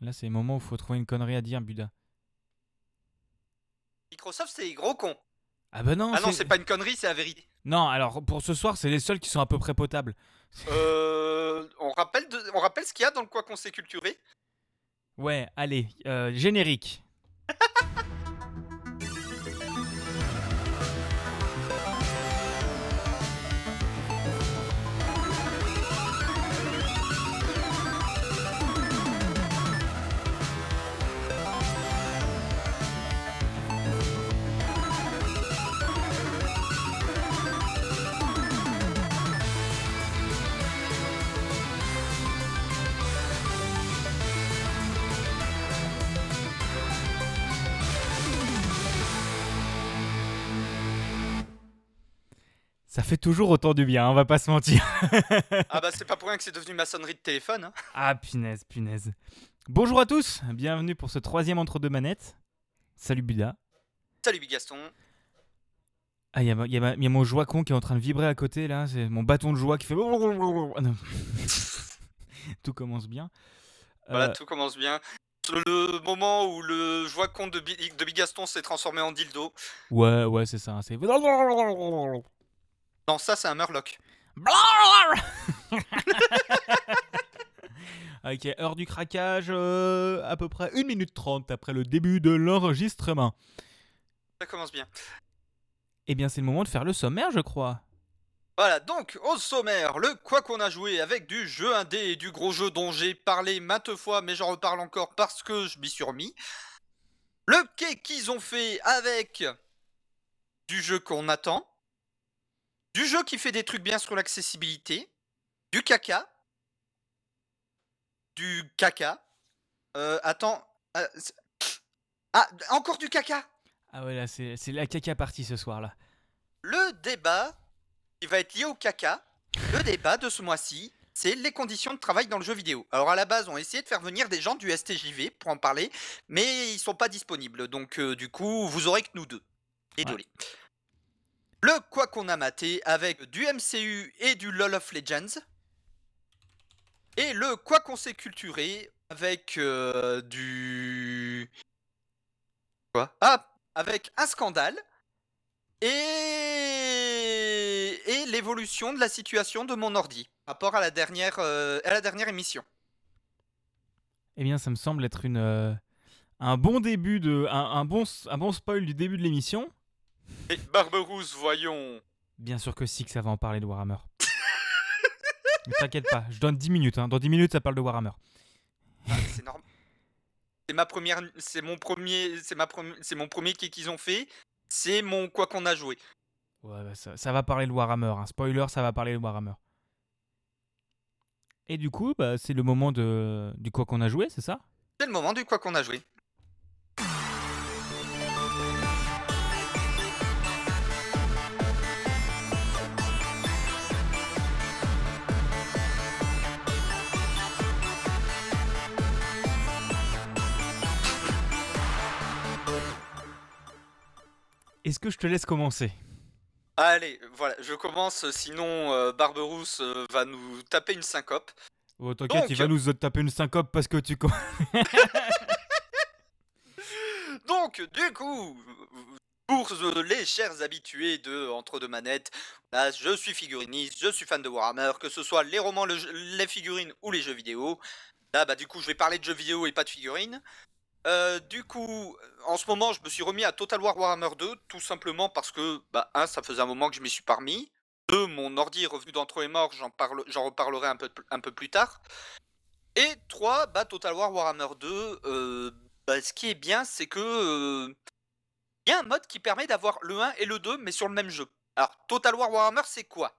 Là, c'est le moment où il faut trouver une connerie à dire, Buda. Microsoft, c'est des gros cons. Ah bah non, Ah non, c'est pas une connerie, c'est la vérité. Non, alors pour ce soir, c'est les seuls qui sont à peu près potables. Euh, on, rappelle de- on rappelle ce qu'il y a dans le quoi qu'on s'est culturé? Ouais, allez, euh, générique. Ça fait toujours autant du bien, on va pas se mentir. Ah bah c'est pas pour rien que c'est devenu maçonnerie de téléphone. hein. Ah, punaise, punaise. Bonjour à tous, bienvenue pour ce troisième entre-deux manettes. Salut Buda. Salut Big Gaston. Ah, il y, a y y mon joie-con qui est en train de vibrer à côté, là. C'est mon bâton de joie qui fait... Ah. Tout commence bien. Voilà, Euh, tout commence bien. Le moment où le joie compte de, Bi- de Big Gaston s'est transformé en dildo. Ouais, ouais, c'est ça. C'est... Non, ça c'est un Murloc. ok, heure du craquage, euh, à peu près 1 minute 30 après le début de l'enregistrement. Ça commence bien. Eh bien, c'est le moment de faire le sommaire, je crois. Voilà, donc au sommaire, le quoi qu'on a joué avec du jeu indé et du gros jeu dont j'ai parlé maintes fois, mais j'en reparle encore parce que je m'y suis remis. Le quai qu'ils ont fait avec du jeu qu'on attend, du jeu qui fait des trucs bien sur l'accessibilité, du caca, du caca. Euh, attends, euh, ah, encore du caca. Ah ouais, là, c'est, la caca partie ce soir, là. Le débat qui va être lié au caca, le débat de ce mois-ci, c'est les conditions de travail dans le jeu vidéo. Alors à la base, on a essayé de faire venir des gens du STJV pour en parler, mais ils sont pas disponibles. Donc euh, du coup, vous aurez que nous deux. Désolé. Le quoi qu'on a maté avec du MCU et du LoL of Legends. Et le quoi qu'on s'est culturé avec euh, du... Quoi? Ah Avec un scandale et, l'évolution de la situation de mon ordi par rapport à la dernière, euh, dernière émission. Eh bien, ça me semble être une, euh, un bon début de. Un bon spoil du début de l'émission. Et Barberousse, voyons. Bien sûr que si, que ça va en parler de Warhammer. Mais t'inquiète pas, je donne 10 minutes. hein. Dans 10 minutes, ça parle de Warhammer. Ah, c'est normal. C'est ma première, c'est mon premier, c'est ma c'est mon premier qu'ils ont fait. C'est mon quoi qu'on a joué. Ouais, bah, ça, ça va parler de Warhammer. hein. Spoiler, ça va parler de Warhammer. Et du coup, bah, c'est le moment de, du quoi qu'on a joué, c'est ça? C'est le moment du quoi qu'on a joué. Est-ce que je te laisse commencer? Allez, voilà, je commence. Sinon, euh, Barberousse euh, va nous taper une syncope. Oh, T'inquiète, Donc- il va nous taper une syncope parce que tu. Donc, du coup, pour euh, les chers habitués de Entre deux manettes, là, je suis figuriniste, je suis fan de Warhammer, que ce soit les romans, le jeu- les figurines ou les jeux vidéo. Là, bah, du coup, je vais parler de jeux vidéo et pas de figurines. Euh, du coup, en ce moment, je me suis remis à Total War Warhammer 2, tout simplement parce que, bah, un, ça faisait un moment que je m'y suis pas remis. Deux, mon ordi est revenu d'entre les morts, j'en j'en reparlerai un peu, un peu plus tard. Et trois, bah, Total War Warhammer 2, euh, bah, ce qui est bien, c'est que euh, il y a un mode qui permet d'avoir le 1 et le 2, mais sur le même jeu. Alors, Total War Warhammer, c'est quoi?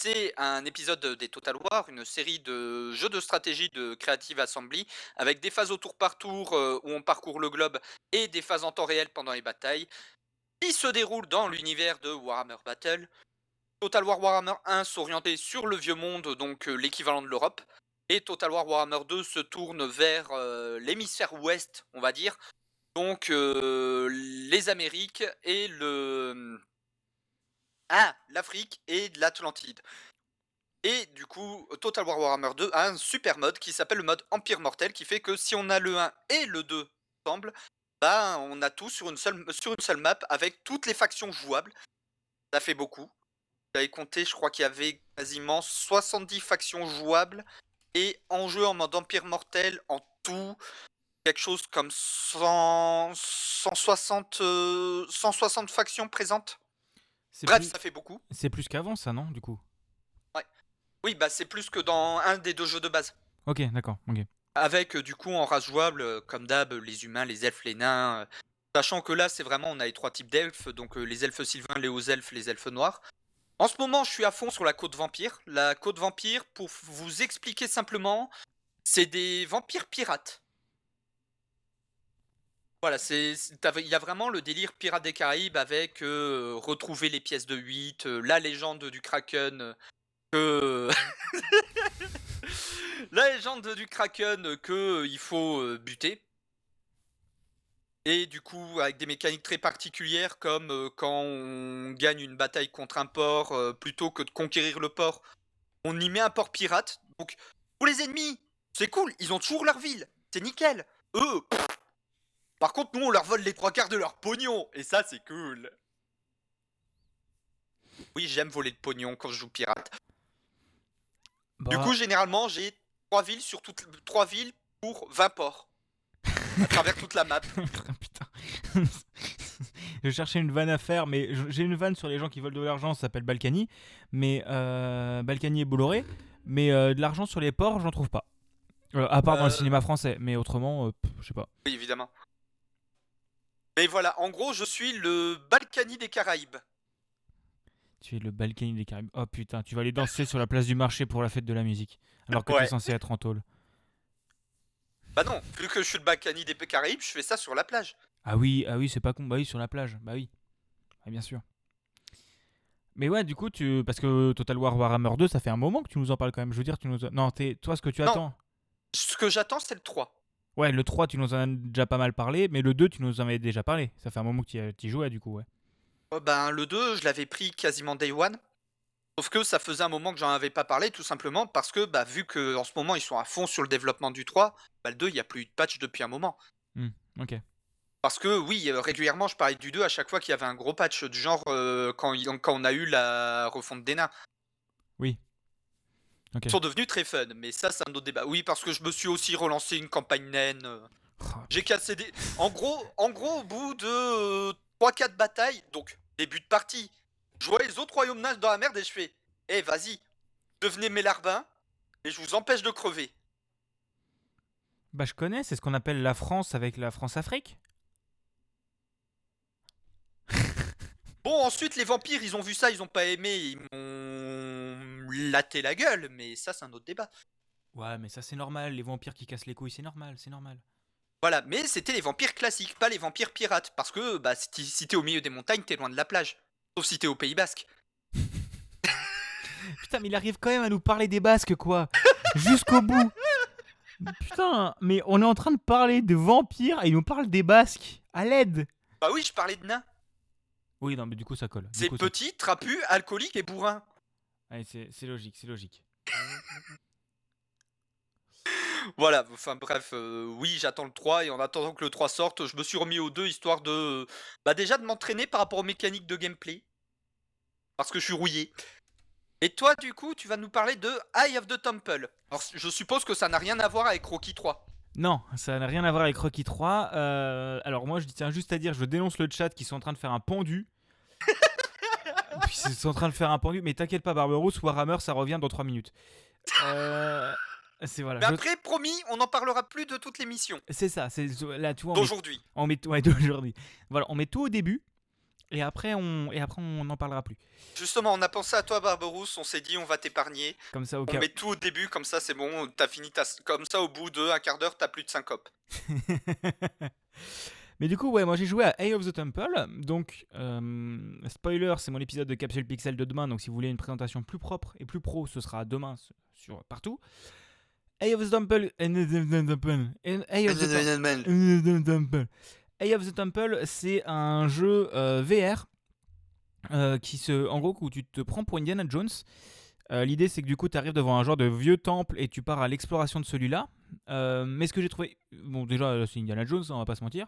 C'est un épisode des Total War, une série de jeux de stratégie de Creative Assembly, avec des phases au tour par tour euh, où on parcourt le globe et des phases en temps réel pendant les batailles, qui se déroulent dans l'univers de Warhammer Battle. Total War Warhammer 1 s'orientait sur le vieux monde, donc euh, l'équivalent de l'Europe, et Total War Warhammer 2 se tourne vers euh, l'hémisphère ouest, on va dire, donc les Amériques et le ah l'Afrique et l'Atlantide. Et du coup, Total War Warhammer 2 a un super mode qui s'appelle le mode Empire Mortel, qui fait que si on a le 1 et le 2 ensemble, bah, on a tout sur une seule, sur une seule map avec toutes les factions jouables. Ça fait beaucoup. J'avais compté, je crois qu'il y avait quasiment 70 factions jouables. Et en jeu en mode Empire Mortel, en tout, quelque chose comme 100, 160, euh, 160 factions présentes. Bref, plus, ça fait beaucoup. c'est plus qu'avant, ça, non, du coup? Oui, bah c'est plus que dans un des deux jeux de base. Ok, d'accord, ok. Avec euh, du coup en race jouable, euh, comme d'hab, les humains, les elfes, les nains. euh, Sachant que là, c'est vraiment, on a les trois types d'elfes, donc euh, les elfes sylvains, les hauts elfes, les elfes noirs. En ce moment, je suis à fond sur la côte vampire. La côte vampire, pour vous expliquer simplement, c'est des vampires pirates. Voilà, c'est, il y a vraiment le délire pirate des Caraïbes avec euh, retrouver les pièces de 8, euh, la légende du Kraken euh, que la légende du Kraken que euh, il faut euh, buter. Et du coup, avec des mécaniques très particulières, comme euh, quand on gagne une bataille contre un port, euh, plutôt que de conquérir le port, on y met un port pirate. Donc, pour les ennemis, c'est cool, ils ont toujours leur ville, c'est nickel. Eux. Par contre, nous, on leur vole les trois quarts de leur pognon, et ça, c'est cool. Oui, j'aime voler le pognon quand je joue pirate. Du Bah, coup, généralement, j'ai trois villes sur toutes trois villes pour 20 ports. À travers toute la map. Putain. je cherchais une vanne à faire, mais j'ai une vanne sur les gens qui volent de l'argent, ça s'appelle Balkany. Mais euh, Balkany et Bolloré. Mais euh, de l'argent sur les ports, j'en trouve pas. Euh, à part dans le cinéma français, mais autrement, je sais pas. Oui, évidemment. Mais voilà, en gros, je suis le Balkany des Caraïbes. Tu es le Balkany des Caraïbes. Oh putain, tu vas aller danser sur la place du marché pour la fête de la musique. Alors que Ouais. t'es censé être en tôle. Bah non, vu que je suis le Balkany des Caraïbes, je fais ça sur la plage. Ah oui, ah oui, c'est pas con. Bah oui, sur la plage. Bah oui. Ah, bien sûr. Mais ouais, du coup, tu parce que Total War Warhammer 2, ça fait un moment que tu nous en parles quand même. Je veux dire, tu nous non, toi ce que tu Non. attends. Ce que j'attends, c'est le 3. Ouais, le 3, tu nous en as déjà pas mal parlé, mais le 2, tu nous en avais déjà parlé. Ça fait un moment que tu y- jouais, du coup, ouais. Euh, ben, le 2, je l'avais pris quasiment day one. Sauf que ça faisait un moment que j'en avais pas parlé, tout simplement parce que, bah, vu que en ce moment ils sont à fond sur le développement du 3, bah, le 2, il n'y a plus eu de patch depuis un moment. Ok. Parce que oui, euh, régulièrement je parlais du 2 à chaque fois qu'il y avait un gros patch du genre euh, quand, quand on a eu la refonte des nains. Oui. Ok. Ils sont devenus très fun, mais ça c'est un autre débat. Oui, parce que je me suis aussi relancé une campagne naine. euh, Oh, J'ai cassé des... En gros, en gros, au bout de 3-4 batailles, donc début de partie, je vois les autres royaumes nains dans la merde et je fais Eh, vas-y, devenez mes larbins et je vous empêche de crever. Bah, je connais, c'est ce qu'on appelle la France avec la France-Afrique. Bon, ensuite, les vampires, ils ont vu ça, ils ont pas aimé, ils m'ont laté la gueule, mais ça, c'est un autre débat. Ouais, mais ça, c'est normal. Les vampires qui cassent les couilles, c'est normal, c'est normal. Voilà, mais c'était les vampires classiques, pas les vampires pirates, parce que bah, si t'es au milieu des montagnes, t'es loin de la plage. Sauf si t'es au Pays Basque. Putain, mais il arrive quand même à nous parler des Basques, quoi. Jusqu'au bout. Putain, mais on est en train de parler de vampires et il nous parle des Basques. À l'aide. Bah oui, je parlais de nains. Oui, non, mais du coup, ça colle. C'est petit, trapu, alcoolique et bourrin. Allez, c'est logique, c'est logique. Voilà, enfin bref, euh, oui, j'attends le 3 et en attendant que le 3 sorte, je me suis remis au 2 histoire de. Bah, déjà de m'entraîner par rapport aux mécaniques de gameplay. Parce que je suis rouillé. Et toi, du coup, tu vas nous parler de Eye of the Temple. Alors, je suppose que ça n'a rien à voir avec Rocky 3. Non, ça n'a rien à voir avec Rocky 3. Euh, alors moi, je tiens juste à dire, je dénonce le chat qui sont en train de faire un pendu. Puis Ils sont en train de faire un pendu, mais t'inquiète pas, Barberousse, Warhammer, ça revient dans 3 minutes. Euh, c'est voilà. Mais je- après, promis, on n'en parlera plus de toutes les missions C'est ça, c'est là, on met, d'aujourd'hui. on met ouais, d'aujourd'hui. Voilà, on met tout au début, et après on, et après on n'en parlera plus. Justement, on a pensé à toi, Barberousse, on s'est dit on va t'épargner. Comme ça, au On cas. met tout au début, comme ça c'est bon, t'as fini ta... Comme ça, au bout de un quart d'heure, t'as plus de syncope. Mais du coup, ouais, moi j'ai joué à Eye of the Temple. Donc, euh, spoiler, c'est mon épisode de Capsule Pixel de demain. Donc, si vous voulez une présentation plus propre et plus pro, ce sera demain sur partout. Eye of the Temple. Eye of the Temple. Eye of the Temple, c'est un jeu euh, VR euh, qui se, en gros, où tu te prends pour Indiana Jones. Euh, L'idée, c'est que du coup, tu arrives devant un genre de vieux temple et tu pars à l'exploration de celui-là. Mais ce que j'ai trouvé. Bon, déjà, c'est Indiana Jones, hein, on va pas se mentir.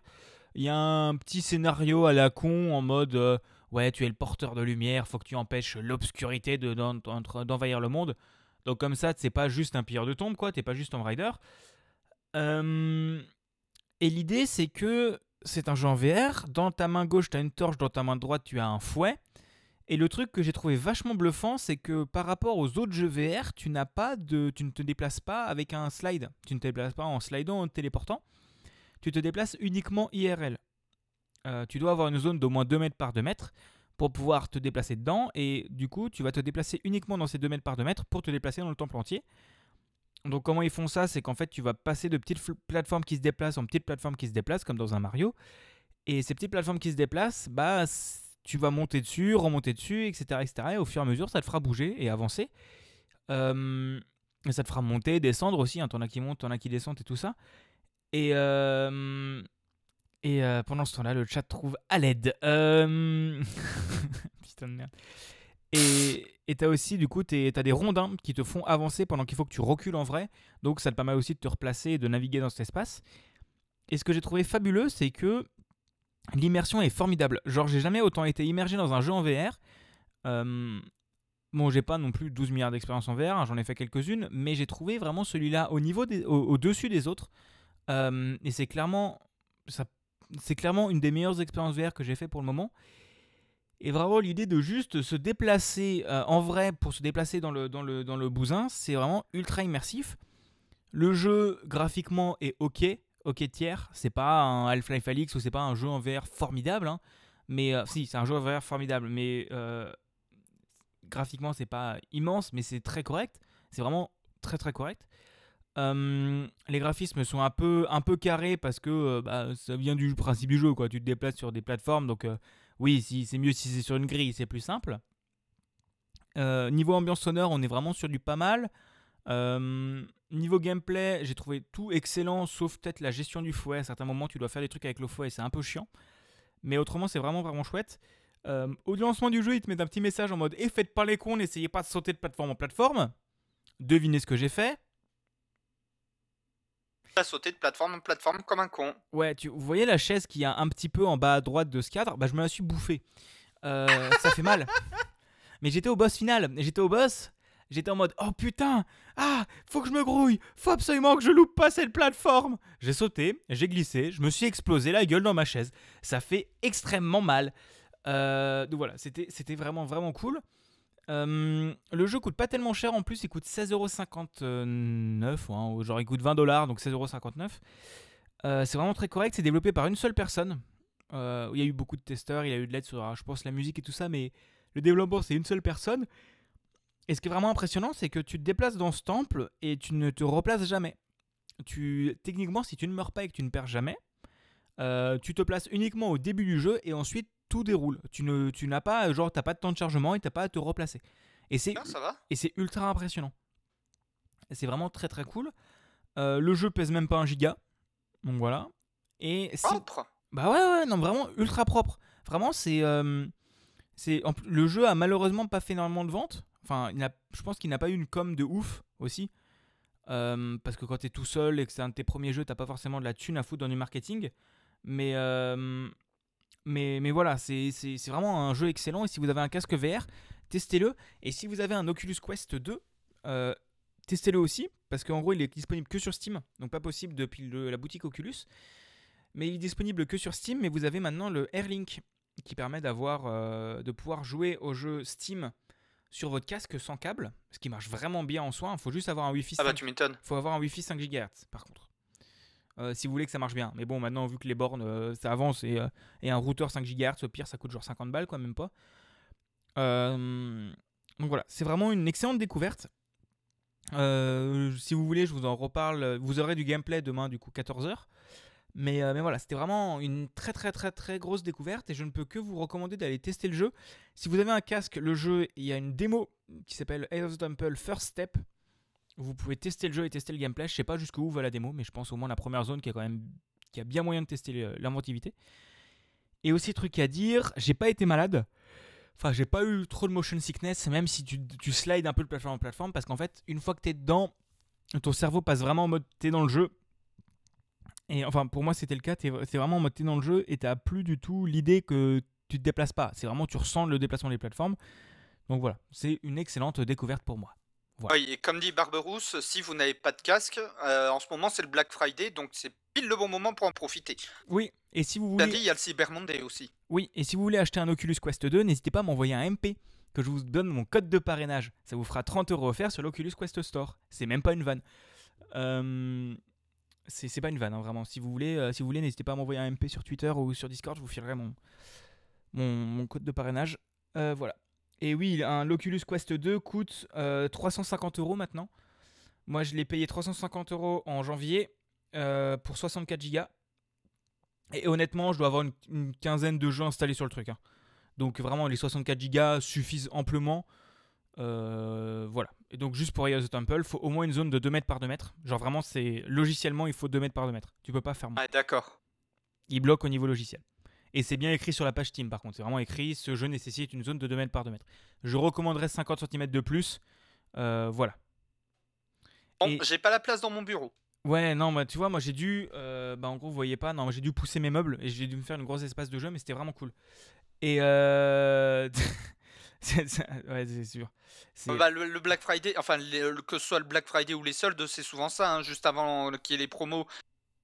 Il y a un petit scénario à la con en mode euh, Ouais, tu es le porteur de lumière, faut que tu empêches l'obscurité de- d'en- d'en- d'envahir le monde. Donc, comme ça, c'est pas juste un pilleur de tombe, quoi. T'es pas juste Tomb Raider. Euh, et l'idée, c'est que c'est un jeu en VR. Dans ta main gauche, tu as une torche. Dans ta main droite, tu as un fouet. Et le truc que j'ai trouvé vachement bluffant, c'est que par rapport aux autres jeux VR, tu n'as pas de, tu ne te déplaces pas avec un slide. Tu ne te déplaces pas en slidant, en téléportant. Tu te déplaces uniquement IRL. Euh, tu dois avoir une zone d'au moins 2 mètres par 2 mètres pour pouvoir te déplacer dedans. Et du coup, tu vas te déplacer uniquement dans ces 2 mètres par 2 mètres pour te déplacer dans le temple entier. Donc comment ils font ça? C'est qu'en fait, tu vas passer de petites plateformes qui se déplacent en petites plateformes qui se déplacent, comme dans un Mario. Et ces petites plateformes qui se déplacent, bah, tu vas monter dessus, remonter dessus, etc., etc. Et au fur et à mesure, ça te fera bouger et avancer. Euh, et ça te fera monter, descendre aussi. Hein. T'en as qui montent, t'en as qui descendent et tout ça. Et, euh, et euh, pendant ce temps-là, le chat trouve à l'aide. Euh, Putain de merde. Et t'as aussi, du coup, t'as des rondins qui te font avancer pendant qu'il faut que tu recules en vrai. Donc ça te permet aussi de te replacer et de naviguer dans cet espace. Et ce que j'ai trouvé fabuleux, c'est que l'immersion est formidable. Genre, j'ai jamais autant été immergé dans un jeu en VR. Euh, bon, j'ai pas non plus 12 milliards d'expériences en VR, hein, j'en ai fait quelques-unes, mais j'ai trouvé vraiment celui-là au niveau des, au- au-dessus des autres. Euh, et c'est clairement, c'est clairement une des meilleures expériences VR que j'ai fait pour le moment. Et vraiment, l'idée de juste se déplacer euh, en vrai pour se déplacer dans le, dans le, dans le bousin, c'est vraiment ultra immersif. Le jeu, graphiquement, est ok, ok tiers. C'est pas un Half-Life Alyx ou c'est pas un jeu en VR formidable. hein. Mais euh, si, c'est un jeu en VR formidable. Mais euh, graphiquement, c'est pas immense, mais c'est très correct. C'est vraiment très très correct. Les graphismes sont un peu, un peu carrés parce que euh, bah, ça vient du principe du jeu. Quoi. Tu te déplaces sur des plateformes, donc euh, oui, si, c'est mieux si c'est sur une grille, c'est plus simple. Euh, niveau ambiance sonore, on est vraiment sur du pas mal. Niveau gameplay, j'ai trouvé tout excellent, sauf peut-être la gestion du fouet. À certains moments, tu dois faire des trucs avec le fouet et c'est un peu chiant. Mais autrement, c'est vraiment vraiment chouette. Au lancement du jeu, ils te mettent un petit message en mode Et faites pas les cons, n'essayez pas de sauter de plateforme en plateforme. Devinez ce que j'ai fait. T'as sauté de plateforme en plateforme comme un con. Ouais, tu, vous voyez la chaise qui a un petit peu en bas à droite de ce cadre? Bah, je me la suis bouffée. Euh, ça fait mal. Mais j'étais au boss final. J'étais au boss. J'étais en mode Oh putain Ah Faut que je me grouille Faut absolument que je loupe pas cette plateforme J'ai sauté, j'ai glissé, je me suis explosé la gueule dans ma chaise. Ça fait extrêmement mal. Euh, donc voilà, c'était c'était vraiment vraiment cool. Euh, le jeu coûte pas tellement cher en plus, il coûte 16,59€, hein, genre il coûte 20 dollars, donc 16,59€. Euh, c'est vraiment très correct, c'est développé par une seule personne. Euh, il y a eu beaucoup de testeurs, il y a eu de l'aide sur, je pense, la musique et tout ça, mais le développement c'est une seule personne. Et ce qui est vraiment impressionnant, c'est que tu te déplaces dans ce temple et tu ne te replaces jamais. Techniquement, si tu ne meurs pas et que tu ne perds jamais, euh, tu te places uniquement au début du jeu et ensuite tout déroule. Tu ne, tu n'as pas, genre, t'as pas de temps de chargement et t'as pas à te replacer. Et c'est, ça va et c'est ultra impressionnant. C'est vraiment très très cool. Euh, le jeu pèse même pas un giga, donc voilà. Et Propre. bah ouais, ouais, non, vraiment ultra propre. Vraiment, c'est. euh, c'est le jeu a malheureusement pas fait énormément de ventes. Enfin, il a, je pense qu'il n'a pas eu une com de ouf aussi. Euh, parce que quand t'es tout seul et que c'est un de tes premiers jeux, t'as pas forcément de la thune à foutre dans du marketing. Mais, euh, mais, mais voilà, c'est vraiment un jeu excellent. Et si vous avez un casque VR, testez-le. Et si vous avez un Oculus Quest 2, euh, testez-le aussi. Parce qu'en gros, il est disponible que sur Steam. Donc pas possible depuis le- la boutique Oculus mais il est disponible que sur Steam. Mais vous avez maintenant le Airlink qui permet d'avoir, euh, de pouvoir jouer au jeu Steam sur votre casque sans câble, ce qui marche vraiment bien en soi. Il faut juste avoir un Wi-Fi. Ah bah 5 tu m'étonnes. faut avoir un Wi-Fi 5 GHz par contre. Euh, si vous voulez que ça marche bien. Mais bon, maintenant, vu que les bornes, euh, ça avance et, euh, un routeur 5 GHz, au pire, ça coûte genre 50 balles, quoi, même pas. Donc voilà, c'est vraiment une excellente découverte. Si vous voulez, je vous en reparle. Vous aurez du gameplay demain, du coup, 14h. Mais, mais voilà, c'était vraiment une très très très très grosse découverte et je ne peux que vous recommander d'aller tester le jeu. Si vous avez un casque, le jeu, il y a une démo qui s'appelle Age of the Temple First Step. Vous pouvez tester le jeu et tester le gameplay. Je sais pas jusqu'où va la démo, mais je pense au moins la première zone qui a quand même qui a bien moyen de tester l'inventivité. Et aussi truc à dire, j'ai pas été malade. Enfin, j'ai pas eu trop de motion sickness, même si tu, slides un peu de plateforme en plateforme, parce qu'en fait, une fois que t'es dedans, ton cerveau passe vraiment en mode t'es dans le jeu. Et enfin, pour moi, c'était le cas, t'es vraiment en mode t'es dans le jeu et t'as plus du tout l'idée que tu te déplaces pas. C'est vraiment, tu ressens le déplacement des plateformes. Donc voilà, c'est une excellente découverte pour moi. Voilà. Oui, et comme dit Barberousse, si vous n'avez pas de casque, euh, en ce moment c'est le Black Friday, donc c'est pile le bon moment pour en profiter. Oui, et si vous voulez. il y a le Cyber Monday aussi. Oui, et si vous voulez acheter un Oculus Quest 2, n'hésitez pas à m'envoyer un MP, que je vous donne mon code de parrainage. Ça vous fera 30 euros offerts sur l'Oculus Quest Store. C'est même pas une vanne. Euh, c'est c'est pas une vanne, hein, vraiment. Si vous voulez, euh, si vous voulez, n'hésitez pas à m'envoyer un MP sur Twitter ou sur Discord, je vous filerai mon, mon, mon code de parrainage. Euh, voilà. Et oui, un l'Oculus Quest 2 coûte euh, 350 euros maintenant. Moi, je l'ai payé 350 euros en janvier euh, pour 64 Go. Et honnêtement, je dois avoir une, une quinzaine de jeux installés sur le truc. hein. Donc vraiment, les 64 Go suffisent amplement. Euh, voilà. Et donc juste pour Eye of the Temple, faut au moins une zone de 2 mètres par 2 mètres. Genre vraiment, c'est logiciellement, il faut 2 mètres par 2 mètres. Tu peux pas faire moins. Ah, d'accord. Il bloque au niveau logiciel. Et c'est bien écrit sur la page Steam par contre. C'est vraiment écrit ce jeu nécessite une zone de 2 mètres par 2 mètres. Je recommanderais 50 cm de plus. Euh, voilà. Bon, Et- j'ai pas la place dans mon bureau. Ouais, non, bah, tu vois, moi j'ai dû. euh, bah, en gros, vous voyez pas, non, j'ai dû pousser mes meubles et j'ai dû me faire une grosse espace de jeu, mais c'était vraiment cool. Et. Euh... c'est- c'est- ouais, c'est sûr. C'est- Bah, le, le Black Friday, enfin les- que ce soit le Black Friday ou les soldes, c'est souvent ça, hein, juste avant qu'il y ait les promos,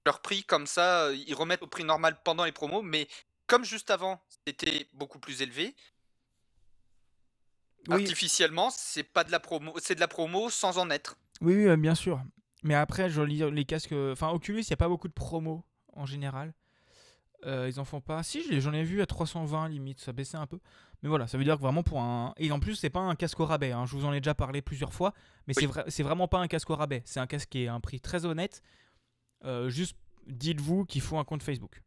leur prix comme ça, ils remettent au prix normal pendant les promos, mais comme juste avant c'était beaucoup plus élevé, oui, artificiellement c'est pas de la promo, c'est de la promo sans en être. oui, oui, euh, bien sûr. Mais après, je lis les casques. Enfin, Oculus, il n'y a pas beaucoup de promos en général. Euh, ils en font pas. Si, je- j'en ai vu à 320 limite, ça baissait un peu. Mais voilà, ça veut dire que vraiment pour un. Et en plus, c'est pas un casque au rabais. hein, Je vous en ai déjà parlé plusieurs fois. Mais Oui. c'est vrai, c'est vraiment pas un casque au rabais. C'est un casque qui est à un prix très honnête. Euh, juste dites-vous qu'il faut un compte Facebook.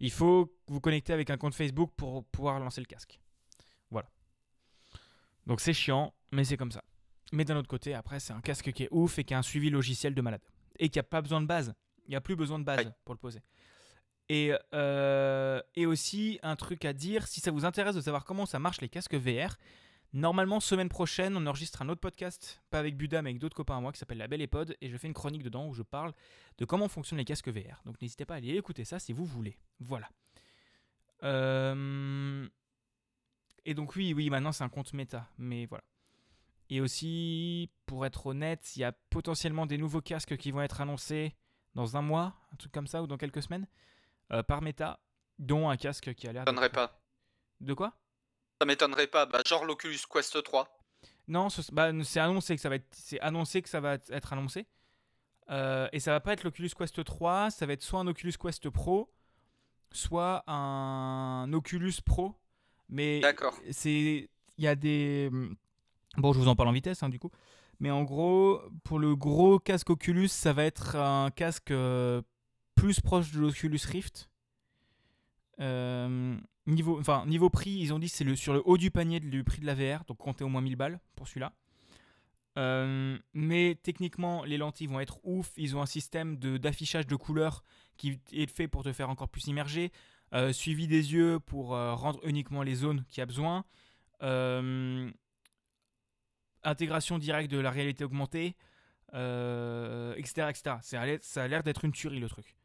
Il faut vous connecter avec un compte Facebook pour pouvoir lancer le casque. Voilà. Donc c'est chiant, mais c'est comme ça. Mais d'un autre côté, après, c'est un casque qui est ouf et qui a un suivi logiciel de malade. Et qui a pas besoin de base. Il n'y a plus besoin de base pour le poser. Et, euh, et aussi, un truc à dire, si ça vous intéresse de savoir comment ça marche les casques VR, normalement, semaine prochaine, on enregistre un autre podcast, pas avec Buda, mais avec d'autres copains à moi, qui s'appelle La Belle Épode, et je fais une chronique dedans où je parle de comment fonctionnent les casques VR. Donc n'hésitez pas à aller écouter ça si vous voulez. Voilà. Euh, Et donc oui, oui, maintenant c'est un compte méta, mais voilà. Et aussi, pour être honnête, il y a potentiellement des nouveaux casques qui vont être annoncés dans un mois, un truc comme ça, ou dans quelques semaines, euh, par méta, dont un casque qui a l'air. D'être- pas. De quoi? Ça m'étonnerait pas, bah, genre l'Oculus Quest 3. Non, ce- bah, c'est annoncé que ça va être, c'est annoncé que ça va être- annoncé. Euh, et ça va pas être l'Oculus Quest 3, ça va être soit un Oculus Quest Pro, soit un Oculus Pro. Mais D'accord. c'est, il y a des, bon, je vous en parle en vitesse, hein, du coup. Mais en gros, pour le gros casque Oculus, ça va être un casque euh, plus proche de l'Oculus Rift. Euh, niveau, enfin, niveau prix, ils ont dit c'est le, sur le haut du panier du prix de la VR, donc comptez au moins 1000 balles pour celui-là. Euh, mais techniquement, les lentilles vont être ouf. Ils ont un système de- d'affichage de, couleurs qui est fait pour te faire encore plus immerger. Euh, suivi des yeux pour euh, rendre uniquement les zones qu'il y a besoin. Intégration directe de la réalité augmentée, etc. etc. Ça a l'air- d'être une tuerie le truc.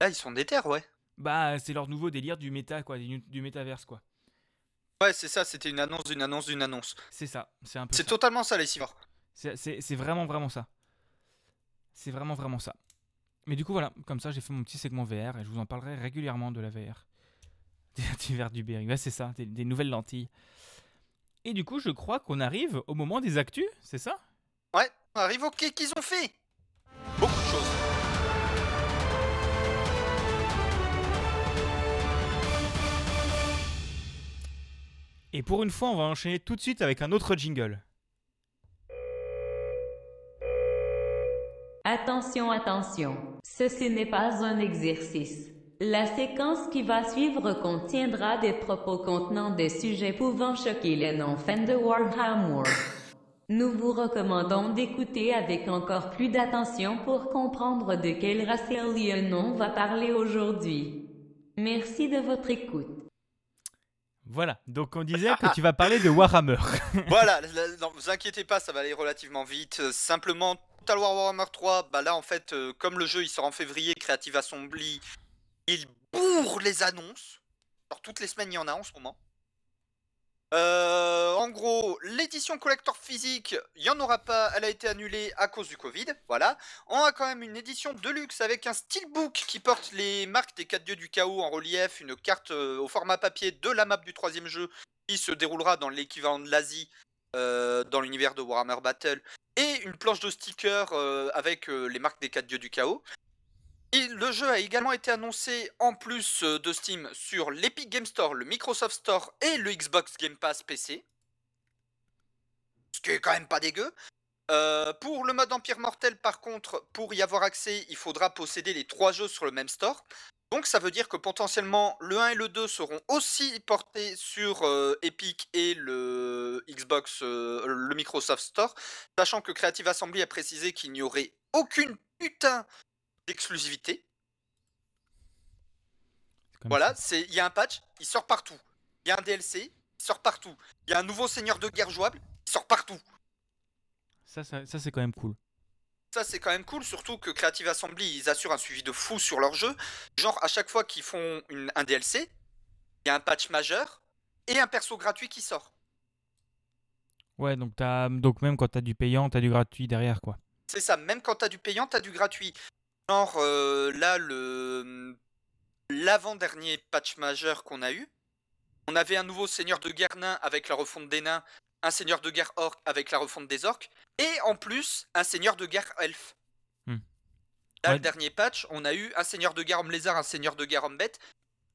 Là, ils sont déter, ouais. Bah, c'est leur nouveau délire du méta, quoi, du, du métaverse, quoi. Ouais, c'est ça, c'était une annonce d'une annonce d'une annonce. C'est ça, c'est un peu C'est totalement ça, les civars. C'est- vraiment, vraiment ça. C'est vraiment, vraiment ça. Mais du coup, voilà, comme ça, j'ai fait mon petit segment VR et je vous en parlerai régulièrement de la VR. du verre du Berry. Ouais, c'est ça, des, des nouvelles lentilles. Et du coup, je crois qu'on arrive au moment des actus, c'est ça? Ouais, on arrive au quai qu'ils ont fait? Beaucoup de choses. Et pour une fois, on va enchaîner tout de suite avec un autre jingle. Attention, attention, ceci n'est pas un exercice. La séquence qui va suivre contiendra des propos contenant des sujets pouvant choquer les non-fans de Warhammer. Nous vous recommandons d'écouter avec encore plus d'attention pour comprendre de quel race alien va parler aujourd'hui. Merci de votre écoute. Voilà, donc on disait que tu vas parler de Warhammer. voilà, non, vous inquiétez pas, ça va aller relativement vite. Euh, simplement, Total War Warhammer 3, bah là en fait, euh, comme le jeu il sort en février, Creative Assembly, il bourre les annonces. Alors toutes les semaines il y en a en ce moment. Euh, en gros, l'édition collector physique, il n'y en aura pas, elle a été annulée à cause du Covid, voilà. On a quand même une édition de luxe avec un steelbook qui porte les marques des 4 dieux du chaos en relief, une carte euh, au format papier de la map du troisième jeu qui se déroulera dans l'équivalent de l'Asie euh, dans l'univers de Warhammer Battle, et une planche de stickers avec les marques des 4 dieux du chaos le jeu a également été annoncé en plus euh, de Steam sur l'Epic Game Store, le Microsoft Store et le Xbox Game Pass PC. Ce qui est quand même pas dégueu. Euh, pour le mode Empire Mortel, par contre, pour y avoir accès, il faudra posséder les trois jeux sur le même store. Donc ça veut dire que potentiellement le 1 et le 2 seront aussi portés sur euh, Epic et le Xbox, le Microsoft Store, sachant que Creative Assembly a précisé qu'il n'y aurait aucune putain d'exclusivité. Voilà, c'est il y a un patch, il sort partout. Il y a un DLC, il sort partout. Il y a un nouveau seigneur de guerre jouable, il sort partout. Ça, ça, c'est quand même cool. Ça, c'est quand même cool, surtout que Creative Assembly, ils assurent un suivi de fou sur leur jeu. Genre, à chaque fois qu'ils font un DLC, il y a un patch majeur et un perso gratuit qui sort. Ouais, donc, as, donc même quand t'as du payant, t'as du gratuit derrière, quoi. C'est ça, même quand t'as du payant, t'as du gratuit. Genre, euh, là, le l'avant-dernier patch majeur qu'on a eu, on avait un nouveau seigneur de guerre nain avec la refonte des nains, un seigneur de guerre orc avec la refonte des orques, et en plus, un seigneur de guerre elfe. Hmm. Là, le dernier patch, on a eu un seigneur de guerre homme lézard, un seigneur de guerre homme bête,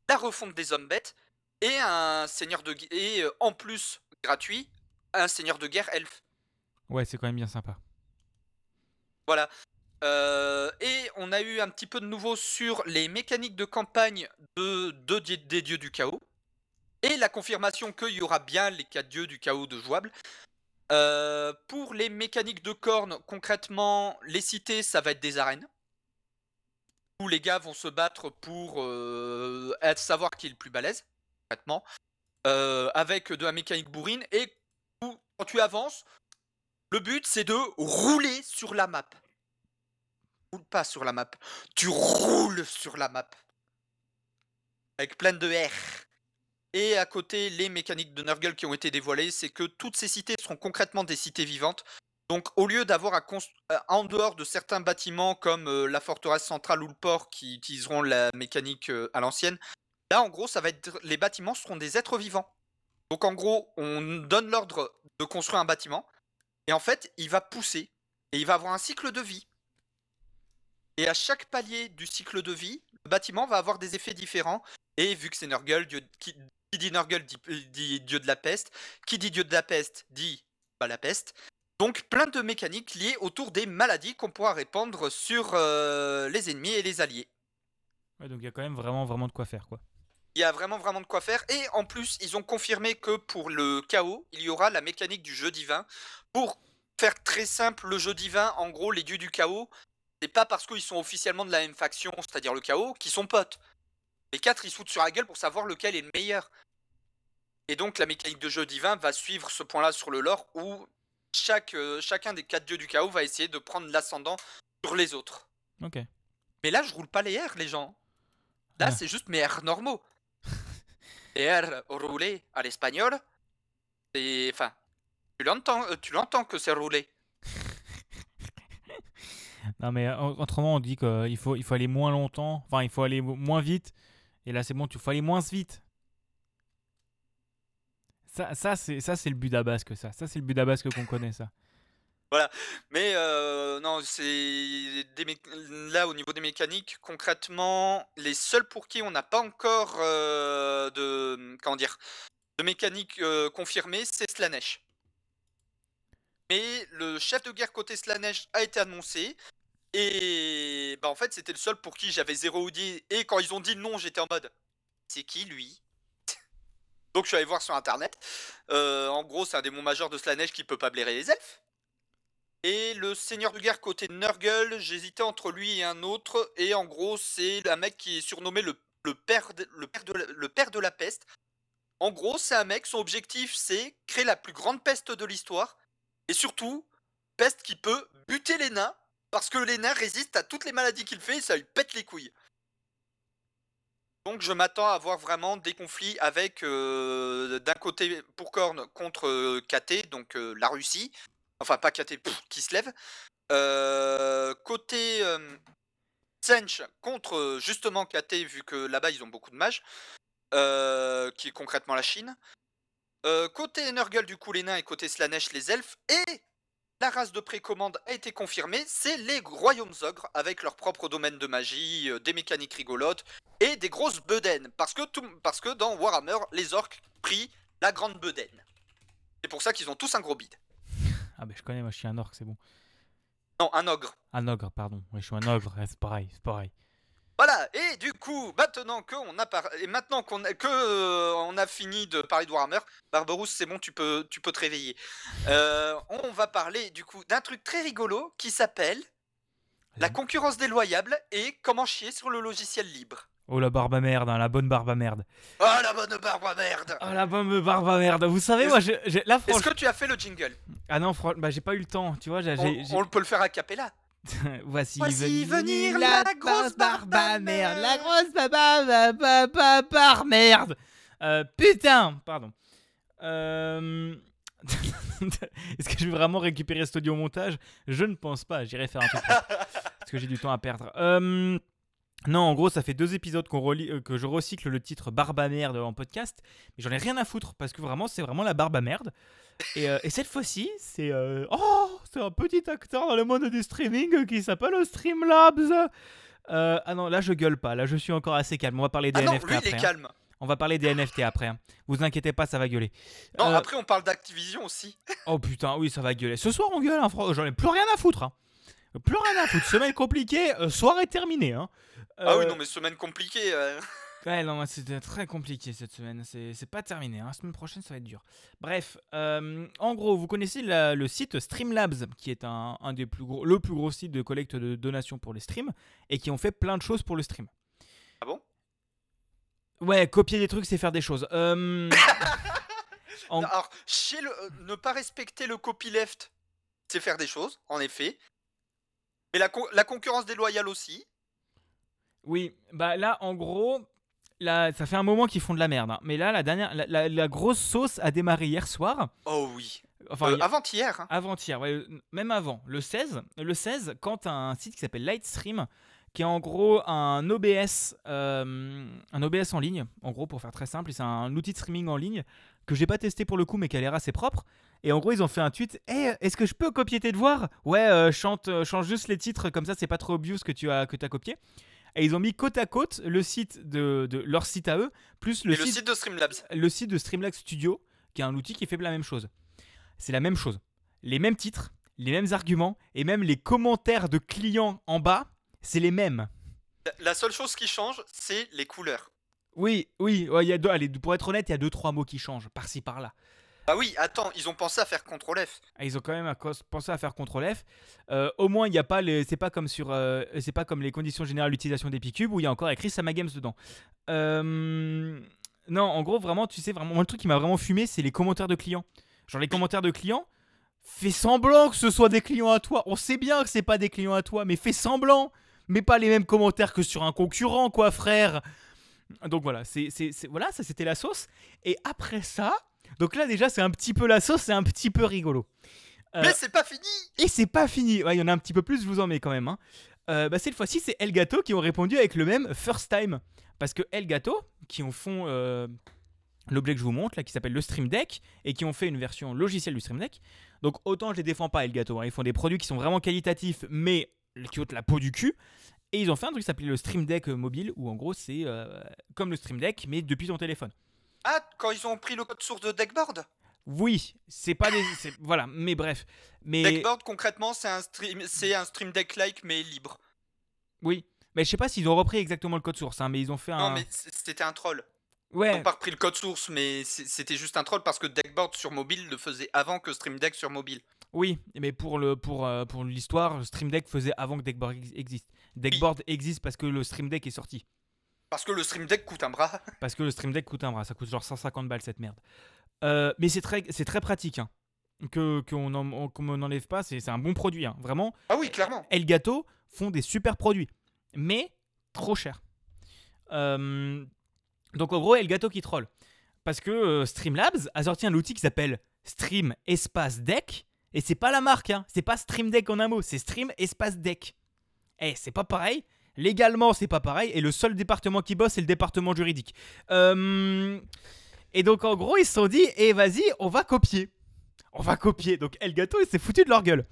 la refonte des hommes bêtes, et un seigneur de et euh, en plus, gratuit, un seigneur de guerre elfe. Ouais, c'est quand même bien sympa. Voilà. Euh, et on a eu un petit peu de nouveau sur les mécaniques de campagne de, des dieux du chaos. Et la confirmation qu'il y aura bien les quatre dieux du chaos de jouable. Euh, pour les mécaniques de cornes, concrètement, les cités, ça va être des arènes. Où les gars vont se battre pour euh, savoir qui est le plus balèze, concrètement. avec de la mécanique bourrine. Et quand tu avances, le but c'est de rouler sur la map roules pas sur la map. Tu roules sur la map. Avec plein de R. Et à côté, les mécaniques de Nurgle qui ont été dévoilées, c'est que toutes ces cités seront concrètement des cités vivantes. Donc au lieu d'avoir à euh, en dehors de certains bâtiments comme euh, la forteresse centrale ou le port qui utiliseront la mécanique euh, à l'ancienne, là en gros ça va être les bâtiments seront des êtres vivants. Donc en gros, on donne l'ordre de construire un bâtiment et en fait, il va pousser et il va avoir un cycle de vie. Et à chaque palier du cycle de vie, le bâtiment va avoir des effets différents. Et vu que c'est Nurgle, qui, dit Nurgle euh, dit, dieu de la peste. Qui dit dieu de la peste dit bah, la peste. Donc plein de mécaniques liées autour des maladies qu'on pourra répandre sur euh, les ennemis et les alliés. Ouais, donc il y a quand même vraiment, vraiment de quoi faire, quoi. Il y a vraiment, vraiment de quoi faire. Et en plus, ils ont confirmé que pour le chaos, il y aura la mécanique du jeu divin. Pour faire très simple, le jeu divin, en gros, les dieux du chaos, c'est pas parce qu'ils sont officiellement de la même faction, c'est-à-dire le chaos, qu'ils sont potes. Les quatre, ils se foutent sur la gueule pour savoir lequel est le meilleur. Et donc la mécanique de jeu divin va suivre ce point-là sur le lore où chaque, euh, chacun des quatre dieux du chaos va essayer de prendre l'ascendant sur les autres. Ok. Mais là, je roule pas les R, les gens. Là, ah. c'est juste mes R normaux. les R roulés à l'espagnol, c'est. Enfin, tu l'entends, euh, tu l'entends que c'est roulé. Non, mais autrement, on dit qu'il faut, il faut aller moins longtemps, enfin, il faut aller moins vite. Et là, c'est bon, il faut aller moins vite. Ça, ça c'est ça c'est le Budabasque, ça. Ça, c'est le Budabasque qu'on connaît, ça. Voilà. Mais euh, non, c'est là au niveau des mécaniques, concrètement, les seuls pour qui on n'a pas encore euh, de comment dire de mécanique euh, confirmée, c'est Slanesh. Mais le chef de guerre côté Slanesh a été annoncé. Et bah en fait, c'était le seul pour qui j'avais zéro Audi. Et quand ils ont dit non, j'étais en mode c'est qui lui? Donc je suis allé voir sur internet. Euh, en gros, c'est un démon majeur de Slanesh qui peut pas blairer les elfes. Et le seigneur de guerre côté Nurgle, j'hésitais entre lui et un autre. Et en gros, c'est un mec qui est surnommé le, le, père de la, le père de la peste. En gros, c'est un mec, son objectif, c'est créer la plus grande peste de l'histoire. Et surtout, peste qui peut buter les nains, parce que les nains résistent à toutes les maladies qu'il fait et ça lui pète les couilles. Donc je m'attends à avoir vraiment des conflits avec, euh, d'un côté, Pourkorn contre euh, KT, donc euh, la Russie. Enfin, pas KT, qui se lève. Côté Tsench contre justement KT, vu que là-bas ils ont beaucoup de mages, qui est concrètement la Chine. Côté Nurgle, du coup, les nains, et côté Slanesh, les elfes. Et la race de précommande a été confirmée, c'est les royaumes ogres, avec leur propre domaine de magie, euh, des mécaniques rigolotes, et des grosses bedaines. Parce que, tout, parce que dans Warhammer, les orques prient la grande bedaine. C'est pour ça qu'ils ont tous un gros bide. Ah, bah je connais, moi je suis un orc, c'est bon. Non, un ogre. Un ogre, pardon. Ouais, je suis un ogre, ouais, c'est pareil, c'est pareil. Voilà, et du coup, maintenant qu'on a par- et maintenant qu'on a que euh, on a fini de parler de Warhammer, Barberousse, c'est bon, tu peux tu peux te réveiller. Euh, on va parler du coup d'un truc très rigolo qui s'appelle la concurrence déloyable et comment chier sur le logiciel libre. Oh la barbe à merde, hein, la bonne barbe à merde. Oh la bonne barbe à merde. Oh la bonne barbe à merde. Vous savez, moi, j'ai- j'ai- là, Est-ce franchement. que tu as fait le jingle? Ah non, franchement, bah j'ai pas eu le temps, tu vois. on, on peut le faire à cappella. Voici, Voici venir la grosse barbe à merde. La grosse barbe merde. Euh, putain, pardon. Euh, Est-ce que je vais vraiment récupérer cet audio au montage? Je ne pense pas. J'irai faire un truc. parce que j'ai du temps à perdre. Euh, Non, en gros, ça fait deux épisodes relie- que je recycle le titre Barbe à merde en podcast. Mais j'en ai rien à foutre parce que vraiment, c'est vraiment la barbe à merde. Et, euh, et cette fois-ci, c'est euh, oh, c'est un petit acteur dans le monde du streaming qui s'appelle Streamlabs. Euh, ah non, là je gueule pas, là je suis encore assez calme. On va parler des Ah non, NFT lui il après. est hein. calme. On va parler des NFT après. hein. Vous inquiétez pas, ça va gueuler. Non, après on parle d'Activision aussi. Oh putain, oui, ça va gueuler. Ce soir on gueule, hein, j'en ai plus rien à foutre. Plus rien à foutre. Semaine compliquée, soirée terminée. Ah oui, non mais semaine compliquée. Ouais, non, c'était très compliqué cette semaine. C'est pas terminé. Hein. La semaine prochaine, ça va être dur. Bref, euh, en gros, vous connaissez la- le site Streamlabs, qui est un, un des plus gros, le plus gros site de collecte de donations pour les streams, et qui ont fait plein de choses pour le stream. Ah bon? Ouais, copier des trucs, c'est faire des choses. Euh, En- Alors, chier le- euh, ne pas respecter le copyleft, c'est faire des choses, en effet. Mais la, la concurrence déloyale aussi. Oui, bah là, en gros, là, ça fait un moment qu'ils font de la merde. hein. Mais là, la dernière, la, la- la grosse sauce a démarré hier soir. Oh oui. Enfin, Euh, hi- Avant-hier. hein. Avant-hier, ouais, euh, même avant, le 16, le 16, quand un site qui s'appelle Lightstream, qui est en gros un OBS, euh, un OBS en ligne, en gros pour faire très simple, c'est un outil de streaming en ligne que j'ai pas testé pour le coup, mais qui a l'air assez propre. Et en gros, ils ont fait un tweet. Hey, est-ce que je peux copier tes devoirs? Ouais, euh, chante, euh, change juste les titres, comme ça, c'est pas trop obvious que tu as que as copié. Et ils ont mis côte à côte le site de, de leur site à eux, plus le Et le site de Streamlabs. le site de Streamlabs Studio, qui est un outil qui fait la même chose. C'est la même chose. Les mêmes titres, les mêmes arguments, et même les commentaires de clients en bas, c'est les mêmes. La- seule chose qui change, c'est les couleurs. Oui, oui, ouais, y a deux, allez, pour être honnête, il y a deux, trois mots qui changent, par-ci, par-là. Ah oui, attends, ils ont pensé à faire CTRL F. Ah, Ils ont quand même pensé à faire CTRL F. Euh, au moins, il n'y a pas les, c'est pas comme sur, euh, c'est pas comme les conditions générales d'utilisation des Picubes où il y a encore écrit Sama Games dedans. Euh, non, en gros, vraiment, tu sais, vraiment, moi, le truc qui m'a vraiment fumé, c'est les commentaires de clients. Genre les commentaires de clients. Fais semblant que ce soit des clients à toi. On sait bien que c'est pas des clients à toi, mais fais semblant. Mais pas les mêmes commentaires que sur un concurrent, quoi, frère. Donc voilà, c'est- voilà, ça c'était la sauce. Et après ça, donc là déjà c'est un petit peu la sauce, c'est un petit peu rigolo. Euh, Mais c'est pas fini et c'est pas fini. Ouais, il y en a un petit peu plus, je vous en mets quand même. hein. Euh, bah, cette fois-ci, c'est Elgato qui ont répondu avec le même first time. Parce que Elgato, qui ont font euh, l'objet que je vous montre, là, qui s'appelle le Stream Deck, et qui ont fait une version logicielle du Stream Deck. Donc autant je les défends pas, Elgato. hein. Ils font des produits qui sont vraiment qualitatifs, mais qui ôtent la peau du cul. Et ils ont fait un truc qui s'appelait le Stream Deck euh, mobile, où en gros c'est euh, comme le Stream Deck, mais depuis ton téléphone. Ah, quand ils ont pris le code source de Deckboard Oui, c'est pas des. Voilà, mais bref. Mais. Deckboard, concrètement, c'est un, stream... c'est un Stream Deck-like, mais libre. Oui. Mais je sais pas s'ils ont repris exactement le code source, hein, mais ils ont fait un. Non, mais c'était un troll. Ils Ouais, n'ont pas repris le code source, mais c'était juste un troll parce que Deckboard sur mobile le faisait avant que Stream Deck sur mobile. oui, mais pour le pour euh, pour l'histoire, Stream Deck faisait avant que Deckboard ex- existe. Deckboard existe parce que le Stream Deck est sorti. Parce que le Stream Deck coûte un bras. Parce que le Stream Deck coûte un bras, ça coûte genre 150 balles cette merde. Euh, mais c'est très, c'est très pratique, hein. que qu'on en- qu'on m'en enlève pas, c'est c'est un bon produit, hein. vraiment. Ah oui, clairement. Elgato font des super produits, mais trop cher. Euh, donc en gros, Elgato qui troll. Parce que euh, Streamlabs a sorti un outil qui s'appelle Stream Espace Deck, et c'est pas la marque, hein. c'est pas Stream Deck en un mot, c'est Stream Espace Deck. Eh, c'est pas pareil. Légalement, c'est pas pareil, et le seul département qui bosse, c'est le département juridique. Euh, Et donc en gros, ils se sont dit, eh vas-y, on va copier. On va copier. Donc Elgato, il s'est foutu de leur gueule.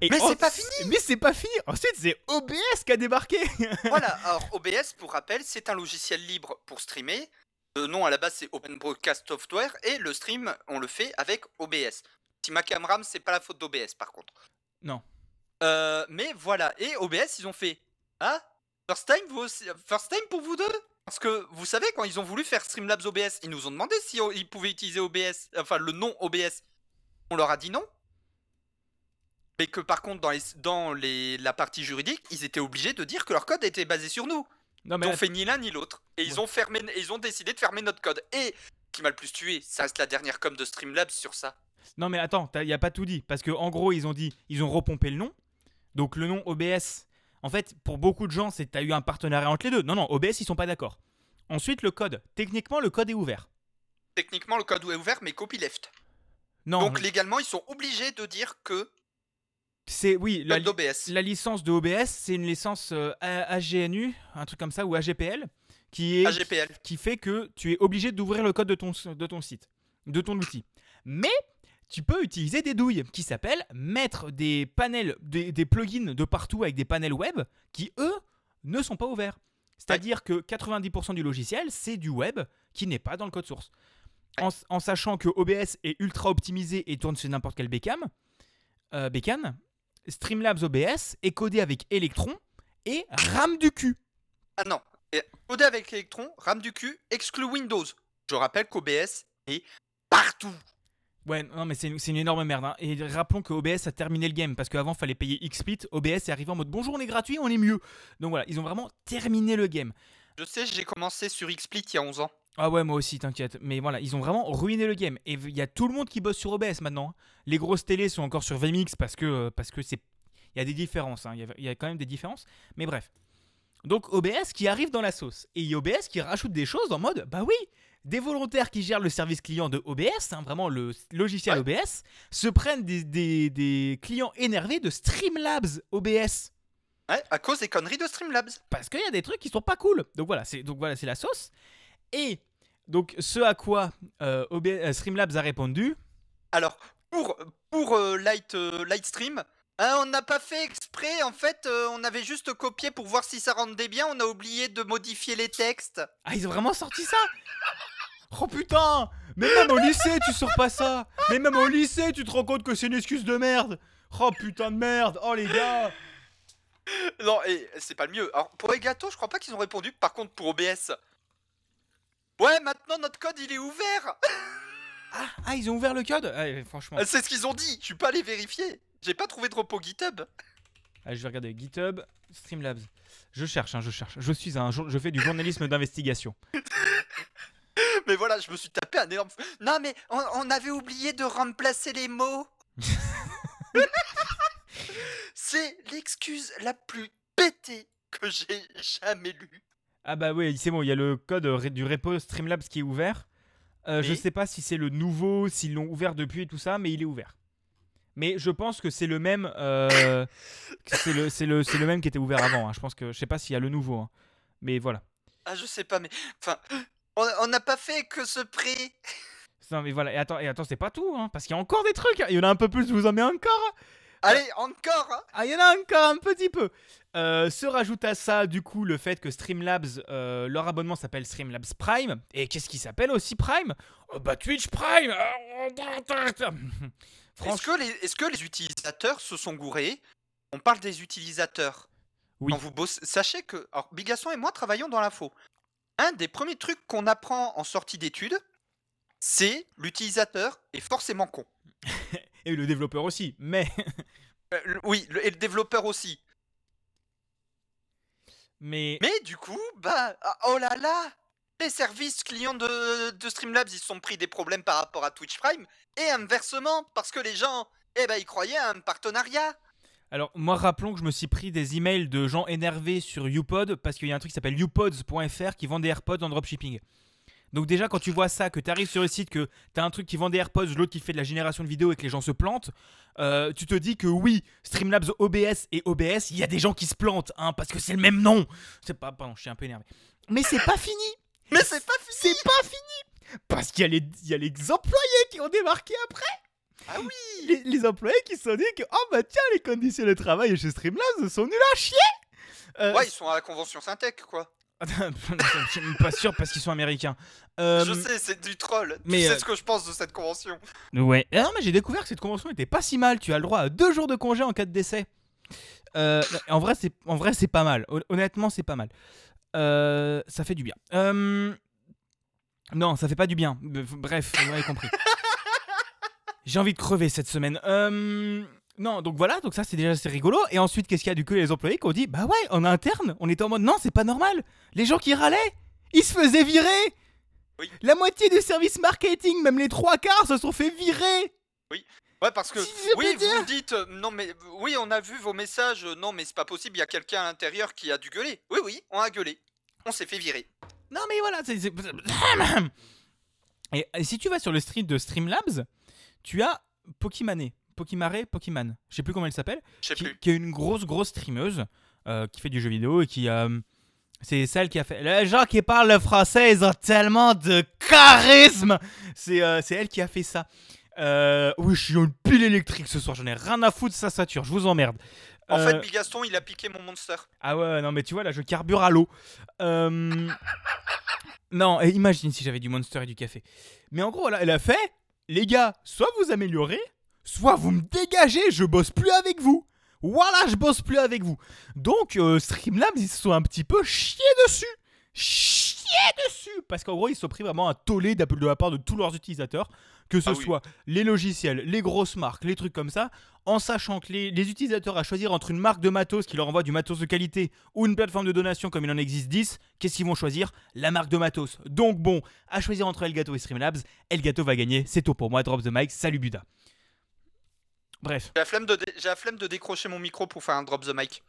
Et Mais en- c'est pas fini Mais c'est pas fini Ensuite, c'est OBS qui a débarqué Voilà, alors OBS, pour rappel, c'est un logiciel libre pour streamer. Le nom à la base, c'est Open Broadcast Software, et le stream, on le fait avec OBS. Si ma Camram, c'est pas la faute d'OBS par contre. Non. Euh, mais voilà, et OBS, ils ont fait Ah First time, vous aussi- First time pour vous deux Parce que vous savez, quand ils ont voulu faire Streamlabs OBS, ils nous ont demandé si ils pouvaient utiliser OBS, enfin le nom OBS. On leur a dit non. Mais que par contre, dans, les, dans les, la partie juridique, ils étaient obligés de dire que leur code était basé sur nous. Non, Ils mais ont fait ni l'un ni l'autre. Et ils ont fermé, et ils ont décidé de fermer notre code. Et ce qui m'a le plus tué, ça reste la dernière com de Streamlabs sur ça. Non, mais attends, il n'y a pas tout dit. Parce que en gros, ils ont dit, ils ont repompé le nom. Donc le nom OBS, en fait, pour beaucoup de gens, c'est tu as eu un partenariat entre les deux. Non, non, OBS, ils sont pas d'accord. Ensuite, le code. Techniquement, le code est ouvert. Techniquement, le code est ouvert, mais copyleft. Non, Donc légalement, ils sont obligés de dire que c'est oui, la, la licence de OBS, c'est une licence euh, AGNU, un truc comme ça, ou AGPL, qui est AGPL. qui fait que tu es obligé d'ouvrir le code de ton, de ton site, de ton outil. Mais tu peux utiliser des douilles qui s'appellent mettre des panels, des, plugins de partout avec des panels web qui, eux, ne sont pas ouverts. C'est-à-dire que 90% du logiciel, c'est du web qui n'est pas dans le code source. En, sachant que OBS est ultra optimisé et tourne sur n'importe quel bécam, euh, bécane, Streamlabs OBS est codé avec Electron et RAM du cul. Ah non. Codé avec Electron, RAM du cul, exclut Windows. Je rappelle qu'OBS est partout. Ouais, non, mais c'est une, une énorme merde. hein. Et rappelons que OBS a terminé le game parce qu'avant, fallait payer XSplit. OBS est arrivé en mode bonjour, on est gratuit, on est mieux. Donc voilà, ils ont vraiment terminé le game. Je sais, j'ai commencé sur XSplit il y a 11 ans. Ah ouais, moi aussi, t'inquiète. Mais voilà, ils ont vraiment ruiné le game. Et il y a tout le monde qui bosse sur OBS maintenant. hein. Les grosses télés sont encore sur VMix parce que euh, parce que c'est il y a des différences. hein. Il y y, a quand même des différences. Mais bref. Donc OBS qui arrive dans la sauce et il y a OBS qui rajoute des choses en mode bah oui, des volontaires qui gèrent le service client de OBS, hein, vraiment le logiciel OBS, se prennent des, des- des clients énervés de Streamlabs OBS Ouais, à cause des conneries de Streamlabs. parce qu'il y a des trucs qui sont pas cool. Donc voilà, c'est donc voilà, c'est la sauce. Et donc ce à quoi euh, OB euh, Streamlabs a répondu, Alors, pour, pour euh, Light, euh, Lightstream, hein, on n'a pas fait exprès, en fait, euh, on avait juste copié pour voir si ça rendait bien, on a oublié de modifier les textes. ah ils ont vraiment sorti ça? Oh putain Mais même au lycée, tu sors pas ça Mais même au lycée, tu te rends compte que c'est une excuse de merde Oh putain de merde Oh les gars Non, et c'est pas le mieux. Alors, pour Egato, je crois pas qu'ils ont répondu, par contre, pour OBS. Ouais, maintenant notre code il est ouvert ah, ah, ils ont ouvert le code? Ah, Franchement. C'est ce qu'ils ont dit, je suis pas allé vérifier. J'ai pas trouvé de repos GitHub. Allez, je vais regarder GitHub, Streamlabs. Je cherche, hein, je cherche. Je suis un, jour- je fais du journalisme d'investigation. Mais voilà, je me suis tapé un énorme. Non, mais on, on avait oublié de remplacer les mots. C'est l'excuse la plus pétée que j'ai jamais lue. Ah bah oui, c'est bon, il y a le code du repo Streamlabs qui est ouvert. Euh, Je sais pas si c'est le nouveau, s'ils l'ont ouvert depuis et tout ça, mais il est ouvert. Mais je pense que c'est le même, euh, c'est le, le même qui était ouvert avant. hein. Je pense que je sais pas s'il y a le nouveau, hein. mais voilà. Ah, je sais pas, mais. Enfin. On n'a pas fait que ce prix. Non mais voilà. Et attends, et attends, c'est pas tout, hein, parce qu'il y a encore des trucs. hein. Il y en a un peu plus, je vous en mets encore. Allez, encore hein. Ah, il y en a encore un petit peu. Euh, se rajoute à ça, du coup, le fait que Streamlabs, euh, leur abonnement s'appelle Streamlabs Prime. Et qu'est-ce qui s'appelle aussi Prime? Oh, Bah Twitch Prime Est-ce que, les, est-ce que les utilisateurs se sont gourés? On parle des utilisateurs. Oui. Quand vous bossez, sachez que alors, Bigasson et moi travaillons dans l'info. Un des premiers trucs qu'on apprend en sortie d'études, c'est l'utilisateur est forcément con. et le développeur aussi. Mais, Euh, oui, le- et le développeur aussi. Mais, Mais du coup, bah, ah, oh là là Les services clients de, de Streamlabs, ils se sont pris des problèmes par rapport à Twitch Prime, et inversement, parce que les gens, eh ben, ils croyaient à un partenariat. Alors moi rappelons que je me suis pris des emails de gens énervés sur YouPod parce qu'il y a un truc qui s'appelle youpods.fr qui vend des AirPods en dropshipping. Donc déjà quand tu vois ça, que tu arrives sur le site, que tu as un truc qui vend des AirPods, l'autre qui fait de la génération de vidéos et que les gens se plantent, euh, tu te dis que oui, Streamlabs OBS et OBS, il y a des gens qui se plantent, hein, parce que c'est le même nom. C'est pas, pardon, je suis un peu énervé. Mais c'est pas fini. Mais c'est pas fini C'est pas fini. Parce qu'il y, a les- il y a les employés qui ont débarqué après. Ah oui Les, les employés qui se sont dit que oh bah tiens les conditions de travail chez Streamlabs sont nulles à chier. Euh, Ouais, ils sont à la convention Syntec, quoi. je suis même pas sûr parce qu'ils sont américains. Euh, Je sais, c'est du troll. mais, tu sais euh, ce que je pense de cette convention. Ouais. Ah non, mais j'ai découvert que cette convention était pas si mal. Tu as le droit à deux jours de congé en cas de décès. Euh, en vrai, c'est en vrai c'est pas mal. Hon- Honnêtement, c'est pas mal. Ça fait du bien. Non, ça fait pas du bien. Bref, vous m'avez compris. J'ai envie de crever cette semaine. Euh, Non, donc voilà, donc ça c'est déjà c'est rigolo. Et ensuite, qu'est-ce qu'il y a du coup les employés qui ont dit Bah ouais, en interne, on était en mode non, c'est pas normal. Les gens qui râlaient, ils se faisaient virer. Oui. La moitié du service marketing, même les trois quarts, se sont fait virer. Ouais, parce que Si oui, dire. vous dites euh, non mais oui, on a vu vos messages. euh, Non mais c'est pas possible, il y a quelqu'un à l'intérieur qui a dû gueuler. Oui oui, on a gueulé. On s'est fait virer. Non mais voilà, c'est... Et, et si tu vas sur le street de Streamlabs, tu as Pokimane, Pokimare, Pokiman, je sais plus comment elle s'appelle, Je sais qui, plus. qui est une grosse grosse streameuse euh, qui fait du jeu vidéo et qui euh, c'est celle qui a fait les gens qui parlent le français ils ont tellement de charisme c'est euh, elle qui a fait ça oui je suis une pile électrique ce soir j'en ai rien à foutre de sa sature je vous emmerde En fait, Bigaston, il a piqué mon monster. ah ouais, non, mais tu vois, là, je carbure à l'eau. Non, imagine si j'avais du Monster et du café. Mais en gros, là, elle a fait les gars, soit vous améliorez, soit vous me dégagez, je bosse plus avec vous. Voilà, je bosse plus avec vous. Donc, euh, Streamlabs, ils se sont un petit peu chiés dessus. Chiés dessus Parce qu'en gros, ils se sont pris vraiment un tollé de la part de tous leurs utilisateurs, que ce Ah oui. soit les logiciels, les grosses marques, les trucs comme ça, en sachant que les, les utilisateurs à choisir entre une marque de matos qui leur envoie du matos de qualité ou une plateforme de donation comme il en existe 10, qu'est-ce qu'ils vont choisir? La marque de matos. Donc bon, à choisir entre Elgato et Streamlabs, Elgato va gagner, c'est tout pour moi, drop the mic, salut Buda. Bref. J'ai la flemme de dé- j'ai la flemme de décrocher mon micro pour faire un drop the mic.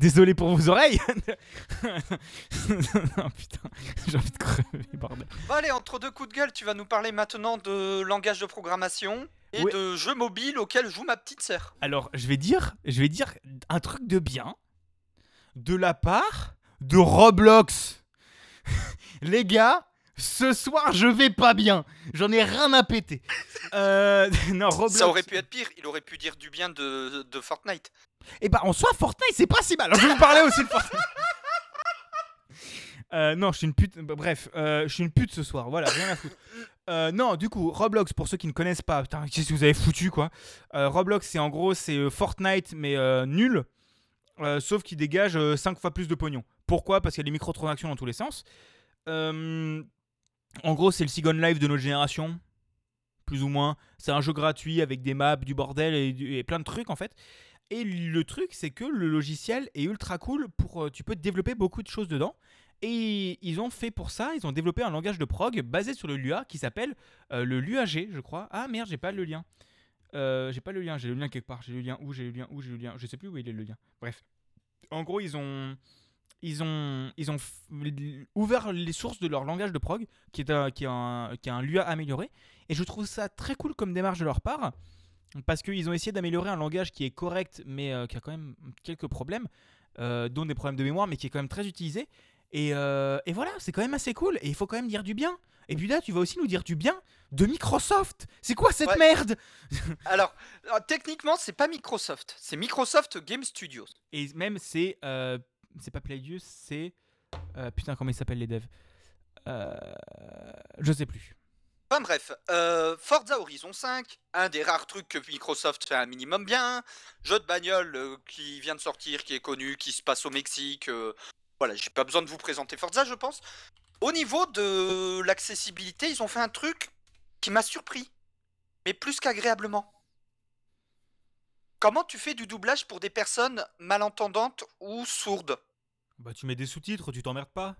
Désolé pour vos oreilles Non putain, j'ai envie de crever, bordel. Bon allez, entre deux coups de gueule, tu vas nous parler maintenant de langage de programmation et de jeux mobiles auxquels joue ma petite sœur. Alors, je vais dire, je vais dire un truc de bien de la part de Roblox. Les gars, ce soir, je vais pas bien. J'en ai rien à péter. Euh, non, Roblox. Ça aurait pu être pire, il aurait pu dire du bien de, de Fortnite. Et bah, en soi, Fortnite, c'est pas si mal. Alors, je vais vous parler aussi de Fortnite. Euh, non, je suis une pute. Bref, euh, je suis une pute ce soir. Voilà, rien à foutre. Euh, non, du coup, Roblox, pour ceux qui ne connaissent pas, putain, qu'est-ce que vous avez foutu quoi? Euh, Roblox, c'est en gros, c'est Fortnite, mais nul. Sauf qu'il dégage 5 fois plus de pognon. Pourquoi? Parce qu'il y a des microtransactions dans tous les sens. En gros, c'est le Second Life de notre génération. Plus ou moins. C'est un jeu gratuit avec des maps, du bordel et plein de trucs en fait. Et le truc, c'est que le logiciel est ultra cool pour. euh, tu peux développer beaucoup de choses dedans. Et ils ont fait pour ça, ils ont développé un langage de prog basé sur le Lua qui s'appelle euh, le LuaG, je crois. Ah merde, j'ai pas le lien. Euh, j'ai pas le lien, j'ai le lien quelque part. J'ai le lien où, j'ai le lien où, j'ai le lien. Je sais plus où il est le lien. Bref. En gros, ils ont. Ils ont, ils ont ouvert les sources de leur langage de prog, qui est un, qui est un, qui est un Lua amélioré. Et je trouve ça très cool comme démarche de leur part, parce qu'ils ont essayé d'améliorer un langage qui est correct, mais euh, qui a quand même quelques problèmes, euh, dont des problèmes de mémoire, mais qui est quand même très utilisé. Et, euh, et voilà, c'est quand même assez cool. Et il faut quand même dire du bien. Et puis là, tu vas aussi nous dire du bien de Microsoft. C'est quoi cette Ouais. merde? Alors, alors, techniquement, c'est pas Microsoft, c'est Microsoft Game Studios. Et même, c'est. euh, c'est pas Playdius, c'est. euh, putain, comment ils s'appellent les devs? Euh, Je sais plus. Enfin bref, euh, Forza Horizon 5, un des rares trucs que Microsoft fait un minimum bien, jeu de bagnole qui vient de sortir, qui est connu, qui se passe au Mexique. voilà, j'ai pas besoin de vous présenter Forza, je pense. Au niveau de l'accessibilité, ils ont fait un truc qui m'a surpris, mais plus qu'agréablement. Comment tu fais du doublage pour des personnes malentendantes ou sourdes? Bah, tu mets des sous-titres, tu t'emmerdes pas.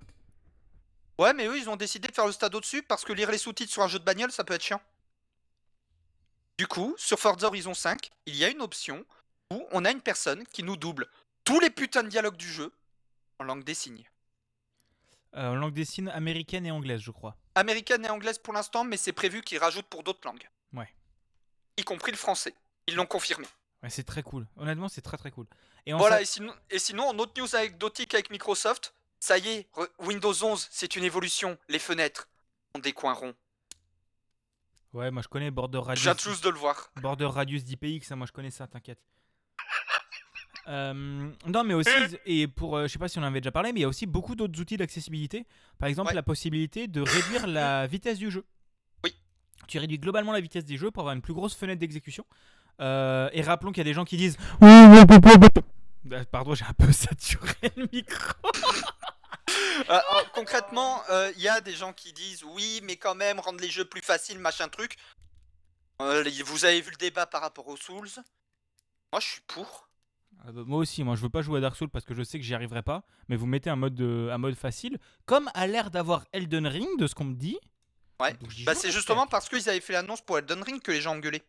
Ouais, mais eux, ils ont décidé de faire le stade au-dessus parce que lire les sous-titres sur un jeu de bagnole, ça peut être chiant. Du coup, sur Forza Horizon 5, il y a une option où on a une personne qui nous double tous les putains de dialogues du jeu en langue des signes. Euh, en langue des signes américaine et anglaise, je crois. Américaine et anglaise pour l'instant, mais c'est prévu qu'ils rajoutent pour d'autres langues. Ouais. Y compris le français. Ils l'ont confirmé. Ouais, c'est très cool. Honnêtement, c'est très très cool. Et Voilà, sa- et sinon, et sinon, en autre news anecdotique avec Microsoft, ça y est, re- Windows 11, c'est une évolution. Les fenêtres ont des coins ronds. Ouais, moi je connais Border Radius. viens tous de le voir. Border Radius d'IPX, ça, moi je connais ça, t'inquiète. Euh, non, mais aussi, et pour, euh, je sais pas si on en avait déjà parlé, mais il y a aussi beaucoup d'autres outils d'accessibilité. Par exemple, Ouais. la possibilité de réduire la vitesse du jeu. Oui. Tu réduis globalement la vitesse des jeux pour avoir une plus grosse fenêtre d'exécution. Euh, et rappelons qu'il y a des gens qui disent. Euh, Pardon, j'ai un peu saturé le micro. Euh, euh, concrètement, euh, il y a des gens qui disent oui, mais quand même, rendre les jeux plus faciles, machin truc. Euh, vous avez vu le débat par rapport aux Souls? Moi, je suis pour. Ah bah, moi aussi, moi je veux pas jouer à Dark Souls parce que je sais que j'y arriverai pas. Mais vous mettez un mode, de- un mode facile, comme a l'air d'avoir Elden Ring, de ce qu'on me dit. Ouais. Bah, c'est justement parce qu'ils avaient fait l'annonce pour Elden Ring que les gens engueulaient.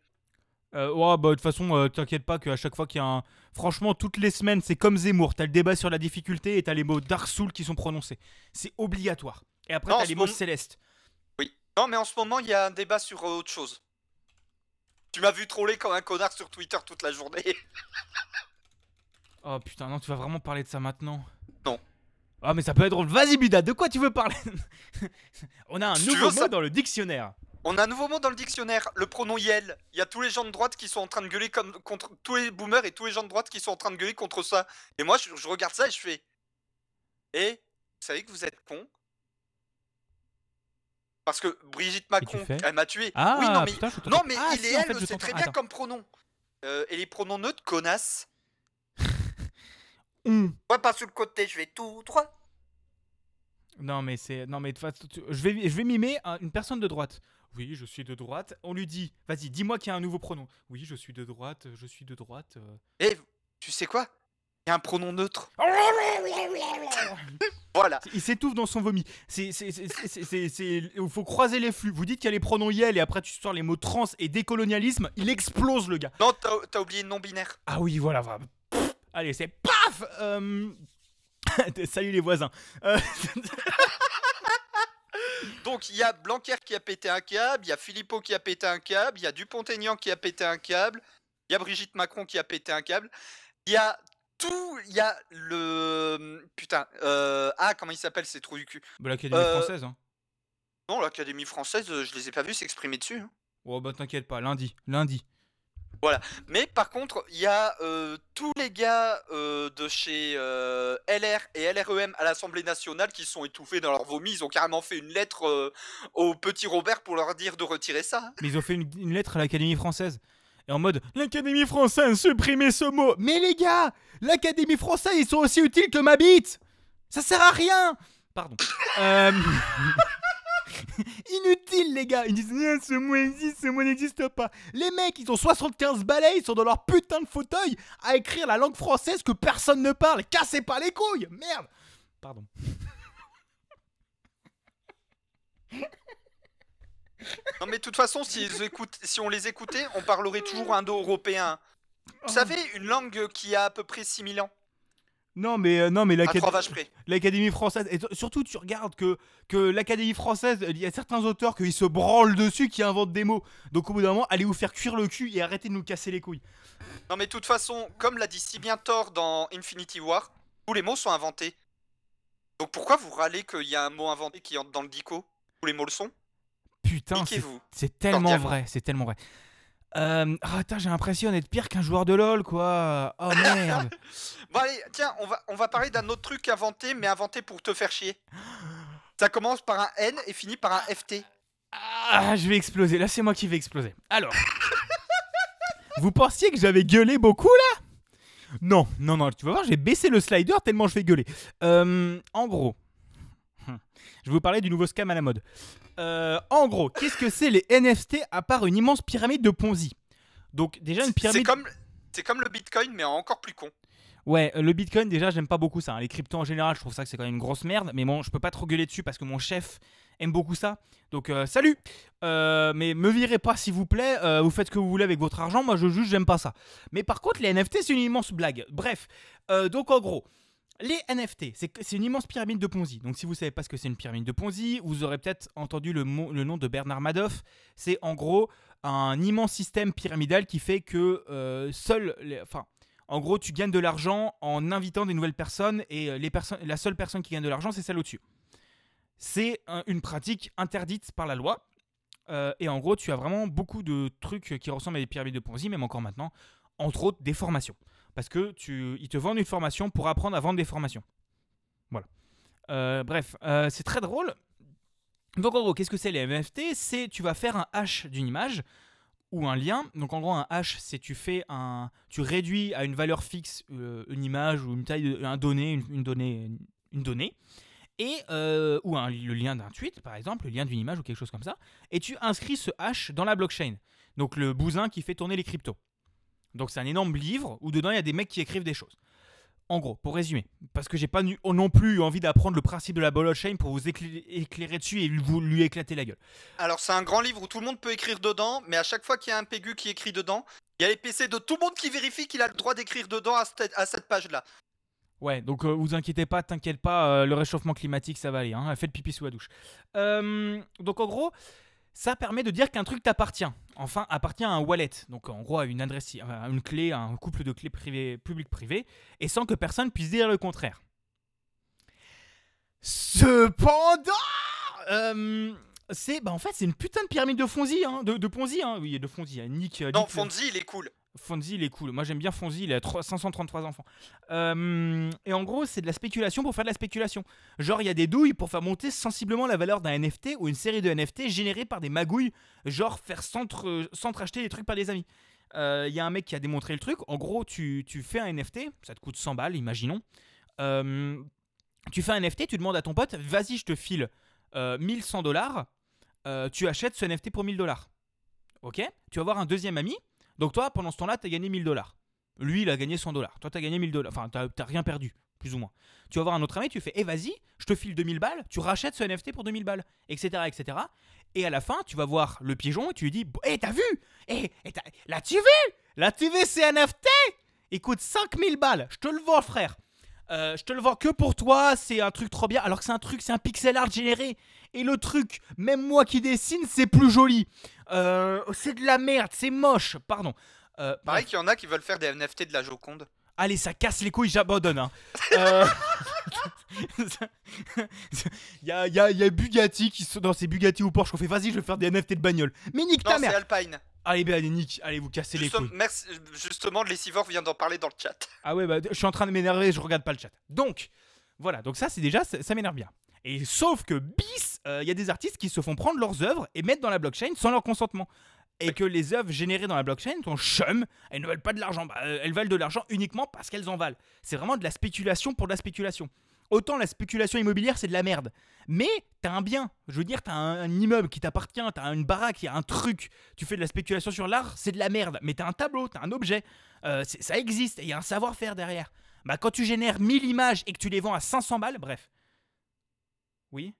Euh, ouais, bah, de toute façon, euh, t'inquiète pas qu'à chaque fois qu'il y a un. Franchement, toutes les semaines, c'est comme Zemmour. T'as le débat sur la difficulté et t'as les mots Dark Soul qui sont prononcés. C'est obligatoire. Et après, t'as les mots moment- célestes. Non, mais en ce moment, il y a un débat sur euh, autre chose. Tu m'as vu troller comme un connard sur Twitter toute la journée. Oh putain, non, tu vas vraiment parler de ça maintenant Non. Ah, mais ça peut être drôle. Vas-y, Buda, de quoi tu veux parler? On a un nouveau mot ça- dans le dictionnaire. On a un nouveau mot dans le dictionnaire, le pronom Yel. Il y a tous les gens de droite qui sont en train de gueuler comme, contre tous les boomers et tous les gens de droite qui sont en train de gueuler contre ça. Et moi, je, je regarde ça et je fais. Et vous savez que vous êtes con? Parce que Brigitte Macron, elle m'a tué. Ah, oui, non, mais, putain, je non, mais Ah, il si, et en elle, c'est très bien Attends. comme pronom. Euh, et les pronoms neutres, connasse. On. Ouais, pas sur le côté, je vais tout droit. Non, mais c'est. Non, mais de toute façon, tu- je vais, je vais mimer un- une personne de droite. Oui, je suis de droite. On lui dit, vas-y, dis-moi qu'il y a un nouveau pronom. Oui, je suis de droite, je suis de droite. euh. Et tu sais quoi? Il y a un pronom neutre. Voilà. Il s'étouffe dans son vomi. C'est, il faut croiser les flux. Vous dites qu'il y a les pronoms Yel et après tu sors les mots trans et décolonialisme. Il explose le gars. Non, t'as oublié le non-binaire. Ah oui, voilà. voilà. Pff, Allez, c'est paf. Euh, Salut les voisins. Euh, Donc il y a Blanquer qui a pété un câble, il y a Philippot qui a pété un câble, il y a Dupont-Aignan qui a pété un câble, il y a Brigitte Macron qui a pété un câble, il y a tout, il y a le putain, euh, ah comment il s'appelle ces trous du cul? bah, L'Académie Euh, française. Hein. Non, l'Académie française, je les ai pas vus s'exprimer dessus. hein. Oh bah t'inquiète pas, lundi. Lundi. Mais par contre, il y a euh, tous les gars euh, de chez euh, LR et LREM à l'Assemblée nationale qui sont étouffés dans leur vomi. Ils ont carrément fait une lettre au petit Robert pour leur dire de retirer ça. Mais ils ont fait une, une lettre à l'Académie française. Et en mode L'Académie française, supprimez ce mot Mais les gars L'Académie française, ils sont aussi utiles que ma bite Ça sert à rien Pardon. Inutile, les gars Ils disent Ah, Ce mot existe, ce mot n'existe pas. Les mecs, ils ont 75 balais, ils sont dans leur putain de fauteuil à écrire la langue française que personne ne parle. Cassez pas les couilles Merde Pardon. Non mais de toute façon, si, si on les écoutait, on parlerait toujours indo-européen. Vous savez, une langue qui a à peu près 6000 ans, Non, mais, euh, non, mais l'Académie. française. Et surtout, tu regardes que, que l'Académie française, il y a certains auteurs qui se branlent dessus, qui inventent des mots. Donc au bout d'un moment, allez vous faire cuire le cul et arrêtez de nous casser les couilles. Non mais de toute façon, comme l'a dit si bien Thor dans Infinity War, tous les mots sont inventés. Donc pourquoi vous râlez qu'il y a un mot inventé qui entre dans le dico? Tous les mots le sont? Putain, c'est tellement vrai, c'est tellement vrai. Euh, ah, attends, j'ai l'impression d'être pire qu'un joueur de LoL, quoi. Oh merde. Bon allez, tiens, on va, on va parler d'un autre truc inventé, mais inventé pour te faire chier. Ça commence par un N et finit par un FT. Ah, je vais exploser. Là, c'est moi qui vais exploser. Alors. Vous pensiez que j'avais gueulé beaucoup là? Non, non, non. Tu vas voir, j'ai baissé le slider tellement je vais gueuler. Euh, en gros, je vais vous parler du nouveau scam à la mode. Euh, en gros, qu'est-ce que c'est les NFT à part une immense pyramide de Ponzi? Donc déjà une C'est pyramide. comme, c'est comme le Bitcoin, mais encore plus con. Ouais, euh, le Bitcoin, déjà, j'aime pas beaucoup ça. hein. Les cryptos en général, je trouve ça que c'est quand même une grosse merde. Mais bon, je peux pas trop gueuler dessus parce que mon chef aime beaucoup ça. Donc, euh, salut Euh, Mais me virez pas, s'il vous plaît. Euh, vous faites ce que vous voulez avec votre argent. Moi, je juge, j'aime pas ça. Mais par contre, les NFT, c'est une immense blague. Bref, donc en gros. Les NFT, c'est une immense pyramide de Ponzi. Donc, si vous savez pas ce que c'est une pyramide de Ponzi, vous aurez peut-être entendu le, nom de Bernard Madoff. C'est en gros un immense système pyramidal qui fait que euh, seuls, les- enfin, en gros, tu gagnes de l'argent en invitant des nouvelles personnes et euh, les la seule personne qui gagne de l'argent, c'est celle au-dessus. C'est un- une pratique interdite par la loi. Euh, et en gros, tu as vraiment beaucoup de trucs qui ressemblent à des pyramides de Ponzi, même encore maintenant. Entre autres, des formations. Parce que tu, ils te vendent une formation pour apprendre à vendre des formations. Voilà. Euh, bref, euh, c'est très drôle. Donc en gros, qu'est-ce que c'est les NFT C'est tu vas faire un hash d'une image ou un lien. Donc en gros, un hash, c'est tu fais un, tu réduis à une valeur fixe euh, une image ou une taille, un donné, une, donnée, une, donnée, et ou le lien d'un tweet, par exemple, le lien d'une image ou quelque chose comme ça, et tu inscris ce hash dans la blockchain. Donc le bousin qui fait tourner les cryptos. Donc c'est un énorme livre où dedans il y a des mecs qui écrivent des choses. En gros, pour résumer, parce que j'ai pas nu- non plus envie d'apprendre le principe de la blockchain pour vous éclairer, éclairer dessus et vous lui éclater la gueule. Alors, c'est un grand livre où tout le monde peut écrire dedans, mais à chaque fois qu'il y a un PGU qui écrit dedans, il y a les PC de tout le monde qui vérifie qu'il a le droit d'écrire dedans à cette, à cette page-là. Ouais, donc euh, vous inquiétez pas, t'inquiète pas, euh, le réchauffement climatique ça va aller, hein, faites pipi sous la douche. Euh, donc en gros, ça permet de dire qu'un truc t'appartient, enfin appartient à un wallet, donc en gros à une adresse, à une clé, à un couple de clés privées, publiques-privées, et sans que personne puisse dire le contraire. Cependant, euh, c'est, bah en fait c'est une putain de pyramide de Fonzi, hein, de, de Ponzi, hein, oui de Fonzi, hein, Nick. Non, Nick- Fonzie, il est cool. Fonzie, il est cool. Moi, j'aime bien Fonzie. Il a trois- 533 enfants. Euh, et en gros, c'est de la spéculation pour faire de la spéculation. Genre, il y a des douilles pour faire monter sensiblement la valeur d'un NFT ou une série de NFT générés par des magouilles, genre faire centre, acheter des trucs par des amis. Euh, Il y a un mec qui a démontré le truc. En gros, tu, tu fais un NFT, ça te coûte 100 balles, imaginons. Euh, tu fais un NFT, tu demandes à ton pote, vas-y, je te file euh, 1100 dollars. Euh, tu achètes ce NFT pour 1000 dollars. Ok? Tu vas voir un deuxième ami. Donc toi, pendant ce temps-là, tu as gagné 1000 dollars. Lui, il a gagné 100 dollars. Toi, tu as gagné 1000 dollars. Enfin, tu n'as rien perdu, plus ou moins. Tu vas voir un autre ami, tu fais, eh vas-y, je te file 2000 balles, tu rachètes ce NFT pour 2000 balles, etc., etc. Et à la fin, tu vas voir le pigeon et tu lui dis, eh, t'as vu? Eh, eh, t'as- l'as-tu vu? L'as-tu vu, c'est NFT Il coûte 5000 balles, je te le vends, frère. Euh, je te le vends que pour toi, c'est un truc trop bien, alors que c'est un truc, c'est un pixel art généré. Et le truc, même moi qui dessine, c'est plus joli. Euh, c'est de la merde, c'est moche, pardon. Euh, Pareil qu'il y en a qui veulent faire des NFT de la Joconde. Allez, ça casse les couilles, j'abandonne. Hein. Euh, Il y, a, il y a- il y a Bugatti qui sont dans ces Bugatti ou Porsche qu'on fait vas-y, je vais faire des NFT de bagnole. Mais nique Non, ta c'est mère Alpine. Allez, ben, allez, vous cassez les couilles. merci, justement, le Lessivore vient d'en parler dans le chat. Ah ouais, bah, je suis en train de m'énerver, je regarde pas le chat. Donc, voilà, donc ça, c'est déjà, ça, ça m'énerve bien. Et sauf que bis, euh, il y a des artistes qui se font prendre leurs œuvres et mettre dans la blockchain sans leur consentement. Et que les œuvres générées dans la blockchain sont chum, elles ne valent pas de l'argent. Bah, euh, elles valent de l'argent uniquement parce qu'elles en valent. C'est vraiment de la spéculation pour de la spéculation. Autant la spéculation immobilière, c'est de la merde. Mais t'as un bien. Je veux dire, t'as un, immeuble qui t'appartient, t'as une baraque, il a un truc. Tu fais de la spéculation sur l'art, c'est de la merde. Mais t'as un tableau, t'as un objet. Euh, ça existe il y a un savoir-faire derrière. Bah, quand tu génères 1000 images et que tu les vends à 500 balles, bref. Oui?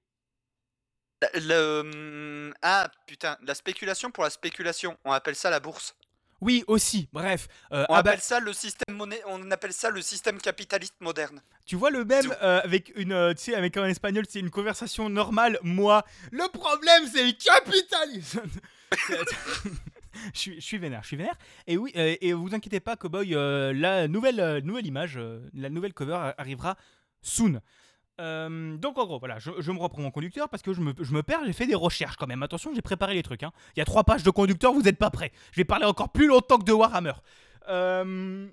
Le... hum, Ah, putain, la spéculation pour la spéculation. On appelle ça la bourse. Oui, aussi. Bref. Euh, On ah bah, appelle ça le système. On appelle ça le système capitaliste moderne. tu vois le même euh, avec une, euh, tu sais, avec en espagnol, c'est une conversation normale. Moi, le problème, c'est le capitalisme. je, suis, je suis vénère, je suis vénère. Et oui, et vous inquiétez pas, Cowboy, la nouvelle, nouvelle image, la nouvelle cover arrivera soon. Euh, donc en gros, voilà, je, me reprends mon conducteur parce que je me, je me perds, j'ai fait des recherches quand même. Attention, j'ai préparé les trucs. hein. Il y a trois pages de conducteur, vous n'êtes pas prêts. Je vais parler encore plus longtemps que de Warhammer. Euh,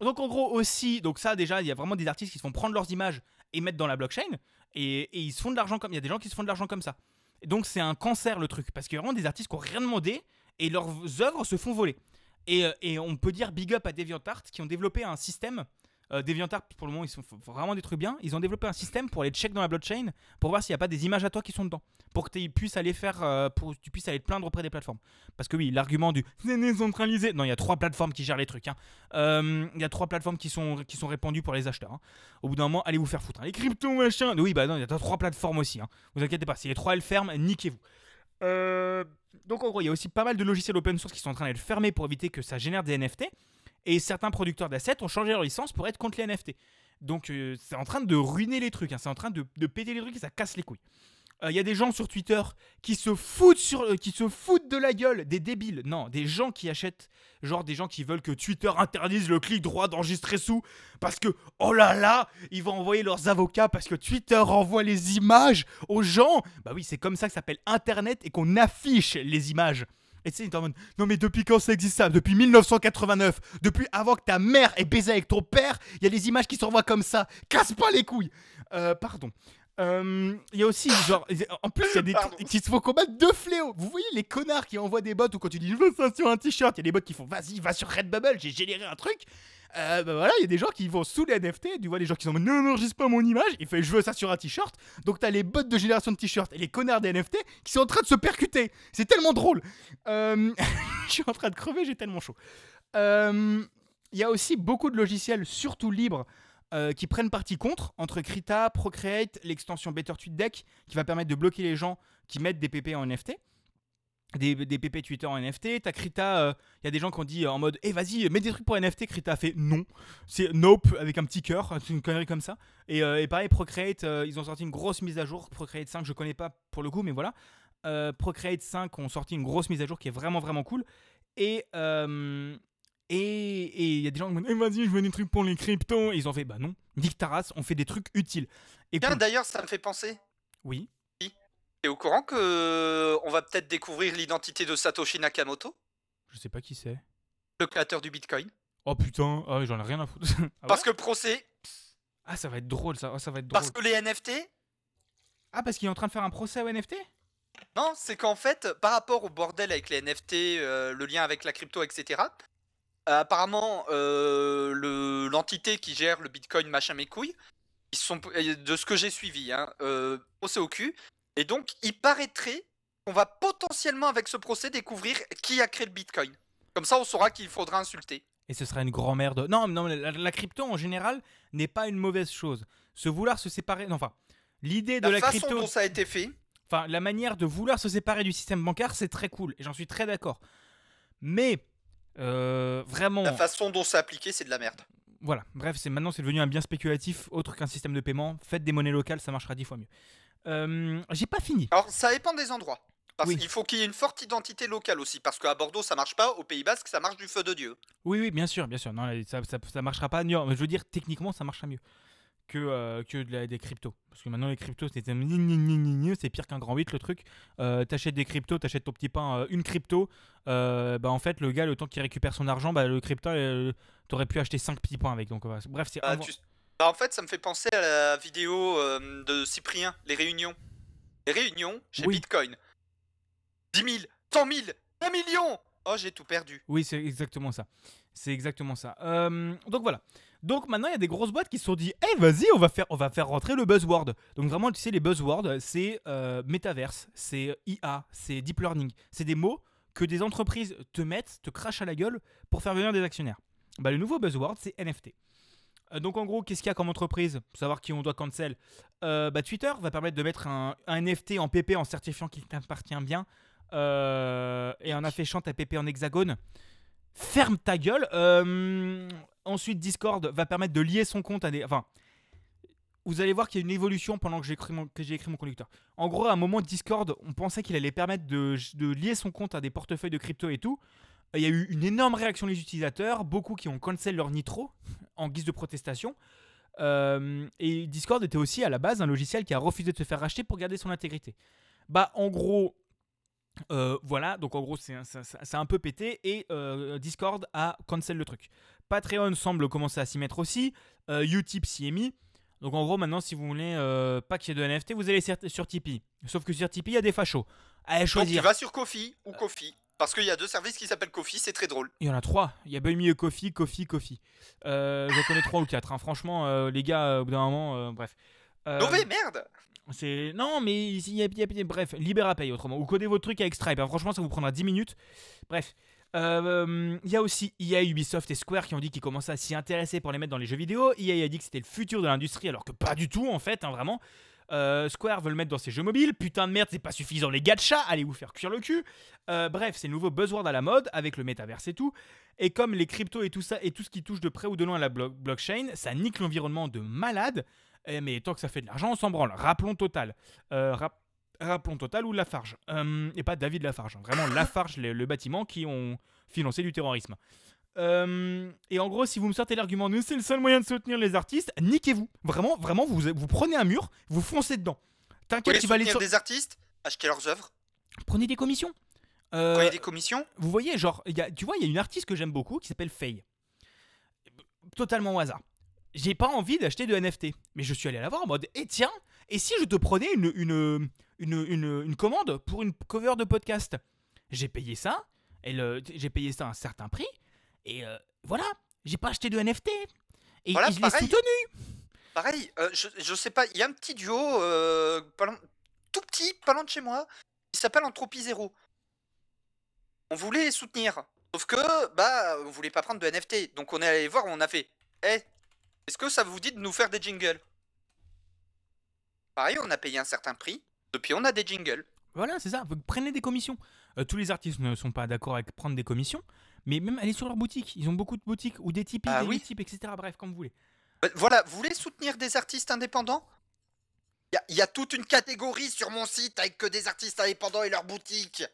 donc en gros aussi, donc ça déjà, il y a vraiment des artistes qui se font prendre leurs images et mettre dans la blockchain et, et ils se font de l'argent comme il y a des gens qui se font de l'argent comme ça. Et donc c'est un cancer le truc parce qu'il y a vraiment des artistes qui ont rien demandé et leurs œuvres se font voler. Et, euh, et on peut dire big up à DeviantArt qui ont développé un système Euh, DeviantArt, pour le moment, ils sont vraiment des trucs bien. Ils ont développé un système pour aller check dans la blockchain pour voir s'il n'y a pas des images à toi qui sont dedans. Pour que tu puisses aller faire, euh, pour que tu puisses aller te plaindre auprès des plateformes. Parce que oui, l'argument du c'est décentralisé. Non, il y a trois plateformes qui gèrent les trucs. hein. Euh, Il y a trois plateformes qui sont, qui sont répandues pour les acheteurs. hein. Au bout d'un moment, allez vous faire foutre. hein. Les cryptos, machin. Oui, bah non, il y a trois plateformes aussi. Hein. Vous inquiétez pas, si les trois elles ferment, niquez-vous. Euh, donc en gros, il y a aussi pas mal de logiciels open source qui sont en train d'être fermés pour éviter que ça génère des NFT. Et certains producteurs d'assets ont changé leur licence pour être contre les NFT. Donc euh, c'est en train de ruiner les trucs, hein. c'est en train de, péter les trucs et ça casse les couilles. Euh, Il y a des gens sur Twitter qui se foutent euh, qui se foutent de la gueule des débiles. Non, des gens qui achètent, genre des gens qui veulent que Twitter interdise le clic droit d'enregistrer sous parce que oh là là, ils vont envoyer leurs avocats parce que Twitter envoie les images aux gens. Bah oui, c'est comme ça que ça s'appelle Internet et qu'on affiche les images. Et tu sais, ils t'en mode, non mais depuis quand ça existe ça? Depuis 1989, depuis avant que ta mère ait baisé avec ton père, il y a des images qui s'envoient comme ça. Casse pas les couilles. Euh, pardon. Euh, Il y a aussi, genre, en plus, il y a des qui se font combattre deux fléaux. Vous voyez les connards qui envoient des bots ou quand tu dis je veux ça sur un t-shirt, il y a des bots qui font vas-y, va sur Redbubble, j'ai généré un truc. Euh, bah voilà, il y a des gens qui vont sous les NFT, tu vois les gens qui sont non, non, pas mon image, il fait je veux ça sur un t-shirt. Donc t'as les bots de génération de t-shirts et les connards des NFT qui sont en train de se percuter. C'est tellement drôle. Euh, je suis en train de crever, j'ai tellement chaud. Euh, Il y a aussi beaucoup de logiciels, surtout libres, qui prennent parti contre, entre Krita, Procreate, l'extension Better TweetDeck, qui va permettre de bloquer les gens qui mettent des PP en NFT. Des, des PP Twitter en NFT, t'as Krita, il y a des gens qui ont dit euh, en mode Eh vas-y, mets des trucs pour NFT, Krita a fait non. C'est nope avec un petit cœur, c'est une connerie comme ça. Et, euh, et pareil, Procreate, euh, ils ont sorti une grosse mise à jour. Procreate 5, je connais pas pour le coup, mais voilà. Euh, Procreate 5 ont sorti une grosse mise à jour qui est vraiment vraiment cool. Et euh, et et il y a des gens qui me disent Eh, vas-y, je veux des trucs pour les cryptos. Et ils ont fait Bah non, nique ta race, on fait des trucs utiles. Et Tiens, d'ailleurs, ça me fait penser. Oui, T'es au courant que on va peut-être découvrir l'identité de Satoshi Nakamoto, je sais pas qui c'est. le créateur du Bitcoin Oh putain, ah, j'en ai rien à foutre. Ah, Parce ouais que le procès, Ah, ça va être drôle ça, Oh, ça va être drôle. parce que les NFT, Ah, parce qu'il est en train de faire un procès au NFT non, c'est qu'en fait, par rapport au bordel avec les NFT, euh, le lien avec la crypto, etc. euh, apparemment, euh, le- l'entité qui gère le Bitcoin, machin mes couilles, ils sont, de ce que j'ai suivi, hein, procès au cul. Et donc, il paraîtrait qu'on va potentiellement, avec ce procès, découvrir qui a créé le Bitcoin. Comme ça, on saura qu'il faudra insulter. Et ce sera une grand-mère de. Non, non, la, la crypto en général n'est pas une mauvaise chose. Se vouloir se séparer. Non, enfin, l'idée de La, la, façon crypto. dont ça a été fait, Enfin, la manière de vouloir se séparer du système bancaire, c'est très cool. Et j'en suis très d'accord. Mais. euh, vraiment. la façon dont c'est appliqué, c'est de la merde. Voilà. Bref, c'est maintenant c'est devenu un bien spéculatif autre qu'un système de paiement. Faites des monnaies locales, ça marchera dix fois mieux. Euh, J'ai pas fini. Alors, ça dépend des endroits. Parce Oui. qu'il faut qu'il y ait une forte identité locale aussi. Parce qu'à Bordeaux, ça marche pas. Au Pays Basque, ça marche du feu de Dieu. Oui, oui, bien sûr, bien sûr. Non, ça, ça, ça marchera pas. Non, mais je veux dire, techniquement, ça marchera mieux que, euh, que de la- des cryptos. Parce que maintenant, les cryptos, c'est c'est pire qu'un grand 8 le truc. Euh, t'achètes des cryptos, t'achètes ton petit pain, une crypto. bah, en fait, le gars, le temps qu'il récupère son argent, bah, le crypto, t'aurais pu acheter 5 petits pains avec. Donc, bref, c'est. Bah, tu- bah, en fait, ça me fait penser à la vidéo euh, de Cyprien, les réunions. Les réunions chez Oui. Bitcoin. 10 000, 100 000, 1 million Oh, j'ai tout perdu. Oui, c'est exactement ça. C'est exactement ça. Euh, donc voilà. Donc maintenant, il y a des grosses boîtes qui se sont dit Eh, vas-y, on va faire, on va faire rentrer le buzzword. Donc vraiment, tu sais, les buzzwords, c'est euh, métaverse, c'est IA, c'est deep learning. C'est des mots que des entreprises te mettent, te crachent à la gueule pour faire venir des actionnaires. Bah, le nouveau buzzword, c'est NFT. Euh, donc en gros, qu'est-ce qu'il y a comme entreprise? Pour savoir qui on doit cancel. Euh, bah, Twitter va permettre de mettre un, NFT en PP en certifiant qu'il t'appartient bien euh, et en affichant ta PP en hexagone. Ferme ta gueule. Euh, ensuite, Discord va permettre de lier son compte à des. Enfin, vous allez voir qu'il y a une évolution pendant que j'ai écrit, mon- conducteur. En gros, à un moment, Discord, on pensait qu'il allait permettre de lier son compte à des portefeuilles de crypto et tout. Il y a eu une énorme réaction des utilisateurs, beaucoup qui ont cancel leur nitro en guise de protestation. Euh, et Discord était aussi à la base un logiciel qui a refusé de se faire racheter pour garder son intégrité. Bah, en gros, euh, voilà, donc en gros, c'est un, peu pété et euh, Discord a cancel le truc. Patreon semble commencer à s'y mettre aussi. Utip s'y est mis. Donc en gros, maintenant, si vous voulez pas qu'il y ait de NFT, vous allez sur, sur Tipeee. Sauf que sur Tipeee, il y a des fachos. Allez Donc, il choisir. va sur Kofi ou Kofi. Parce qu'il y a deux services qui s'appellent Kofi, c'est très drôle. Il y en a trois. Il y a Buy Me a Coffee, Coffee, Coffee. Euh, J'en connais trois ou quatre. hein. Franchement, euh, les gars, euh, au bout d'un moment, euh, bref. Nové, merde c'est non, mais il y a, il y a- bref, Libérapaye autrement. Ou codez votre truc avec Stripe. hein. Franchement, ça vous prendra 10 minutes. Bref. Il y a aussi EA, Ubisoft et Square qui ont dit qu'ils commençaient à s'y intéresser pour les mettre dans les jeux vidéo. EA a dit que c'était le futur de l'industrie, alors que pas du tout en fait, hein, vraiment. Euh, Square veut le mettre dans ses jeux mobiles. Putain de merde, c'est pas suffisant les gachas. Allez vous faire cuire le cul. Euh, bref, c'est le nouveau buzzword à la mode avec le métaverse et tout. Et comme les cryptos et tout ça et tout ce qui touche de près ou de loin à la blo- blockchain, ça nique l'environnement de malade. Eh, mais tant que ça fait de l'argent, on s'en branle. Rappelons Total. Euh, rap- rappelons Total ou Lafarge. Et pas David Lafarge. hein. Vraiment Lafarge, le bâtiment qui ont financé du terrorisme. Euh, et en gros, si vous me sortez l'argument de c'est le seul moyen de soutenir les artistes, niquez-vous. Vraiment, vraiment, vous, vous prenez un mur, vous foncez dedans. T'inquiète, tu vas soutenir sur... des artistes Acheter leurs œuvres Prenez des commissions. Euh, Prenez des commissions vous voyez, genre, il y a- tu vois, il y a une artiste que j'aime beaucoup qui s'appelle Faye. Totalement au hasard. J'ai pas envie d'acheter de NFT, mais je suis allé la voir en mode, eh tiens, et si je te prenais une, une, une, une, une commande pour une cover de podcast? J'ai payé ça, et j'ai payé ça à un certain prix, et euh, voilà, j'ai pas acheté de NFT. Et, Voilà, je l'ai pareil. soutenu. Pareil, euh, je, je sais pas, il y a un petit duo, euh, pas tout petit, pas loin de chez moi, qui s'appelle Entropie Zéro. On voulait les soutenir, sauf que, bah, on voulait pas prendre de NFT, donc on est allé voir, on a fait, Eh, est-ce que ça vous dit de nous faire des jingles? Pareil, on a payé un certain prix, depuis on a des jingles. Voilà, c'est ça. Vous prenez des commissions. Euh, tous les artistes ne sont pas d'accord avec prendre des commissions, mais même aller sur leur boutique. Ils ont beaucoup de boutiques ou des Tipeee, Ah des oui. Utip, etc. Bref, comme vous voulez. Bah, Voilà, vous voulez soutenir des artistes indépendants? Il y, a- il y a toute une catégorie sur mon site avec que des artistes indépendants et leurs boutiques.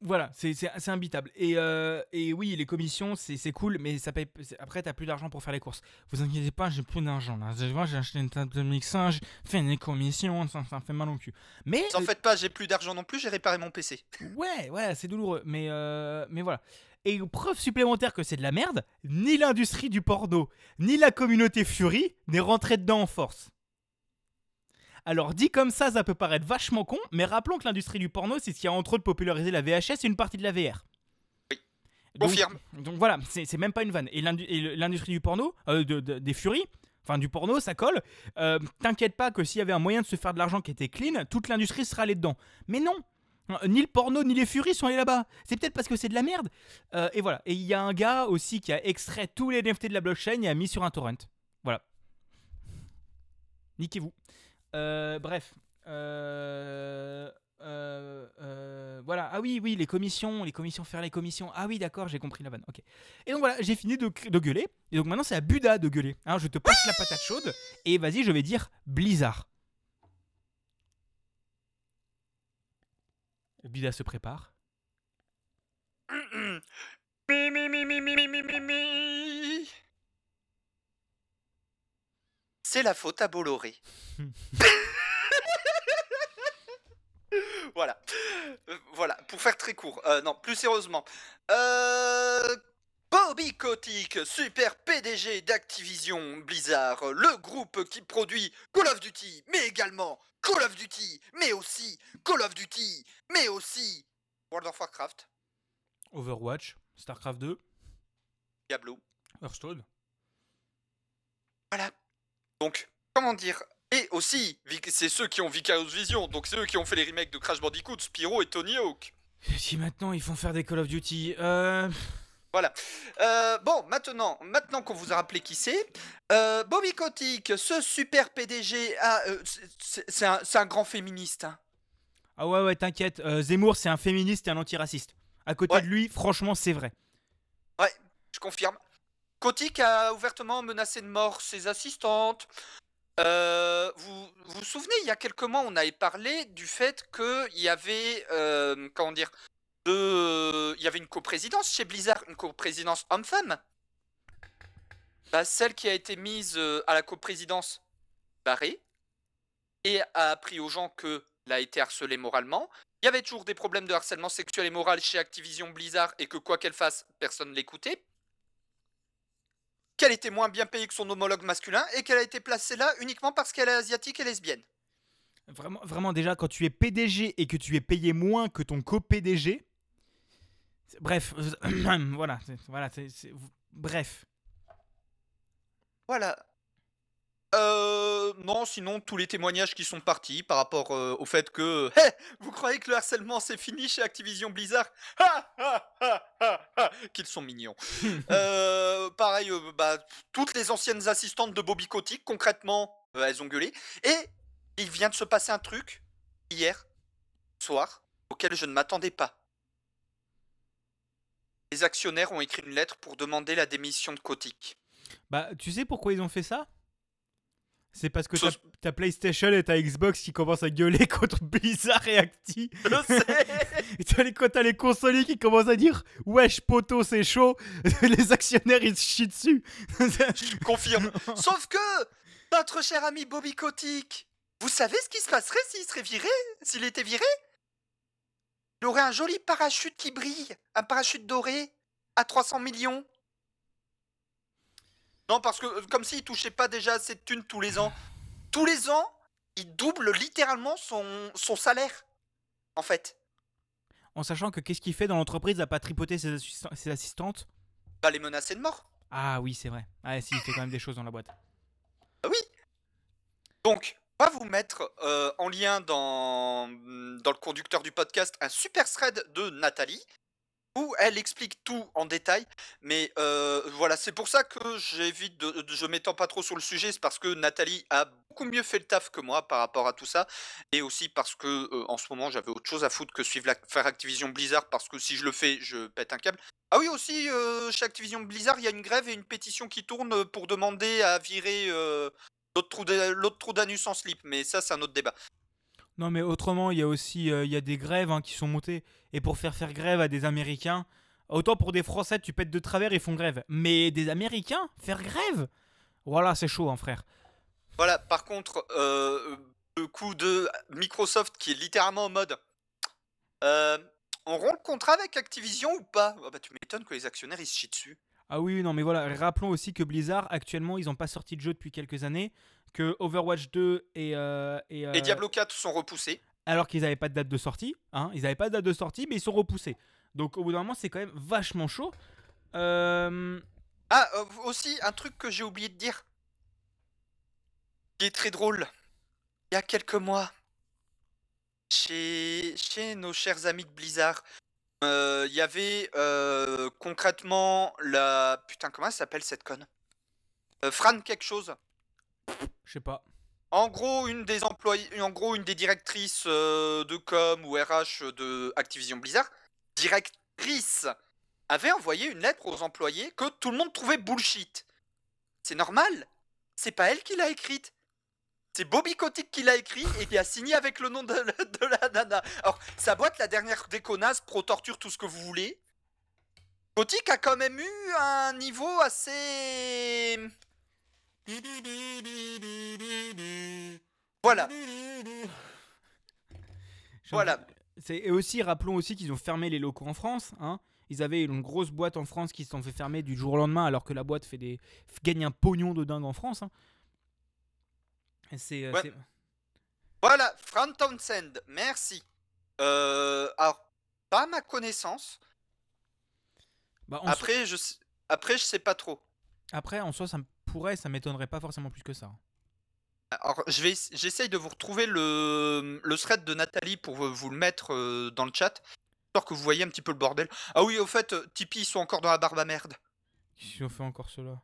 Voilà, c'est imbitable. Et, euh, et oui, les commissions, c'est cool, mais ça paye, après, t'as plus d'argent pour faire les courses. Vous inquiétez pas, j'ai plus d'argent j'ai acheté une table de mixage, fait des commissions, ça, ça me fait mal au cul. Mais, T'en faites pas, j'ai plus d'argent non plus, j'ai réparé mon PC. ouais, ouais, c'est douloureux. Mais, euh, mais voilà. Et preuve supplémentaire que c'est de la merde, ni l'industrie du porno, ni la communauté Fury n'est rentrée dedans en force. Alors dit comme ça, ça peut paraître vachement con, mais rappelons que l'industrie du porno, c'est ce qui a entre autres popularisé la VHS et une partie de la VR. Oui. Donc- Confirme. Donc voilà, c'est même pas une vanne. Et l'industrie du porno, euh, de- de- des Furies, enfin du porno, ça colle. Euh, T'inquiète pas que s'il y avait un moyen de se faire de l'argent qui était clean, toute l'industrie serait allée dedans. Mais non ni le porno ni les Furies sont allés là-bas. C'est peut-être parce que c'est de la merde. Euh, et voilà. Et il y a un gars aussi qui a extrait tous les NFT de la blockchain et a mis sur un torrent. Voilà. Niquez-vous. Euh, bref. Euh, voilà. Ah oui, oui, les commissions, les commissions, faire les commissions. Ah oui, d'accord, j'ai compris la vanne. Ok. Et donc voilà, j'ai fini de, de gueuler. Et donc maintenant, c'est à Buda de gueuler. Hein, je te passe la patate chaude. Et vas-y, je vais dire Blizzard. Bida se prépare. C'est la faute à Bolloré. voilà. Voilà, pour faire très court. Euh, non, plus sérieusement. Euh, Bobby Kotick, super PDG d'Activision Blizzard, le groupe qui produit Call of Duty, mais également Call of Duty, mais aussi Call of Duty, mais aussi World of Warcraft, Overwatch, StarCraft 2, Diablo. Hearthstone. Voilà. Donc, comment dire? Et aussi, c'est ceux qui ont Vicarious Vision, donc c'est eux qui ont fait les remakes de Crash Bandicoot, Spyro et Tony Hawk. Et si maintenant ils font faire des Call of Duty. Euh... Euh, bon, maintenant, maintenant qu'on vous a rappelé qui c'est, euh, Bobby Kotick, ce super PDG, ah, euh, c'est- un, grand féministe. hein. Ah ouais, ouais, t'inquiète. euh, Zemmour, c'est un féministe et un antiraciste. À côté Ouais. de lui, franchement, c'est vrai. Je confirme. Kotick a ouvertement menacé de mort ses assistantes. Euh, vous, vous vous souvenez, il y a quelques mois, on avait parlé du fait qu'il y avait, euh, comment dire, de, il y avait une coprésidence chez Blizzard, une coprésidence homme-femme. Bah, celle qui a été mise euh, à la coprésidence barrée et a appris aux gens qu'elle a été harcelée moralement. Il y avait toujours des problèmes de harcèlement sexuel et moral chez Activision Blizzard et que quoi qu'elle fasse, personne ne l'écoutait qu'elle était moins bien payée que son homologue masculin et qu'elle a été placée là uniquement parce qu'elle est asiatique et lesbienne. Vraiment, vraiment, déjà, quand tu es PDG et que tu es payé moins que ton co-PDG, Bref, voilà, c'est- voilà, bref. Voilà. Euh, non, sinon, tous les témoignages qui sont partis par rapport euh, au fait que. Hé Vous croyez que le harcèlement c'est fini chez Activision Blizzard? Ha ha ha ha ha Qu'ils sont mignons. Euh, pareil, euh, bah, toutes les anciennes assistantes de Bobby Kotick, concrètement, euh, elles ont gueulé. Et il vient de se passer un truc hier soir auquel je ne m'attendais pas. Les actionnaires ont écrit une lettre pour demander la démission de Kotick. Bah, tu sais pourquoi ils ont fait ça? C'est parce que ta PlayStation et ta Xbox qui commencent à gueuler contre Blizzard et Acti. Je sais t'as les, les consoliers qui commencent à dire Wesh, poteau, c'est chaud. les actionnaires ils se chient dessus. Je confirme. Sauf que notre cher ami Bobby Kotick, vous savez ce qui se passerait s'il serait viré? S'il était viré? Il aurait un joli parachute qui brille, un parachute doré à 300 millions. Non, parce que euh, comme s'il touchait pas déjà assez de thunes tous les ans. Tous les ans, il double littéralement son, son salaire, en fait. en sachant que qu'est-ce qu'il fait dans l'entreprise à pas tripoter ses, ses assistantes? Bah les menacer de mort. Ah oui, c'est vrai. Ah si, il fait quand même des choses dans la boîte. Donc, vous mettre euh, en lien dans, dans le conducteur du podcast un super thread de Nathalie où elle explique tout en détail. Mais euh, voilà, c'est pour ça que j'évite de, je m'étends pas trop sur le sujet, c'est parce que Nathalie a beaucoup mieux fait le taf que moi par rapport à tout ça, et aussi parce que euh, en ce moment j'avais autre chose à foutre que suivre la, faire Activision Blizzard, parce que si je le fais, je pète un câble. Ah oui, aussi chez Activision Blizzard, il y a une grève et une pétition qui tourne pour demander à virer l'autre trou d'anus en slip, mais ça c'est un autre débat. Non, mais autrement, il y a aussi euh, il y a des grèves hein, qui sont montées. Et pour faire faire grève à des Américains, autant pour des Français, tu pètes de travers, ils font grève. Mais des Américains, faire grève? Voilà, c'est chaud, hein, frère. Voilà, par contre, euh, le coup de Microsoft qui est littéralement en mode euh, on rompt le contrat avec Activision ou pas? Ah Bah tu m'étonnes que les actionnaires ils se chient dessus. Ah oui, non, mais voilà, rappelons aussi que Blizzard, actuellement, ils n'ont pas sorti de jeu depuis quelques années. Que Overwatch 2 et. euh, et, Et euh, Diablo 4 sont repoussés. alors qu'ils n'avaient pas de date de sortie. Hein, ils n'avaient pas de date de sortie, mais ils sont repoussés. Donc au bout d'un moment, c'est quand même vachement chaud. Euh, Ah, euh, aussi, un truc que j'ai oublié de dire. Qui est très drôle. Il y a quelques mois, chez, chez nos chers amis de Blizzard, euh, il y avait euh, concrètement la. Putain, comment elle s'appelle cette conne? Euh, Fran quelque chose? Je sais pas. En gros, une des employés, en gros, une des directrices euh, de com ou RH de Activision Blizzard, directrice, avait envoyé une lettre aux employés que tout le monde trouvait bullshit. C'est normal. C'est pas elle qui l'a écrite. C'est Bobby Kotick qui l'a écrit et qui a signé avec le nom de, la- de la nana. Alors, sa boîte, la dernière déconnasse, pro-torture, tout ce que vous voulez. Kotick a quand même eu un niveau assez... Voilà. Voilà. Et aussi, rappelons aussi qu'ils ont fermé les locaux en France. Hein. Ils avaient une grosse boîte en France qui se sont fait fermer du jour au lendemain, alors que la boîte fait des... gagne un pognon de dingue en France. hein. C'est, euh, Ouais. Voilà, Fran Townsend, merci. Euh, alors, pas à ma connaissance. Bah, Après, je sais, après, je sais pas trop. après, en soi, ça me pourrait, ça m'étonnerait pas forcément plus que ça. Alors, je vais, j'essaye de vous retrouver le, le thread de Nathalie pour vous le mettre euh, dans le chat, histoire que vous voyez un petit peu le bordel. Ah oui, au fait, Tipeee, ils sont encore dans la barbe à merde. Si on fait encore cela.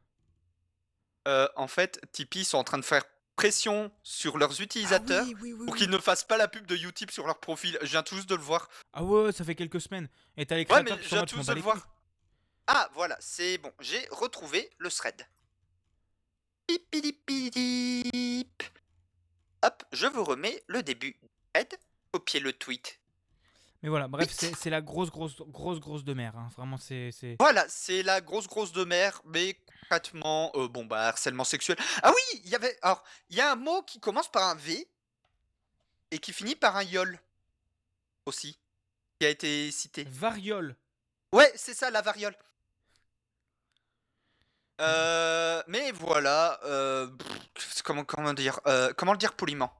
Euh, en fait, Tipeee sont en train de faire pression sur leurs utilisateurs pour qu'ils ne fassent pas la pub de Utip sur leur profil. Je viens tout juste de le voir. Ah ouais, ça fait quelques semaines. Et t'as les Ouais, créateurs mais qui je viens bats de le les couilles. voir. Ah, voilà, c'est bon. J'ai retrouvé le thread. Pipidipidip. Hop, je vous remets le début du thread. Copiez le tweet. Mais voilà, bref, c'est la grosse, grosse, grosse, grosse de mer. hein. Vraiment, c'est. c'est- Voilà, c'est la grosse grosse de mer, mais concrètement, euh, bon bah harcèlement sexuel. Ah oui, il y avait, alors il y a un mot qui commence par un V et qui finit par un yol aussi, qui a été cité. Variole. Ouais, c'est ça, la variole. Euh, mais voilà, euh, pff, comment, comment dire, euh, comment le dire poliment?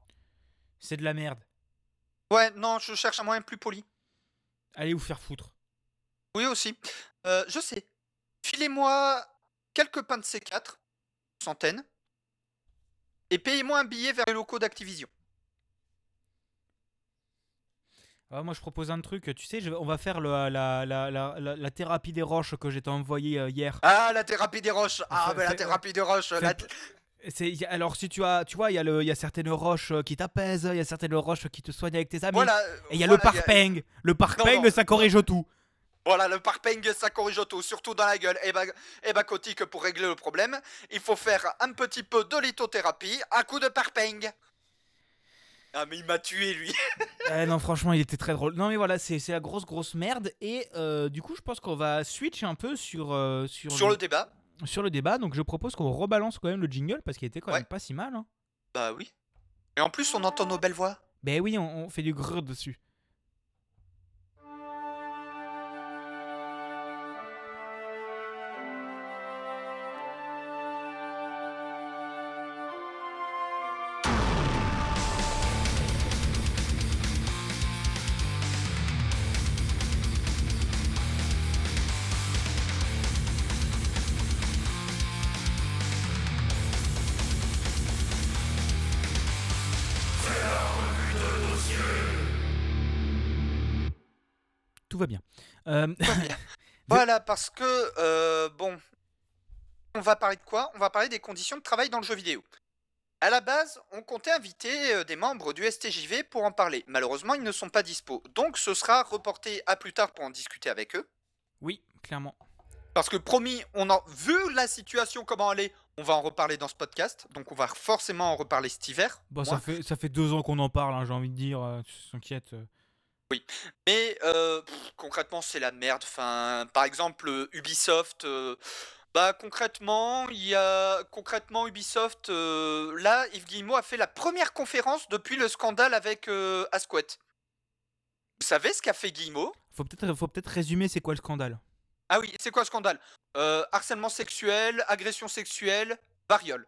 C'est de la merde. Ouais, non, je cherche un moyen plus poli. Allez vous faire foutre. Oui, aussi. Je sais. Filez-moi quelques pains de C4, centaines, et payez-moi un billet vers les locaux d'Activision. Ah, moi, je propose un truc. Tu sais, je on va faire le- la, la, la, la- thérapie des roches que j'ai envoyée euh, hier. Ah, la thérapie des roches Ah, bah, la thérapie des roches a- alors, si tu as, tu vois, il y, a le- y a certaines roches euh, qui t'apaisent, il y a certaines roches qui te soignent avec tes amis. Voilà. Et il y a voilà, le parpeng. Le parpeng, non. ça corrige tout. Voilà, le parpeng, ça corrige tout, surtout dans la gueule. Et bah, et bah, Kotick, pour régler le problème, il faut faire un petit peu de lithothérapie à coup de parpeng. Ah, mais il m'a tué, lui. Eh non, franchement, il était très drôle. Non, mais voilà, c'est, la grosse, grosse merde. Et euh, du coup, je pense qu'on va switch un peu sur, euh, sur, Sur le débat. sur le débat. Donc, je propose qu'on rebalance quand même le jingle parce qu'il était quand Ouais. même pas si mal. Hein. Bah oui. Et en plus, on entend nos belles voix. Ben oui, on, on fait du grrr dessus. Euh, Voilà, parce que, euh, bon, on va parler de quoi? On va parler des conditions de travail dans le jeu vidéo. À la base, on comptait inviter euh, des membres du STJV pour en parler. Malheureusement, ils ne sont pas dispo. Donc, ce sera reporté à plus tard pour en discuter avec eux. oui, clairement. Parce que promis, on en vu la situation comment elle est, on va en reparler dans ce podcast. Donc, on va forcément en reparler cet hiver. Bon, Moi. ça, fait, ça fait deux ans qu'on en parle, hein, j'ai envie de dire. euh, tu t'inquiètes. Euh. Mais euh, pff, concrètement, c'est la merde. Enfin, par exemple, euh, Ubisoft. euh, bah concrètement, il y a concrètement Ubisoft. euh, là, Yves Guillemot a fait la première conférence depuis le scandale avec euh, Asquette. Vous savez ce qu'a fait Guillemot? Faut peut-être faut peut résumer c'est quoi le scandale. Ah oui, c'est quoi le scandale? Euh, Harcèlement sexuel, agression sexuelle, variole.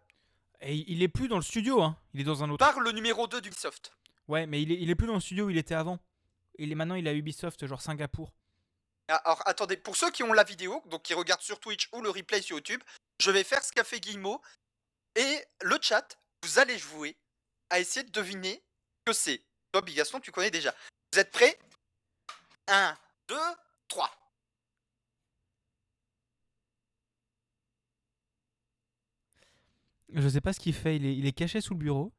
Et il- il est plus dans le studio, hein. il est dans un autre. Par le numéro 2 d'Ubisoft. Ouais, mais il est, il est plus dans le studio où il était avant. Il est maintenant il à Ubisoft, genre Singapour. Ah, Alors attendez, pour ceux qui ont la vidéo, donc qui regardent sur Twitch ou le replay sur YouTube, je vais faire ce qu'a fait Guillemot. Et le chat, vous allez jouer à essayer de deviner que c'est. Toi, Bigaston, tu connais déjà. Vous êtes prêts? 1, 2, 3. Je sais pas ce qu'il fait, il est, il est caché sous le bureau.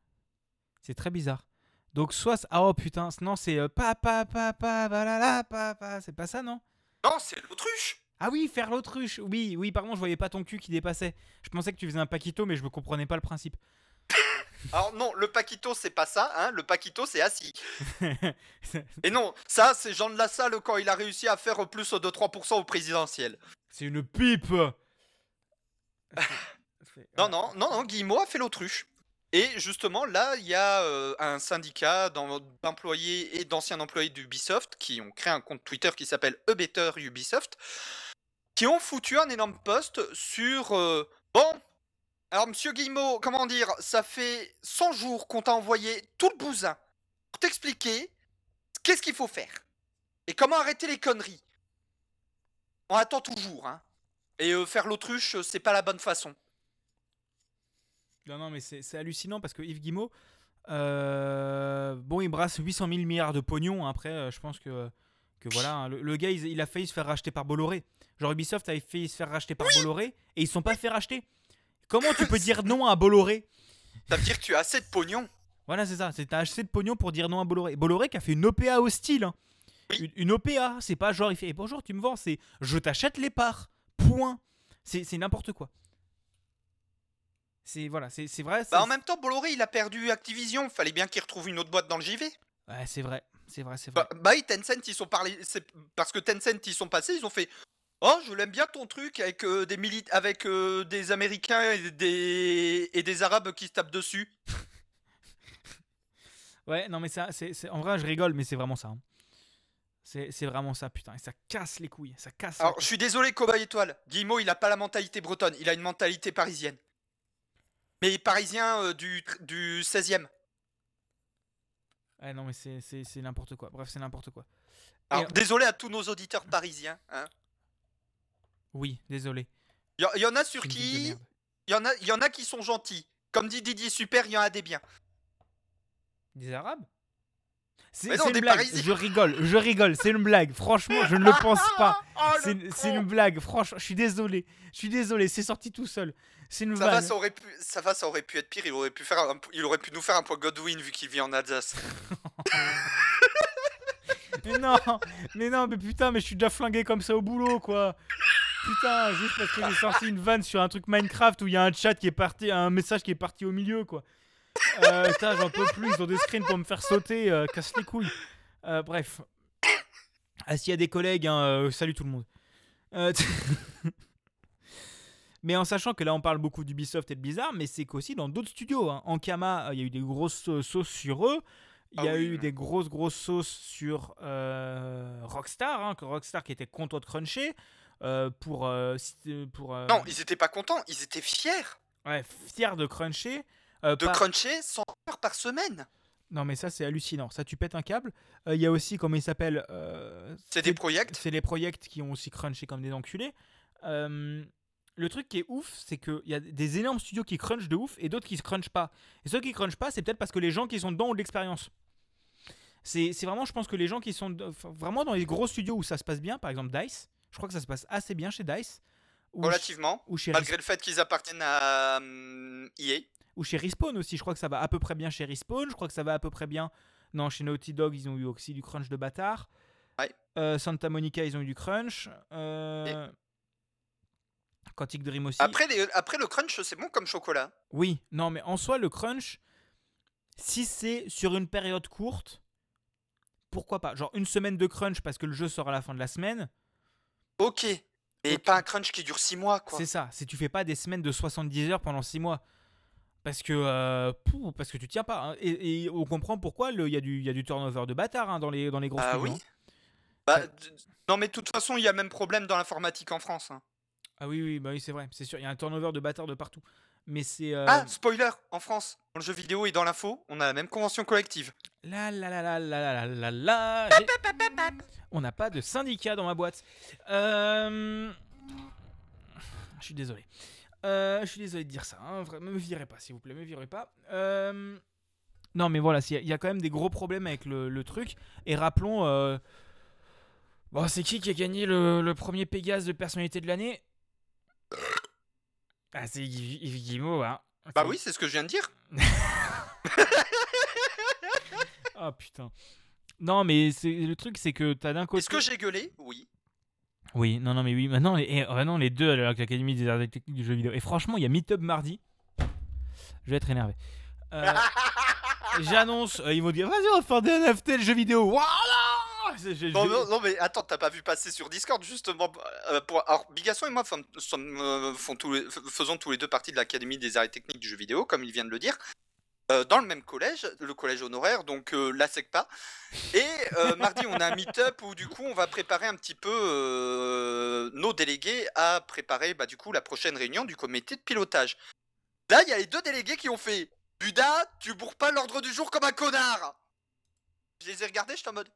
C'est très bizarre. Donc soit ah oh putain, non c'est euh, pa pa pa pa valala pa pa, c'est pas ça non? Non, c'est l'autruche Ah oui, faire l'autruche. Oui, oui, pardon, je voyais pas ton cul qui dépassait. Je pensais que tu faisais un paquito mais je me comprenais pas le principe. Alors non, le Paquito, c'est pas ça, hein. Le Paquito, c'est assis. Et non, ça, c'est Jean de la Salle quand il a réussi à faire plus de 3% au présidentiel. c'est une pipe. Non, non, non, non, Guillemot a fait l'autruche. Et justement, là, il y a euh, un syndicat d'employés et d'anciens employés d'Ubisoft qui ont créé un compte Twitter qui s'appelle E Better Ubisoft, qui ont foutu un énorme post sur... euh, bon, alors monsieur Guillemot, comment dire, ça fait 100 jours qu'on t'a envoyé tout le bousin pour t'expliquer qu'est-ce qu'il faut faire et comment arrêter les conneries. On attend toujours, hein. Et euh, faire l'autruche, c'est pas la bonne façon. Non, non, mais c'est hallucinant parce que Yves Guillemot, euh, bon, il brasse 800 000 milliards de pognon. Après, euh, je pense que, que voilà, hein, le, le gars, il, il a failli se faire racheter par Bolloré. Genre, Ubisoft avait failli se faire racheter par Bolloré et ils sont pas fait racheter. Comment tu peux dire non à Bolloré? Ça veut dire que tu as assez de pognon. Voilà, c'est ça. C'est t'as assez de pognon pour dire non à Bolloré. Bolloré qui a fait une OPA hostile. hein. Oui. Une, une OPA, c'est pas genre il fait eh, bonjour, tu me vends, c'est je t'achète les parts. Point. C'est n'importe quoi. C'est voilà, c'est vrai. Bah, en même temps, Bolloré, il a perdu Activision. Fallait bien qu'il retrouve une autre boîte dans le JV. Ouais, c'est vrai, c'est vrai, c'est vrai. Bah, bah, et Tencent, ils sont parlé. c'est Parce que Tencent, ils sont passés, ils ont fait. Oh, je l'aime bien ton truc avec euh, des mili- avec euh, des Américains et des et des Arabes qui se tapent dessus. Ouais, non mais ça, c'est en vrai, je rigole, mais c'est vraiment ça. hein. C'est vraiment ça, putain, et ça casse les couilles, ça casse. Alors, je suis désolé, Cowboy Étoile. Guillemot, il a pas la mentalité bretonne, il a une mentalité parisienne. Mais parisien euh, du tr- du 16e. Ouais, non mais c'est c'est c'est n'importe quoi. Bref, c'est n'importe quoi. Alors, Et- désolé à tous nos auditeurs parisiens. hein. Oui, désolé. Il y, y en a sur qui. Il y, en a- il y en a qui sont gentils. Comme dit Didier Super, il y en a des biens. Des Arabes? C'est une blague. Parisiens. Je rigole, je rigole. C'est une blague. Franchement, je ne le pense pas. Oh, C'est une blague. Franchement, je suis désolé. Je suis désolé. C'est sorti tout seul. C'est une Ça va, ça aurait pu, ça va, ça aurait pu être pire. Il aurait pu faire, un- il aurait pu nous faire un point Godwin vu qu'il vit en Alsace. Mais non, mais non, mais putain, mais je suis déjà flingué comme ça au boulot, quoi. Putain, juste parce que j'ai sorti une vanne sur un truc Minecraft où il y a un chat qui est parti, un message qui est parti au milieu, quoi. Euh, putain, j'en peux plus. Ils ont des screens pour me faire sauter. euh, casse les couilles. Euh, bref. Ah, s'il y a des collègues, hein, euh, salut tout le monde. Euh, mais en sachant que là, on parle beaucoup d'Ubisoft et de Blizzard, mais c'est qu'aussi dans d'autres studios. Hein. Ankama, euh, il y a eu des grosses sauces sur eux. Il y Ah a oui, eu des grosses, grosses sauces sur Rockstar, hein, que Rockstar qui était content de cruncher. pour pour Non, ils étaient pas contents, ils étaient fiers ouais, fier de cruncher euh, de par- cruncher 100 heures par semaine. non mais ça c'est hallucinant. Ça tu pètes un câble. Euh, il y a aussi comment il s'appelle euh, C'est des projets. c'est les projects qui ont aussi crunché comme des enculés. Euh, le truc qui est ouf c'est qu'il y a des énormes studios qui crunchent de ouf et d'autres qui se crunchent pas. Et ceux qui crunchent pas c'est peut-être parce que les gens qui sont dedans ont de l'expérience. C'est c'est vraiment je pense que les gens qui sont enfin, vraiment dans les gros studios où ça se passe bien par exemple DICE je crois que ça se passe assez bien chez DICE Relativement. ou chez Malgré le fait qu'ils appartiennent à EA. ou chez Respawn aussi. Je crois que ça va à peu près bien chez Respawn. Je crois que ça va à peu près bien. Non, chez Naughty Dog, ils ont eu aussi du crunch de bâtard. Ouais. Euh, Santa Monica, ils ont eu du crunch. Euh... Quantic Dream aussi. Après, les- après le crunch, c'est bon comme chocolat. Oui, non, mais en soi, le crunch, si c'est sur une période courte, pourquoi pas? Genre une semaine de crunch parce que le jeu sort à la fin de la semaine. Ok. Mais Ok. pas un crunch qui dure 6 mois, quoi. C'est ça. Si tu fais pas des semaines de 70 heures pendant 6 mois. Parce que, euh, pou, parce que tu tiens pas. hein. Et, et on comprend pourquoi il y, a du- il y a du turnover de bâtard hein, dans, les, dans les gros Ah oui. hein. Bah, Ouais. non, mais de toute façon, il y a même problème dans l'informatique en France. Ah oui, oui, bah oui c'est vrai. C'est sûr, il y a un turnover de bâtard de partout. Mais c'est. euh, Ah, spoiler En France, dans le jeu vidéo et dans l'info, on a la même convention collective. La la la la la la la la. On n'a pas de syndicat dans ma boîte. Euh, je suis désolé. Euh, je suis désolé de dire ça. hein. Vra- Me virez pas, s'il vous plaît. Me virez pas. Euh, non, mais voilà, il y, a quand même des gros problèmes avec le, truc. Et rappelons. euh, Bon, c'est qui qui a gagné le, le premier Pégase de personnalité de l'année? Ah, c'est Yves hein. Bah oui, c'est ce que je viens de dire. Ah putain. Non, mais le truc, c'est que t'as d'un côté. Est-ce que j'ai gueulé? Oui. Oui, non, non, mais oui. Maintenant, les, et, vraiment, les deux avec l'Académie des arts et techniques du jeu vidéo. Et franchement, il y a Meetup mardi. Je vais être énervé. Euh, J'annonce, euh, ils vont dire vas-y, on va faire des NFT, le jeu vidéo. Voilà Non, non, non, mais attends, t'as pas vu passer sur Discord justement euh, pour... Alors, Bigasson et moi font, sommes, euh, font tous les- f- faisons tous les deux partie de l'Académie des arts et techniques du jeu vidéo, comme il vient de le dire. Euh, dans le même collège, le collège honoraire, donc euh, la SECPA. Et euh, mardi, on a un meet-up où du coup, on va préparer un petit peu euh, nos délégués à préparer bah, du coup la prochaine réunion du comité de pilotage. Là, il y a les deux délégués qui ont fait Buda, tu bourres pas l'ordre du jour comme un connard. Je les ai regardés, j'étais en mode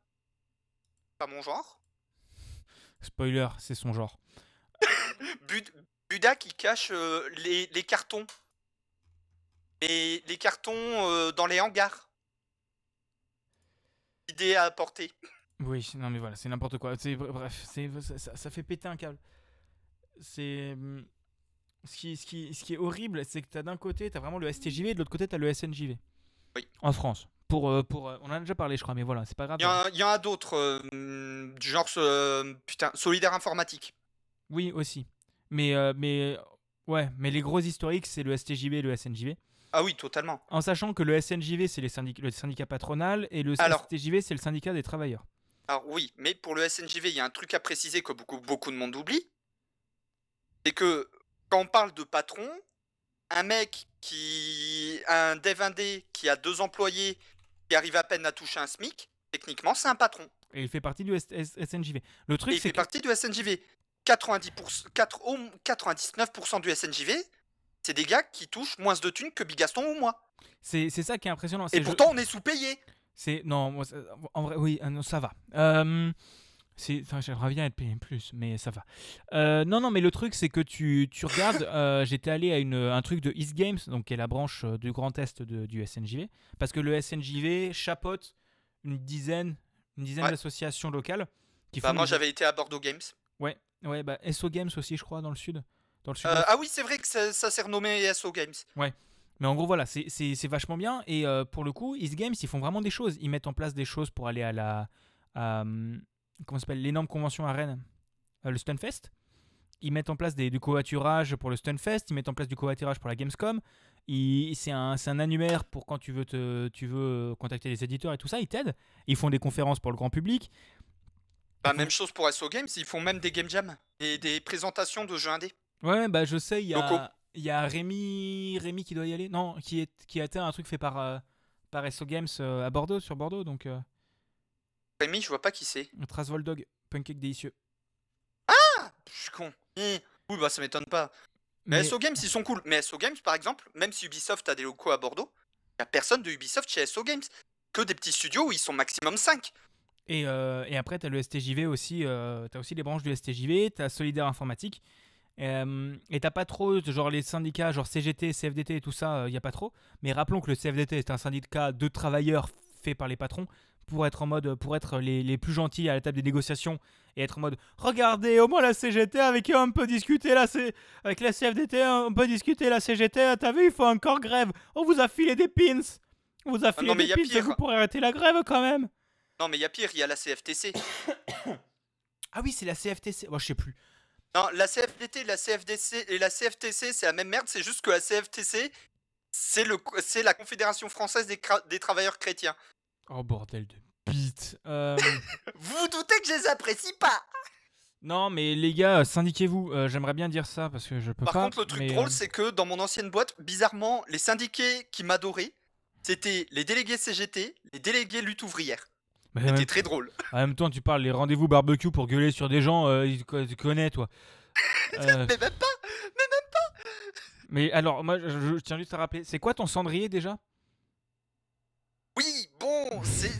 pas mon genre? Spoiler, c'est son genre. Bud- Buda qui cache euh, les, les cartons. Les, les cartons euh, dans les hangars. Idée à apporter. Oui, non, mais voilà, c'est n'importe quoi. C'est bref, c'est ça, fait péter un câble. C'est hum, ce qui, ce qui, ce qui est horrible, c'est que t'as d'un côté, t'as vraiment le STJV, et de l'autre côté, t'as le SNJV. Oui. En France. Pour, euh, pour, euh, on en a déjà parlé, je crois, mais voilà, c'est pas grave. Il y, en a- il y en a d'autres, euh, du genre euh, putain, solidaire informatique. Oui, aussi. Mais, euh, mais, ouais, mais les gros historiques, c'est le STJV et le SNJV. Ah oui, totalement. En sachant que le SNJV, c'est syndic- le syndicat patronal et le Alors- STJV, c'est le syndicat des travailleurs. Alors oui, mais pour le SNJV, il y a un truc à préciser que beaucoup, beaucoup de monde oublie. C'est que quand on parle de patron, un mec qui. un dev indé qui a deux employés, qui arrive à peine à toucher un SMIC, techniquement, c'est un patron. Et il fait partie du S- S- SNJV. Le truc, il c'est fait que... partie du SNJV. 90%, 4 au- 99% du SNJV, c'est des gars qui touchent moins de thunes que Bigaston ou moi. c'est c'est ça qui est impressionnant. Et je- pourtant, on est sous-payé. C'est non, moi, en vrai, oui, euh, non, ça va. Euh, enfin, j'aimerais bien être payé plus, mais ça va. Euh, non, non, mais le truc, c'est que tu, tu regardes. euh, J'étais allé à une, un truc de East Games, donc qui est la branche du Grand Est de- du SNJV, parce que le SNJV chapeaute une dizaine, une dizaine Ouais. d'associations locales qui Bah, font. moi, j'avais été à Bordeaux Games. Ouais, ouais, bah SO Games aussi, je crois, dans le sud, dans le sud. Euh, ah oui, c'est vrai que ça, ça s'est renommé SO Games. Mais en gros, voilà, c'est- vachement bien. Et euh, pour le coup, East Games, ils font vraiment des choses. Ils mettent en place des choses pour aller à la. à, hum, comment ça s'appelle L'énorme convention à Rennes, euh, le Stunfest. Ils mettent en place des, du covoiturage pour le Stunfest. Ils mettent en place du covoiturage pour la Gamescom. C'est un, un annuaire pour quand tu veux, te, tu veux contacter les éditeurs et tout ça. Ils t'aident. Ils font des conférences pour le grand public. Bah, même chose pour SO Games, ils font même des game jams et des présentations de jeux indés. Ouais, bah je sais, il y a, il y a Rémi, Rémi qui doit y aller. Non, qui, est, qui a été un truc fait par, euh, par SO Games euh, à Bordeaux, sur Bordeaux. Donc. euh, Rémi, je vois pas qui c'est. Trasvold Dog, Pancake délicieux. Je suis con. Hi. Oui, bah ça m'étonne pas. Mais, SO Games, ils sont cool. Mais SO Games, par exemple, même si Ubisoft a des locaux à Bordeaux, y a personne de Ubisoft chez SO Games. Que des petits studios où ils sont maximum 5. Et, et après, tu as le STJV aussi. euh, tu as aussi les branches du STJV. Tu as Solidaire Informatique. Euh, et t'as pas trop, genre les syndicats, genre CGT, CFDT et tout ça, il y a pas trop. Mais rappelons que le CFDT est un syndicat de travailleurs fait par les patrons pour être en mode, pour être les, les plus gentils à la table des négociations et être en mode, regardez, au moins la CGT avec eux on peut discuter là, c'est avec la CFDT on peut discuter la CGT. T'as vu, il faut encore grève. On vous a filé des pins. On vous a filé non, des pins. pire. Vous pourrez arrêter la grève quand même. Non, mais il y a pire, il y a la CFTC. Ah oui, c'est la CFTC. Moi, je sais plus. Non, la CFDT, la CFDC et la CFTC, c'est la même merde, c'est juste que la CFTC, c'est le, c'est la Confédération française des, des travailleurs chrétiens. Oh bordel de bite. Euh, Vous vous doutez que je les apprécie pas non, mais les gars, syndiquez-vous. Euh, J'aimerais bien dire ça parce que je peux Par pas. contre, le truc mais, drôle, euh, c'est que dans mon ancienne boîte, bizarrement, les syndiqués qui m'adoraient, c'était les délégués CGT, les délégués lutte ouvrière. Mais C'était même, très drôle. en même temps, tu parles les rendez-vous barbecue pour gueuler sur des gens. euh, tu connais, toi. Euh, Mais même pas mais alors, moi, je, je tiens juste à rappeler. C'est quoi ton cendrier déjà? Oui, bon, c'est.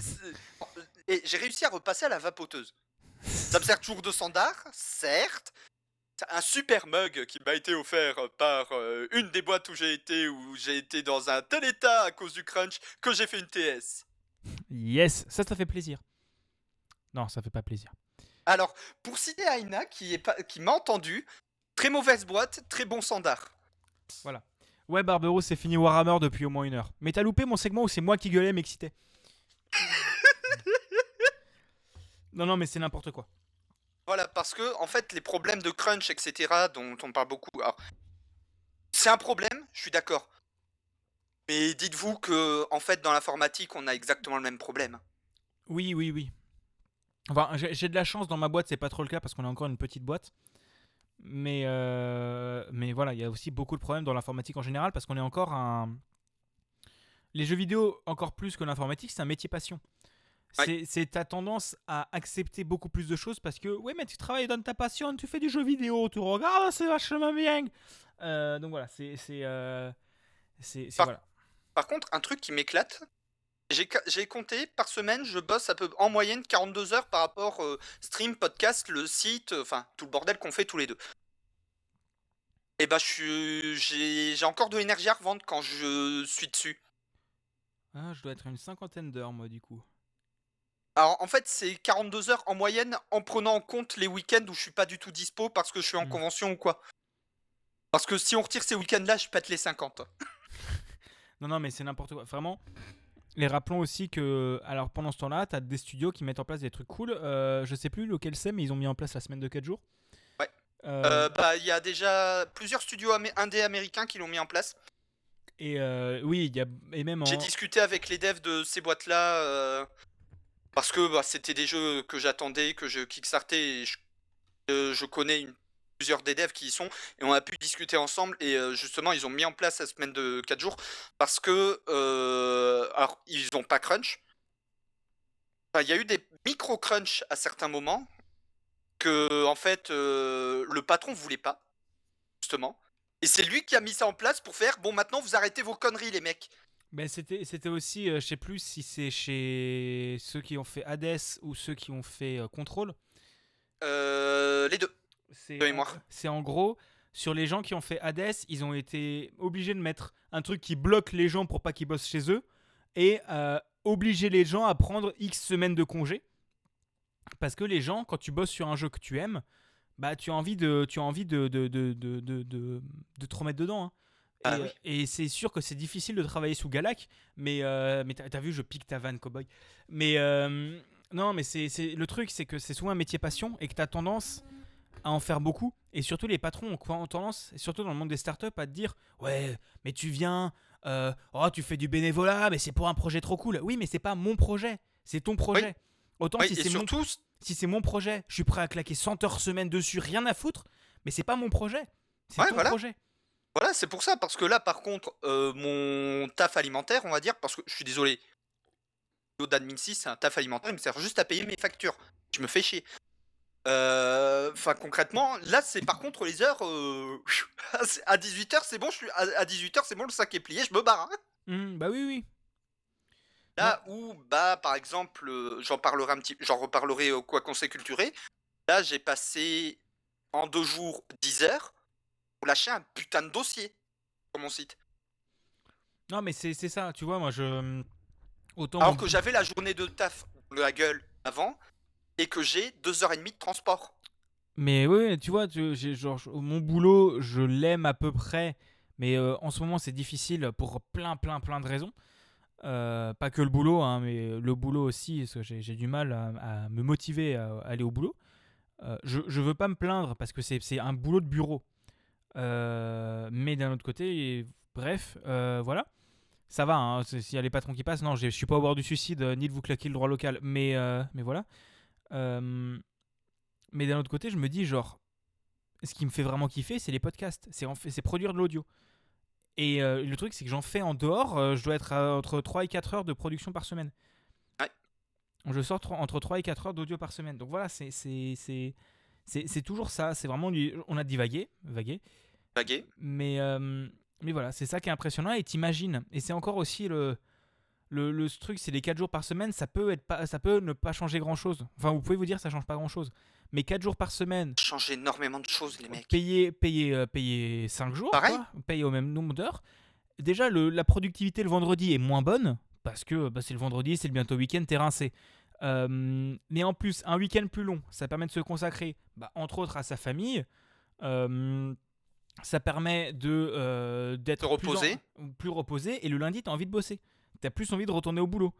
Et j'ai réussi à repasser à la vapoteuse. Ça me sert toujours de standard, certes. Un super mug qui m'a été offert par euh, une des boîtes où j'ai été, où j'ai été dans un tel état à cause du crunch que j'ai fait une TS. Yes, ça, ça fait plaisir. Non, ça fait pas plaisir. Alors, pour citer Aina, qui, est pas- qui m'a entendu, très mauvaise boîte, très bon standard. Ouais, Barberousse, c'est fini Warhammer depuis au moins une heure. Mais t'as loupé mon segment où c'est moi qui gueulais, m'excitais. non, non, mais c'est n'importe quoi. Voilà, parce que, en fait, les problèmes de crunch, etc., dont on parle beaucoup, alors, c'est un problème, je suis d'accord. Mais dites-vous que, en fait, dans l'informatique, on a exactement le même problème. Oui, oui, oui. Enfin, j'ai de la chance dans ma boîte, c'est pas trop le cas parce qu'on a encore une petite boîte. Mais, euh, mais voilà, il y a aussi beaucoup de problèmes dans l'informatique en général parce qu'on est encore un. Les jeux vidéo, encore plus que l'informatique, c'est un métier passion. Ouais. C'est- ta tendance à accepter beaucoup plus de choses parce que, ouais, mais tu travailles dans ta passion, tu fais du jeu vidéo, tu regardes, c'est vachement bien. Euh, donc voilà, c'est. C'est. euh, voilà. Par contre, un truc qui m'éclate, j'ai compté, par semaine, je bosse à peu, en moyenne 42 heures par rapport euh, stream, podcast, le site, euh, enfin, tout le bordel qu'on fait tous les deux. Et bah, je suis- j'ai encore de l'énergie à revendre quand je suis dessus. Ah, je dois être une cinquantaine d'heures, moi, du coup. Alors, en fait, c'est 42 heures en moyenne en prenant en compte les week-ends où je suis pas du tout dispo parce que je suis en Hmm. convention ou quoi. Parce que si on retire ces week-ends-là, je pète les 50. Non, non, mais c'est n'importe quoi. Vraiment. Et rappelons aussi que, alors pendant ce temps-là, tu as des studios qui mettent en place des trucs cool. Euh, je sais plus lequel c'est, mais ils ont mis en place la semaine de 4 jours. Ouais. Euh, Euh, bah, il y a déjà plusieurs studios amé- indés américains qui l'ont mis en place. et euh, oui, il y a. Et même en. J'ai discuté avec les devs de ces boîtes-là parce que bah, c'était des jeux que j'attendais, que je kickstartais et je, je connais une- plusieurs des devs qui y sont et on a pu discuter ensemble et euh, justement ils ont mis en place la semaine de 4 jours parce que euh, alors ils ont pas crunch. Enfin, Il y a eu des micro crunch à certains moments que en fait euh, le patron voulait pas justement et c'est lui qui a mis ça en place pour faire bon maintenant vous arrêtez vos conneries les mecs. Ben, c'était, c'était aussi, je sais plus si c'est chez ceux qui ont fait Hades ou ceux qui ont fait Control. Les deux. C'est, en gros, sur les gens qui ont fait Hades, ils ont été obligés de mettre un truc qui bloque les gens pour pas qu'ils bossent chez eux et euh, obliger les gens à prendre X semaines de congé. Parce que les gens, quand tu bosses sur un jeu que tu aimes, bah tu as envie de, tu as envie de, de, de, de, de, te remettre dedans. hein. Ah et oui. et c'est sûr que c'est difficile de travailler sous Galac, mais, euh, mais t'as t'as vu, je pique ta vanne, cowboy. Mais euh, non, mais c'est le truc, c'est que c'est souvent un métier passion et que tu as tendance à en faire beaucoup. Et surtout, les patrons ont tendance, et surtout dans le monde des startups, à te dire Ouais, mais tu viens, euh, oh, tu fais du bénévolat, mais c'est pour un projet trop cool. Oui, mais c'est pas mon projet, c'est ton projet. Autant Oui, si c'est mon, si c'est mon projet, je suis prêt à claquer 100 heures semaine dessus, rien à foutre, mais c'est pas mon projet. C'est Ouais, ton voilà. projet. Voilà, c'est pour ça, parce que là, par contre, euh, mon taf alimentaire, on va dire, parce que je suis désolé, d'admin 6, c'est un taf alimentaire, il me sert juste à payer mes factures. Je me fais chier. Euh, Enfin, concrètement, là, c'est par contre les heures. euh, à 18h, c'est bon, je suis à 18h, c'est bon, le sac est plié, je me barre. hein. Hum, bah oui, oui. Là où, bah, par exemple, euh, j'en parlerai un petit, j'en reparlerai au quoi qu'on s'est culturé. Là, j'ai passé en deux jours 10 heures pour lâcher un putain de dossier sur mon site. Non, mais c'est ça, tu vois, moi je. Autant. Alors que j'avais la journée de taf de la gueule avant et que j'ai deux heures et demie de transport. Mais oui, tu vois, tu- genre, mon boulot, je l'aime à peu près, mais euh, en ce moment c'est difficile pour plein, plein, plein de raisons. Euh, pas que le boulot, hein, mais le boulot aussi, parce que j'ai du mal à, me motiver à, aller au boulot. Euh, je, je veux pas me plaindre parce que c'est un boulot de bureau. Mais d'un autre côté, bref, voilà. Ça va, hein, s'il y a les patrons qui passent, non, je je suis pas au bord du suicide, ni de vous claquer le droit local, mais, mais voilà. Euh, mais d'un autre côté, je me dis, genre, ce qui me fait vraiment kiffer, c'est les podcasts. C'est en fait, c'est produire de l'audio. Et euh, le truc, c'est que j'en fais en dehors. euh, je dois être à entre 3 et 4 heures de production par semaine. Ouais. Je sors entre 3 et 4 heures d'audio par semaine. Donc voilà, c'est c'est- c'est- c'est- c'est toujours ça. C'est vraiment On a divagué, vagué. Bagué. Mais, euh, mais voilà, c'est ça qui est impressionnant. Et t'imagines, et c'est encore aussi le, le, le truc, c'est les 4 jours par semaine, ça peut, être pas, ça peut ne pas changer grand chose. Enfin, vous pouvez vous dire, ça change pas grand chose. Mais 4 jours par semaine, Change énormément de choses, les mecs. payer, payer, euh, payer 5 jours, Pareil. quoi, payer au même nombre d'heures. Déjà, le- la productivité le vendredi est moins bonne, parce que bah, c'est le vendredi, c'est le bientôt week-end, t'es rincé. Euh, mais en plus, un week-end plus long, ça permet de se consacrer, bah, entre autres, à sa famille. Euh, ça permet de euh, d'être plus plus, reposé, et le lundi, t'as envie de bosser. T'as plus envie de retourner au boulot.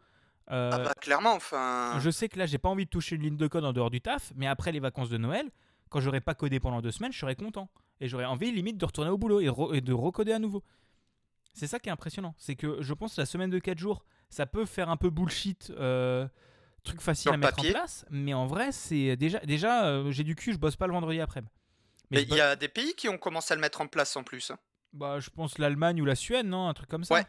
Euh, Ah bah clairement, enfin. je sais que là, j'ai pas envie de toucher une ligne de code en dehors du taf, mais après les vacances de Noël, quand j'aurai pas codé pendant deux semaines, je serai content. Et j'aurai envie, limite, de retourner au boulot et, re- et de recoder à nouveau. C'est ça qui est impressionnant. C'est que je pense que la semaine de 4 jours, ça peut faire un peu bullshit, euh, truc facile Sur à mettre papier. en place, mais en vrai, c'est déjà, déjà euh, j'ai du cul, je bosse pas le vendredi après. Mais il y a des pays qui ont commencé à le mettre en place en plus. bah, je pense l'Allemagne ou la Suède, non Un truc comme ça Ouais.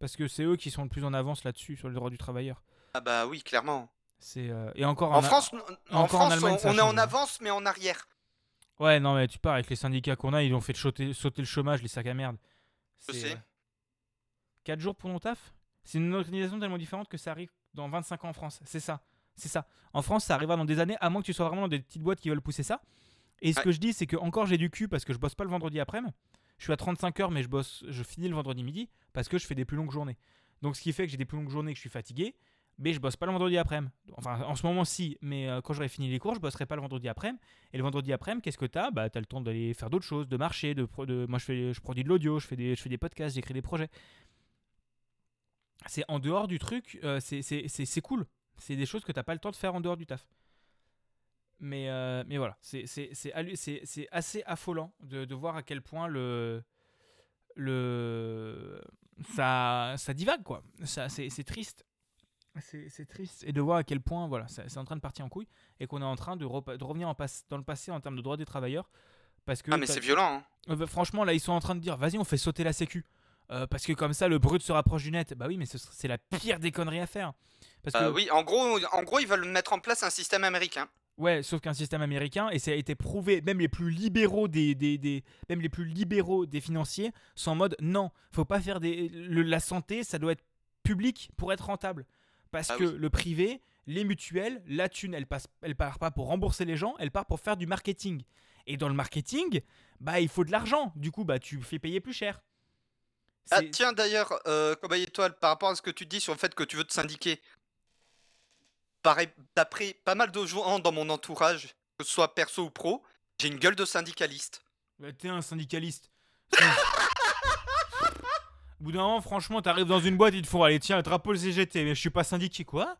Parce que c'est eux qui sont le plus en avance là-dessus, sur le droit du travailleur. Ah bah oui, clairement. C'est euh, Et encore En France, n- en encore en France Allemagne, on, est en avance, mais en arrière. Ouais, non, mais tu pars avec les syndicats qu'on a, ils ont fait sauter, sauter le chômage, les sacs à merde. Je sais. 4 jours pour mon taf? C'est une organisation tellement différente que ça arrive dans 25 ans en France. C'est ça. C'est ça. En France, ça arrivera dans des années, à moins que tu sois vraiment dans des petites boîtes qui veulent pousser ça. Et ce Ouais. que je dis, c'est que encore j'ai du cul parce que je bosse pas le vendredi après-midi. Je suis à 35 heures, mais je bosse, je finis le vendredi midi parce que je fais des plus longues journées. Donc, ce qui fait que j'ai des plus longues journées, que je suis fatigué, mais je bosse pas le vendredi après-midi. Enfin, en ce moment, si, mais euh, quand j'aurai fini les cours, je bosserai pas le vendredi après-midi. Et le vendredi après-midi, qu'est-ce que t'as? Bah, t'as le temps d'aller faire d'autres choses, de marcher, de, de... moi je fais, je produis de l'audio, je fais des, je fais des podcasts, j'écris des projets. C'est en dehors du truc, euh, c'est cool. C'est des choses que t'as pas le temps de faire en dehors du taf. Mais, euh, mais voilà, c'est assez affolant de, de voir à quel point le, le ça, ça divague quoi. C'est triste. C'est triste. Et de voir à quel point voilà, c'est en train de partir en couille et qu'on est en train de, de revenir en dans le passé en termes de droits des travailleurs. Parce que Ah mais c'est violent. hein. euh, bah, franchement, là, ils sont en train de dire vas-y, on fait sauter la sécu. Euh, parce que comme ça, le brut se rapproche du net. Bah oui, mais ce c'est la pire des conneries à faire. Parce que, Euh, oui, en gros, en gros, ils veulent mettre en place un système américain. Ouais, sauf qu'un système américain, et ça a été prouvé, même les plus libéraux des, des, des- même les plus libéraux des financiers sont en mode non, faut pas faire des, le- la santé, ça doit être public pour être rentable, parce Ah que oui. le privé, les mutuelles, la thune, elle passe, elle part pas pour rembourser les gens, elle part pour faire du marketing. Et dans le marketing, bah il faut de l'argent, du coup bah tu fais payer plus cher. Ah tiens d'ailleurs, euh, Cowboy Étoile, par rapport à ce que tu dis sur le fait que tu veux te syndiquer, d'après pas mal de gens dans mon entourage, que ce soit perso ou pro, j'ai une gueule de syndicaliste. T'es un syndicaliste. Au bout d'un moment, franchement, t'arrives dans une boîte, ils te font allez, tiens, drapeau le CGT, mais je suis pas syndiqué, quoi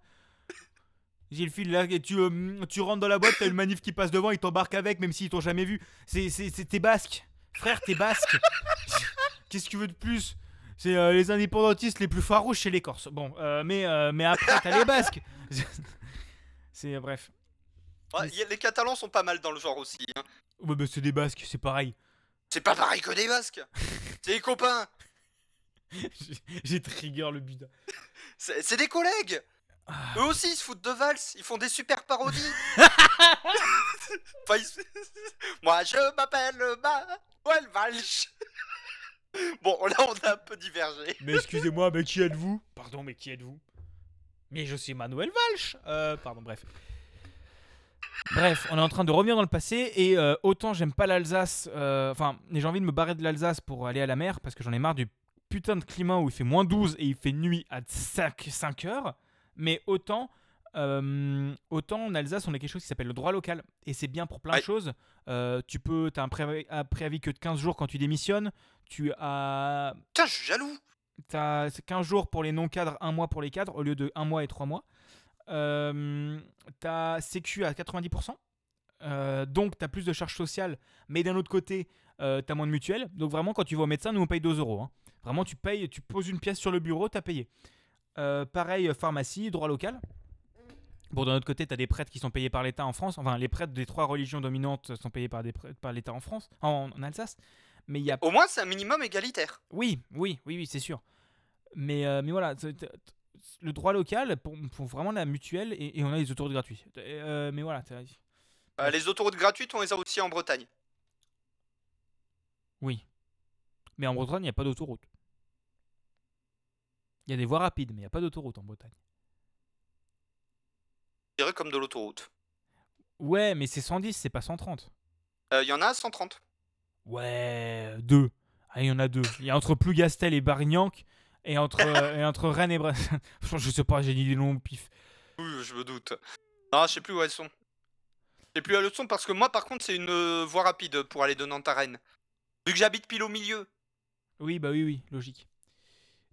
J'ai le fil là, et tu, euh, tu rentres dans la boîte, t'as une manif qui passe devant, ils t'embarquent avec, même s'ils t'ont jamais vu. C'est, t'es basque. Frère, t'es basque. Qu'est-ce que tu veux de plus? C'est euh, les indépendantistes les plus farouches chez les Corses. Bon, euh, mais, euh, mais après, t'as les basques. C'est, euh, bref. Ouais, Mais y a- les Catalans sont pas mal dans le genre aussi. hein. Ouais, bah, c'est des basques, c'est pareil. C'est pas pareil que des Basques. C'est des copains. J'ai- trigger le butin. C'est des collègues. Ah. Eux aussi ils se foutent de valse. Ils font des super parodies. Enfin, ils se- Moi je m'appelle Manuel Valch. Bon là on a un peu divergé. Mais excusez-moi, mais qui êtes-vous? Pardon, mais qui êtes-vous? Mais je suis Manuel Valch Euh, pardon, bref. Bref, on est en train de revenir dans le passé et euh, autant j'aime pas l'Alsace, euh, enfin, j'ai envie de me barrer de l'Alsace pour aller à la mer parce que j'en ai marre du putain de climat où il fait moins 12 et il fait nuit à 5, 5 heures, mais autant, euh, autant en Alsace on a quelque chose qui s'appelle le droit local et c'est bien pour plein de choses. Euh, tu peux, t'as un préavis, un préavis que de 15 jours quand tu démissionnes, tu as Putain je suis jaloux. T'as c'est 15 jours pour les non-cadres, 1 mois pour les cadres, au lieu de 1 mois et 3 mois. Euh, t'as Sécu à 90%. euh, donc t'as plus de charges sociales, mais d'un autre côté, euh, t'as moins de mutuelles. Donc vraiment, quand tu vas au médecin, nous on paye 2 euros. hein. Vraiment, tu payes, tu poses une pièce sur le bureau, t'as payé. Euh, pareil, pharmacie, droit local. Bon, d'un autre côté, t'as des prêtres qui sont payés par l'État en France. Enfin, les prêtres des trois religions dominantes sont payés par, l'État en France, en Alsace. Mais il y a Au moins c'est un minimum égalitaire. oui, oui, oui, oui, c'est sûr. Mais, euh, mais voilà, le droit local, pour, pour vraiment la mutuelle, et, et on a les autoroutes gratuites. Euh, mais voilà, t'as- Euh, les autoroutes gratuites on les a aussi en Bretagne. oui. Mais en Bretagne, il n'y a pas d'autoroute. Il y a des voies rapides, mais il n'y a pas d'autoroute en Bretagne. Je dirais comme de l'autoroute. Ouais, mais c'est 110, c'est pas 130. Il y en a à 130. Ouais, deux. Ah, il y en a deux. Il y a entre Plougastel et Barignac, et entre, euh, et entre Rennes et Brest. je sais pas, j'ai dit des noms au pif. Oui je me doute. Non je sais plus où elles sont. Je sais plus où elles sont parce que moi par contre c'est une euh, voie rapide pour aller de Nantes à Rennes. Vu que j'habite pile au milieu. Oui, bah oui, oui, logique.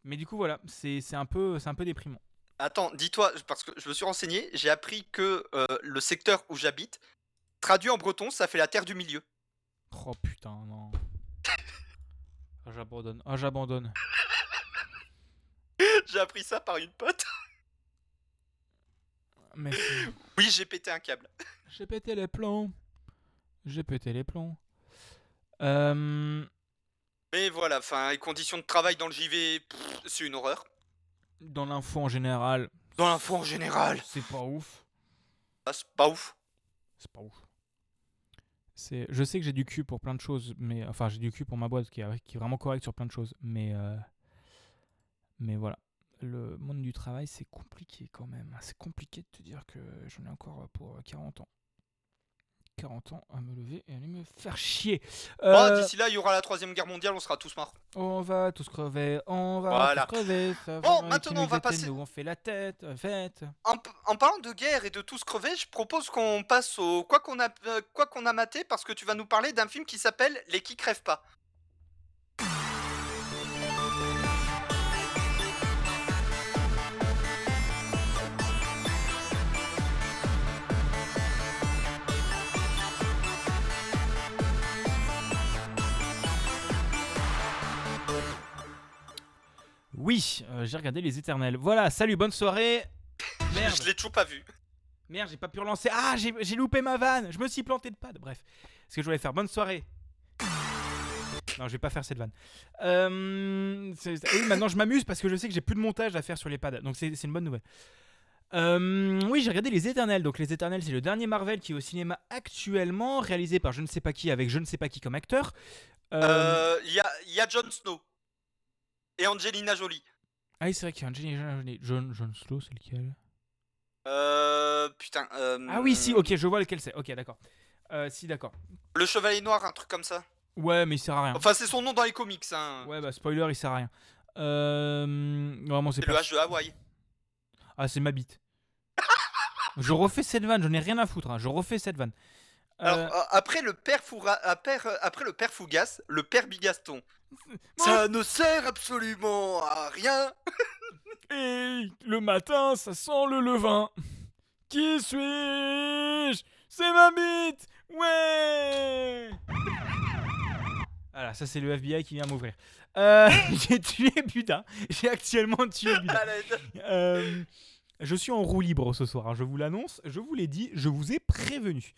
Mais du coup, voilà, c'est un, peu- un peu déprimant. Attends, dis-toi, parce que je me suis renseigné, j'ai appris que euh, le secteur où j'habite, traduit en breton, ça fait la terre du milieu. Oh putain, non. Ah, j'abandonne. Ah, j'abandonne. j'ai appris ça par une pote. Mais Oui, j'ai pété un câble. j'ai pété les plombs. J'ai pété les plombs. Euh, Mais voilà, enfin, les conditions de travail dans le JV, c'est une horreur. dans l'info en général, Dans l'info en général, c'est pas ouf. ah, c'est pas ouf. C'est pas ouf. C'est, je sais que j'ai du cul pour plein de choses, mais enfin j'ai du cul pour ma boîte qui est, qui est vraiment correct sur plein de choses, mais euh, mais voilà, le monde du travail c'est compliqué quand même. C'est compliqué de te dire que j'en ai encore pour 40 ans. 40 ans à me lever et aller me faire chier. Euh, D'ici là, il y aura la troisième guerre mondiale, on sera tous morts. on va tous crever, on va Voilà. tous crever. Ça Bon, maintenant, on va passer- Nous on fait la tête, euh, fête. En, p- en parlant de guerre et de tous crever, je propose qu'on passe au quoi qu'on a, euh, quoi qu'on a maté parce que tu vas nous parler d'un film qui s'appelle Les qui crèvent pas. Oui, euh, j'ai regardé Les Éternels. Voilà, salut, bonne soirée. Merde. Je l'ai toujours pas vu. Merde, j'ai pas pu relancer. Ah, j'ai j'ai loupé ma vanne. Je me suis planté de pad. Bref, ce que je voulais faire. Bonne soirée. Non, je vais pas faire cette vanne. Euh, oui, maintenant je m'amuse parce que je sais que j'ai plus de montage à faire sur les pads. Donc c'est c'est une bonne nouvelle. Euh, oui, j'ai regardé Les Éternels. Donc, Les Éternels, c'est le dernier Marvel qui est au cinéma actuellement, réalisé par je ne sais pas qui, avec je ne sais pas qui comme acteur. Euh, Euh, Il y, a, il y a Jon Snow. Et Angelina Jolie. Ah oui, c'est vrai qu'il y a Angelina Jolie. John, John Slow, c'est lequel? Euh, putain. euh, Ah oui, si, ok, je vois lequel c'est. Ok, d'accord. Euh, si, d'accord. Le Chevalier Noir, un truc comme ça? Ouais, mais il sert à rien. Enfin, c'est son nom dans les comics. Hein. Ouais, bah, spoiler, il sert à rien. Euh... Vraiment, c'est c'est le pas. H de Hawaï. Ah, c'est ma bite. je refais cette vanne, j'en ai rien à foutre. hein, Je refais cette vanne. Euh, Alors, euh, après, le père Foura- après, euh, après le père Fougas, le père Bigaston. Ça ne sert absolument à rien. Et le matin, ça sent le levain. Qui suis-je? C'est ma bite Ouais Voilà, ça c'est le FBI qui vient m'ouvrir. Euh, J'ai tué Buda. J'ai actuellement tué Buda. Euh, je suis en roue libre ce soir, hein, je vous l'annonce, je vous l'ai dit, je vous ai prévenu.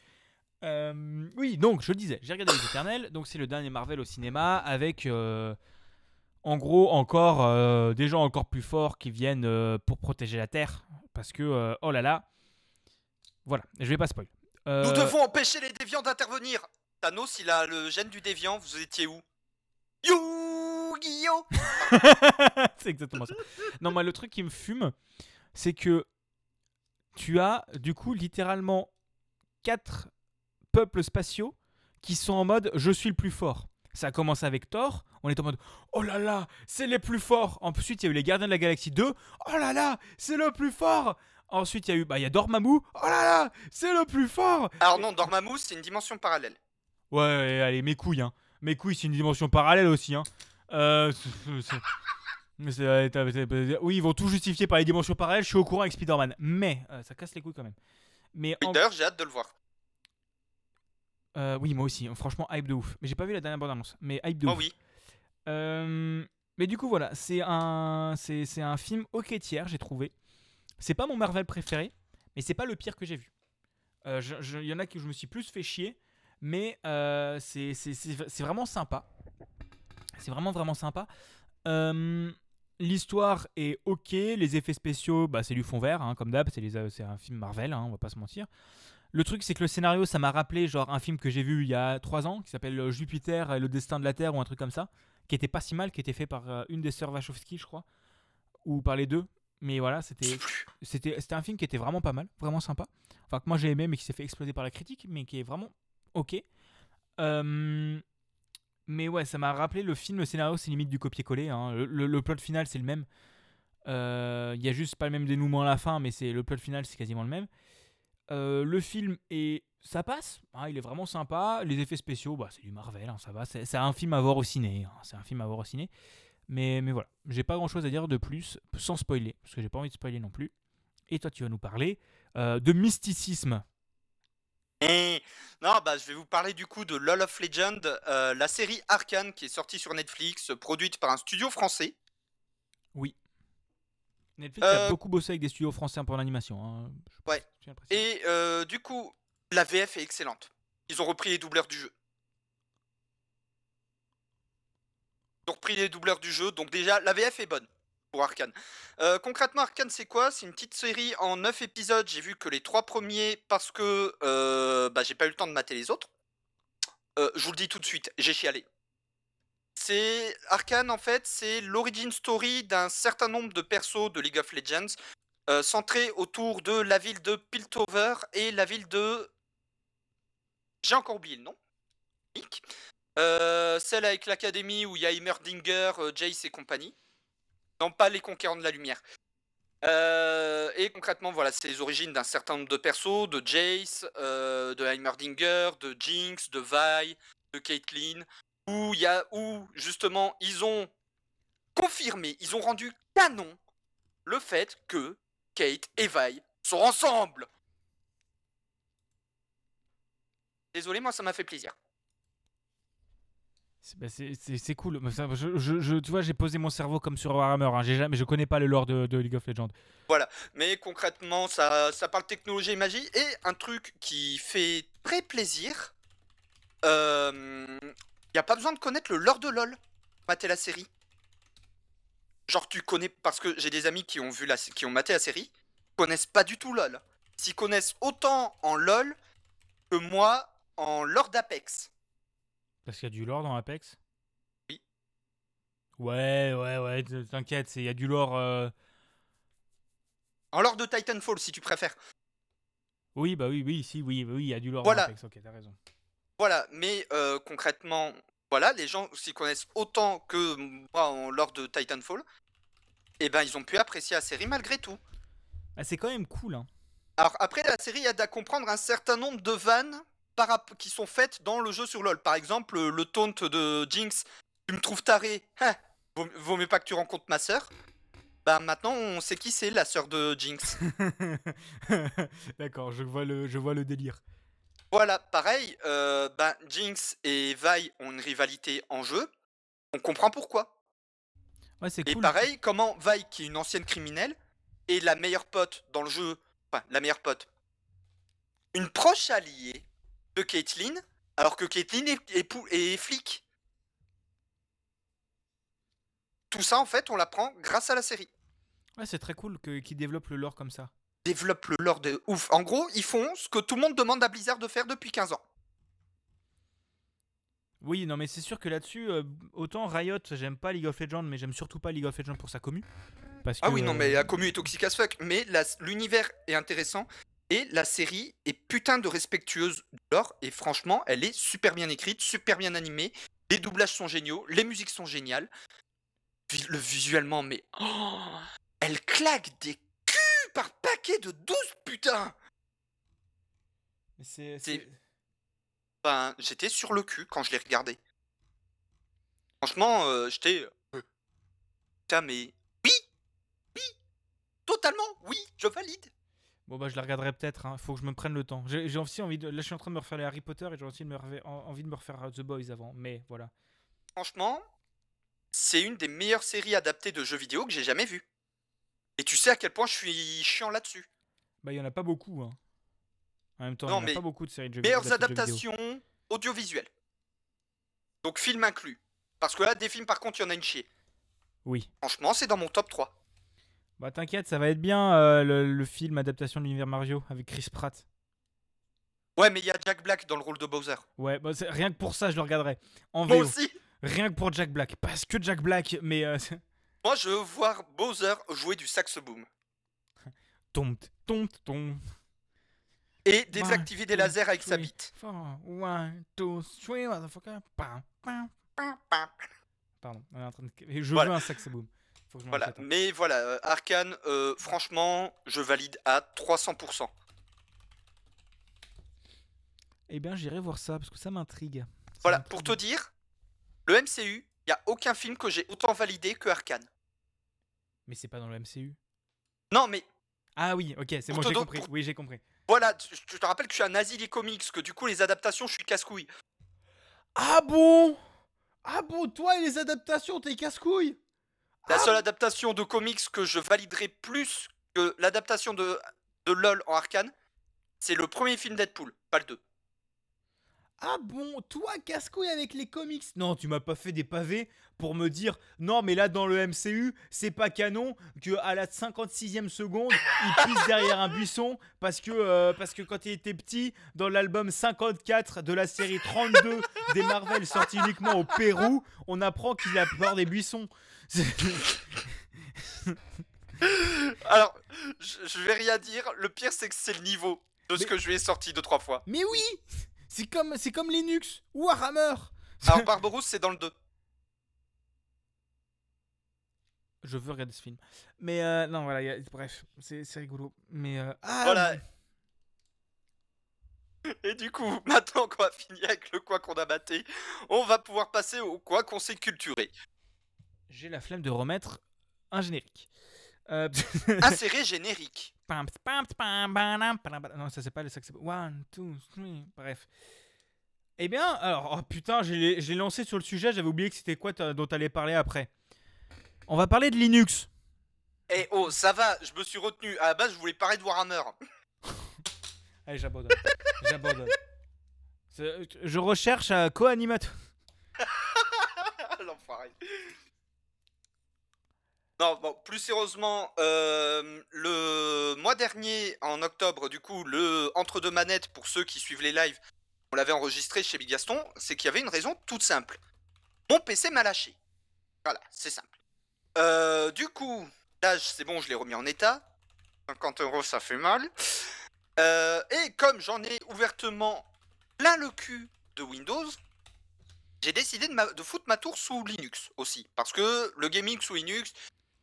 Euh, oui, donc je le disais, j'ai regardé Les Éternels, donc c'est le dernier Marvel au cinéma avec euh, en gros encore euh, des gens encore plus forts qui viennent pour protéger la Terre parce que oh là là, voilà, je vais pas spoil. Nous devons empêcher les déviants d'intervenir. Thanos, il a le gène du déviant. Vous étiez où? Yu-Gi-Oh c'est exactement ça. Non, moi, le truc qui me fume, c'est que tu as, du coup, littéralement quatre peuples spatiaux qui sont en mode je suis le plus fort. Ça a commencé avec Thor, on est en mode oh là là, c'est les plus forts. Ensuite, il y a eu les Gardiens de la Galaxie 2, oh là là, c'est le plus fort. Ensuite, il y a eu bah, il y a Dormammu, oh là là, c'est le plus fort. Alors non, Dormammu, c'est une dimension parallèle. Ouais, allez, mes couilles, hein. Mes couilles, c'est une dimension parallèle aussi, hein. Euh, oui, ils vont tout justifier par les dimensions parallèles. Je suis au courant avec Spider-Man, mais euh, ça casse les couilles quand même. Mais en- D'ailleurs, j'ai hâte de le voir. Euh, oui, moi aussi. Franchement, hype de ouf. Mais j'ai pas vu la dernière bande annonce. Mais hype de Oh ouf. oui. Euh, mais du coup, voilà, c'est un, c'est, c'est un film ok tiers, j'ai trouvé. C'est pas mon Marvel préféré, mais c'est pas le pire que j'ai vu. Euh, je- je- Il y en a qui je me suis plus fait chier, mais euh, c'est, c'est, c'est- c'est vraiment sympa. C'est vraiment vraiment sympa. Euh, L'histoire est ok, les effets spéciaux, bah, c'est du fond vert, hein, comme d'hab, c'est, les- c'est un film Marvel, hein, on va pas se mentir. Le truc, c'est que le scénario, ça m'a rappelé genre un film que j'ai vu il y a 3 ans, qui s'appelle euh, Jupiter et le destin de la Terre ou un truc comme ça qui était pas si mal, qui était fait par euh, une des sœurs Wachowski, je crois, ou par les deux. Mais voilà, c'était un film qui était vraiment pas mal, vraiment sympa. Enfin que moi j'ai aimé, mais qui s'est fait exploser par la critique, mais qui est vraiment ok. Euh, mais ouais, ça m'a rappelé le film, le scénario, c'est limite du copier-coller. hein. Le, plot final, c'est le même. Euh, Il y a juste pas le même dénouement à la fin, mais c'est le plot final, c'est quasiment le même. Euh, le film est ça passe, hein, il est vraiment sympa. Les effets spéciaux, bah, c'est du Marvel, hein, ça va. C'est un film à voir au ciné. hein, c'est un film à voir au ciné. Mais, mais voilà, j'ai pas grand chose à dire de plus, sans spoiler, parce que j'ai pas envie de spoiler non plus. Et toi, tu vas nous parler euh, de mysticisme. Eh, Non, bah, je vais vous parler du coup de LoL of Legend, euh, la série Arcane qui est sortie sur Netflix, produite par un studio français. Netflix a Euh, beaucoup bossé avec des studios français pour l'animation. hein, Ouais. Et euh, du coup, la VF est excellente. Ils ont repris les doubleurs du jeu. Ils ont repris les doubleurs du jeu, donc déjà, la VF est bonne pour Arkane. Euh, concrètement, Arkane, c'est quoi? C'est une petite série en 9 épisodes. J'ai vu que les trois premiers parce que euh, bah, j'ai pas eu le temps de mater les autres. Euh, je vous le dis tout de suite, j'ai chialé. C'est Arkane en fait, c'est l'origin story d'un certain nombre de persos de League of Legends euh, centré autour de la ville de Piltover et la ville de. J'ai encore oublié le nom. Euh, celle avec l'académie où il y a Heimerdinger, euh, Jace et compagnie. Non, pas les conquérants de la lumière. Euh, et concrètement, voilà, c'est les origines d'un certain nombre de persos, de Jace, de Heimerdinger, de Jinx, de Vi, de Caitlyn, où y a où justement ils ont confirmé, ils ont rendu canon le fait que Kate et Vi sont ensemble. Désolé, moi ça m'a fait plaisir. C'est bah, cool. Je- je- je- tu vois, j'ai posé mon cerveau comme sur Warhammer. Hein. Jamais, je connais pas le lore de, de League of Legends. Mais concrètement, ça, ça parle technologie et magie. Et un truc qui fait très plaisir, il n'y a pas besoin de connaître le lore de LoL. Mater la série. Genre tu connais, parce que j'ai des amis qui ont, vu la, qui ont maté la série. connaissent pas du tout LoL. S'ils connaissent autant en LoL que moi en lore d'Apex. Parce qu'il y a du lore dans Apex? Oui. Ouais, ouais, ouais, t'inquiète, c'est- il y a du lore. euh, En lore de Titanfall, si tu préfères. Oui, bah oui, oui, si, oui, oui, il y a du lore Voilà. dans Apex, ok, t'as raison. Voilà, mais euh, concrètement, voilà, les gens s'y connaissent autant que moi en lore de Titanfall. Et ben, ils ont pu apprécier la série malgré tout. Ah, c'est quand même cool, hein. Alors après, la série aide à comprendre un certain nombre de vannes par qui sont faites dans le jeu sur LoL. Par exemple, le taunt de Jinx, tu me trouves taré, hein, vaut, vaut mieux pas que tu rencontres ma sœur. Bah maintenant, on sait qui c'est la sœur de Jinx. D'accord, je vois le, je vois le délire. Voilà, pareil, euh, bah, Jinx et Vi ont une rivalité en jeu. On comprend pourquoi. Ouais, c'est Et pareil, comment Vi, qui est une ancienne criminelle, est la meilleure pote dans le jeu, enfin la meilleure pote, une proche alliée de Caitlyn, alors que Caitlyn est, est flic. Tout ça, en fait, on l'apprend grâce à la série. Ouais, c'est très cool qu'ils développent le lore comme ça. Développe le lore de ouf. En gros, ils font ce que tout le monde demande à Blizzard de faire depuis 15 ans. Oui, non, mais c'est sûr que là-dessus, euh, autant Riot, j'aime pas League of Legends, mais j'aime surtout pas League of Legends pour sa commu. Parce Ah que, oui, non, euh, mais la commu est toxique as fuck. Mais l'univers est intéressant. Et la série est putain de respectueuse du lore. Et franchement, elle est super bien écrite, super bien animée. Les doublages sont géniaux, les musiques sont géniales. Le visuellement, mais. oh, elle claque des par paquet de 12 putain mais c'est- Ben, j'étais sur le cul quand je l'ai regardé. Franchement, euh, j'étais. euh, Putain, mais. Oui Oui Totalement Oui, je valide Bon, bah, je la regarderai peut-être, hein. faut que je me prenne le temps. J'ai aussi envie de. Là, je suis en train de me refaire les Harry Potter et j'ai aussi de me refaire- en- envie de me refaire euh, The Boys avant, mais voilà. Franchement, c'est une des meilleures séries adaptées de jeux vidéo que j'ai jamais vues. Et tu sais à quel point je suis chiant là-dessus. Bah, il y en a pas beaucoup, hein. En même temps, il Non, y en a mais pas beaucoup de séries de jeux Meilleures adaptations audiovisuelles. Donc film inclus. Parce que là, des films par contre, il y en a une chier. Oui. Franchement, c'est dans mon top 3. Bah, t'inquiète, ça va être bien euh, le, le film adaptation de l'univers Mario avec Chris Pratt. Ouais, mais il y a Jack Black dans le rôle de Bowser. Ouais, bah, rien que pour ça, je le regarderai. En Moi VO. aussi Rien que pour Jack Black. Parce que Jack Black, mais. Euh, Moi, je veux voir Bowser jouer du sax boom. tombe, tombe, tombe. Et désactiver des lasers avec sa bite. Pardon, on est en train de... Je Voilà. veux un sax boom. Faut que je m'en Voilà, mais voilà, euh, Arkane, euh, franchement, je valide à 300%. Eh bien, j'irai voir ça parce que ça m'intrigue. Voilà, pour te dire, le MCU, il n'y a aucun film que j'ai autant validé que Arkane. Mais c'est pas dans le MCU. Non, mais Ah oui, ok, c'est bon, j'ai compris. pour- Oui, j'ai compris. voilà, je te rappelle que je suis un nazi des comics, que du coup, les adaptations, je suis casse-couille. Ah bon? Ah bon, toi et les adaptations, t'es casse-couille? La Ah seule adaptation de comics que je validerai plus que l'adaptation de, de LOL en Arkane, c'est le premier film Deadpool, pas le 2. Ah bon, toi casse-couille avec les comics? Non, tu m'as pas fait des pavés pour me dire non, mais là dans le MCU, c'est pas canon que à la 56e seconde, il pisse derrière un buisson parce que euh, parce que quand il était petit, dans l'album 54 de la série 32 des Marvel sorti uniquement au Pérou, on apprend qu'il a peur des buissons. Alors, je, je vais rien dire, le pire c'est que c'est le niveau de ce Mais- que je lui ai sorti deux trois fois. mais oui, c'est comme c'est comme Linux ou Warhammer. Alors, Barbarousse, c'est dans le 2. Je veux regarder ce film. Mais euh, non, voilà, y a- bref, c'est rigolo. Mais euh, ah, Voilà. Et du coup, maintenant qu'on a fini avec le quoi qu'on a batté, on va pouvoir passer au quoi qu'on s'est culturé. J'ai la flemme de remettre un générique. Euh, Inséré générique. non, ça c'est pas le sax. One, two, three. Bref. Eh bien, alors, oh putain, j'ai lancé sur le sujet, j'avais oublié que c'était quoi dont t'allais parler après. On va parler de Linux. Eh oh, ça va, je me suis retenu. À la base, je voulais parler de Warhammer. Allez, j'abandonne. j'abandonne. C'est- Je recherche un co-animateur. L'enfoiré. Non, bon, plus sérieusement, euh, le mois dernier, en octobre, du coup, le entre-deux manettes, pour ceux qui suivent les lives, on l'avait enregistré chez Big Gaston, c'est qu'il y avait une raison toute simple. Mon PC m'a lâché. Voilà, c'est simple. Euh, du coup, là, c'est bon, je l'ai remis en état. 50 euros, ça fait mal. Euh, et comme j'en ai ouvertement plein le cul de Windows, j'ai décidé de, foutre ma tour sous Linux aussi. Parce que le gaming sous Linux,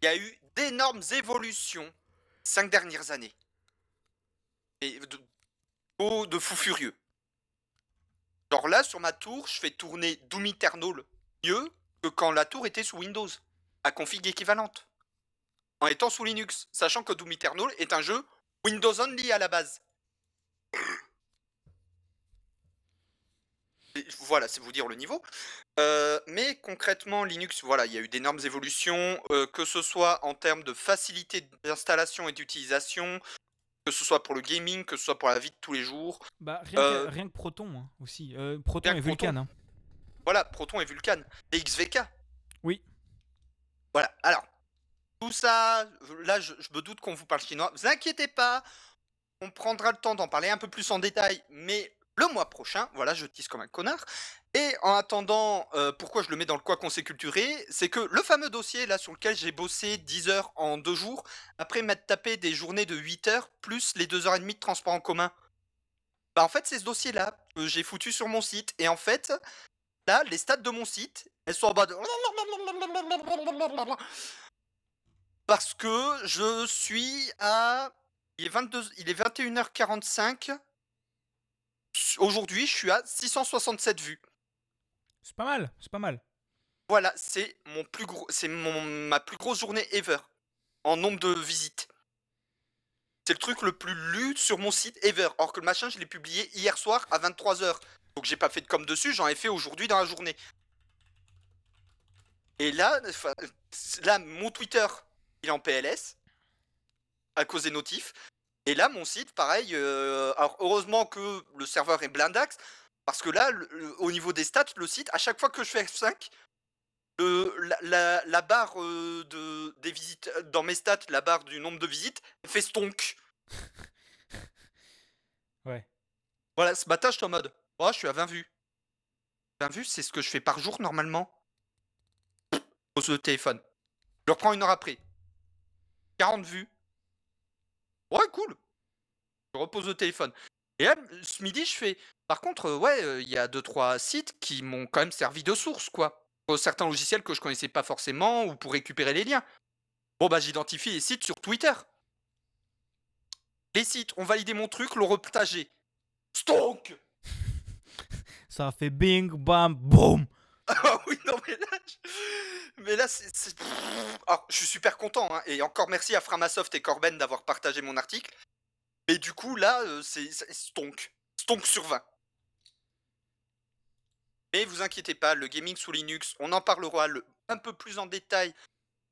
il y a eu d'énormes évolutions ces cinq dernières années. Et de, oh, furieux. Genre là, sur ma tour, je fais tourner Doom Eternal mieux que quand la tour était sous Windows, à config équivalente. En étant sous Linux, sachant que Doom Eternal est un jeu Windows only à la base. Et Voilà, c'est vous dire le niveau. Euh, mais concrètement, Linux, voilà, il y a eu d'énormes évolutions, euh, que ce soit en termes de facilité d'installation et d'utilisation, que ce soit pour le gaming, que ce soit pour la vie de tous les jours. Bah, rien, Euh, que, rien que Proton hein, aussi. Proton et Proton. Vulkan. hein. Voilà, Proton et Vulkan. Et XVK. Oui. Voilà, alors, tout ça, là, je, me doute qu'on vous parle chinois. Vous inquiétez pas, on prendra le temps d'en parler un peu plus en détail, mais le mois prochain, voilà, je tisse comme un connard. Et en attendant, euh, pourquoi je le mets dans le quoi qu'on s'est culturé, c'est que le fameux dossier là sur lequel j'ai bossé 10 heures en deux jours, après m'être tapé des journées de 8 heures, plus les 2 heures et demie de transport en commun. Bah en fait, c'est ce dossier-là que j'ai foutu sur mon site. Et en fait, là, les stats de mon site, elles sont en bas de... Parce que je suis à... Il est, 22... Il est 21h45. Aujourd'hui, je suis à 667 vues. C'est pas mal, c'est pas mal. Voilà, c'est mon plus gros, c'est mon ma plus grosse journée ever en nombre de visites. C'est le truc le plus lu sur mon site ever. Or que le machin, je l'ai publié hier soir à 23h. Donc j'ai pas fait de com dessus, j'en ai fait aujourd'hui dans la journée. Et là, là, mon Twitter, il est en PLS à cause des notifs. Et là, mon site, pareil. euh, alors heureusement que le serveur est blindax, parce que là, le- le- au niveau des stats, le site, à chaque fois que je fais F5, le- la, la- la barre euh, de, des visites, euh, dans mes stats, la barre du nombre de visites, fait stonk. Ouais. Voilà, ce matin, je suis en mode, oh, je suis à 20 vues. 20 vues, c'est ce que je fais par jour normalement. Pose le téléphone. Je reprends une heure après. 40 vues. Ouais, cool. Je repose le téléphone. Et ce midi, je fais. Par contre, euh, ouais, euh, il y a deux trois sites qui m'ont quand même servi de source, quoi. Pour certains logiciels que je connaissais pas forcément ou pour récupérer les liens. Bon, bah, j'identifie les sites sur Twitter. Les sites ont validé mon truc, l'ont repartagé. Stonk Ça fait bing, bam, boum. Ah oui, non, mais là, mais là, c'est. Alors, je suis super content, hein, et encore merci à Framasoft et Corben d'avoir partagé mon article. Mais du coup, là, euh, c'est stonk. Stonk sur 20. Mais vous inquiétez pas, le gaming sous Linux, on en parlera le- un peu plus en détail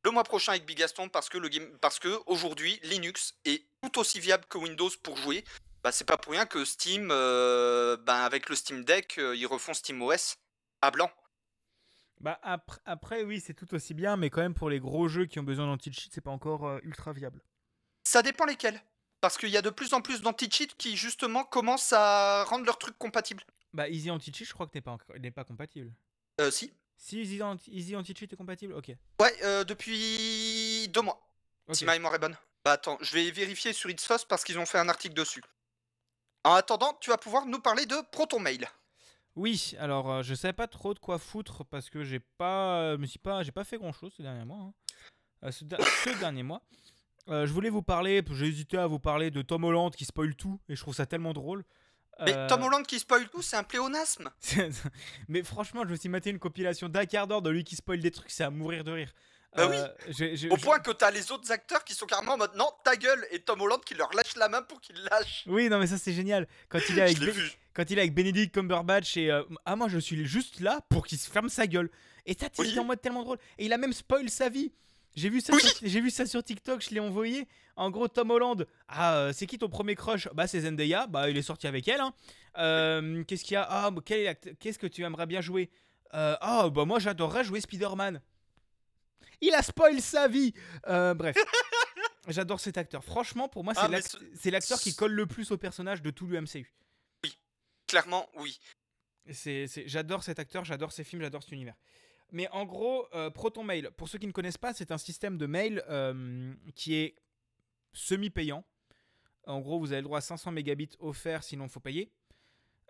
le mois prochain avec Bigaston parce que le game, parce que aujourd'hui Linux est tout aussi viable que Windows pour jouer. Bah, c'est pas pour rien que Steam, euh, ben, avec le Steam Deck, euh, ils refont SteamOS à blanc. Bah après, après oui, c'est tout aussi bien, mais quand même pour les gros jeux qui ont besoin d'anti-cheat, c'est pas encore euh, ultra viable. Ça dépend lesquels. Parce qu'il y a de plus en plus d'anti-cheat qui justement commencent à rendre leur truc compatible. Bah Easy Anti-Cheat, je crois que n'est pas, encore- n'est pas compatible. Euh, si. Si Easy, Anti- Easy Anti-Cheat est compatible, ok. Ouais, depuis deux mois, Ok. si ma mémoire est bonne. Bah attends, je vais vérifier sur Ipsos parce qu'ils ont fait un article dessus. En attendant, tu vas pouvoir nous parler de ProtonMail. Oui, alors euh, je savais pas trop de quoi foutre parce que j'ai pas, euh, me suis pas, j'ai pas fait grand chose ce dernier mois. hein. Euh, ce, dernier mois. Euh, je voulais vous parler, j'ai hésité à vous parler de Tom Holland qui spoil tout et je trouve ça tellement drôle. Mais Tom Holland qui spoil tout, c'est un pléonasme. Mais franchement, je me suis maté une compilation d'un quart d'heure de lui qui spoil des trucs, c'est à mourir de rire. Bah oui. j'ai- Au point que t'as les autres acteurs qui sont carrément non, ta gueule, et Tom Holland qui leur lâche la main pour qu'il lâche. Oui, non, mais ça c'est génial. Quand il est avec, Ben- quand il est avec Benedict Cumberbatch et euh, ah moi je suis juste là pour qu'il se ferme sa gueule. Et ça Oui. en mode tellement drôle. Et il a même spoil sa vie. J'ai vu ça, Oui. sur, j'ai vu ça sur TikTok, je l'ai envoyé. En gros, Tom Holland, ah euh, c'est qui ton premier crush? Bah c'est Zendaya, bah il est sorti avec elle. hein. Euh, Qu'est-ce qu'il y a? Ah bah, qu'est-ce que tu aimerais bien jouer? Euh, Ah bah moi j'adorerais jouer Spider-Man. Il a spoil sa vie. Euh, bref. J'adore cet acteur. Franchement, pour moi, c'est Ah, ce- c'est l'acteur qui colle le plus au personnage de tout le MCU. Clairement, oui. C'est, c'est- J'adore cet acteur, j'adore ses films, j'adore cet univers. Mais en gros, euh, Proton Mail, pour ceux qui ne connaissent pas, c'est un système de mail euh, qui est semi-payant. En gros, vous avez le droit à 500 mégabits offerts, sinon il faut payer.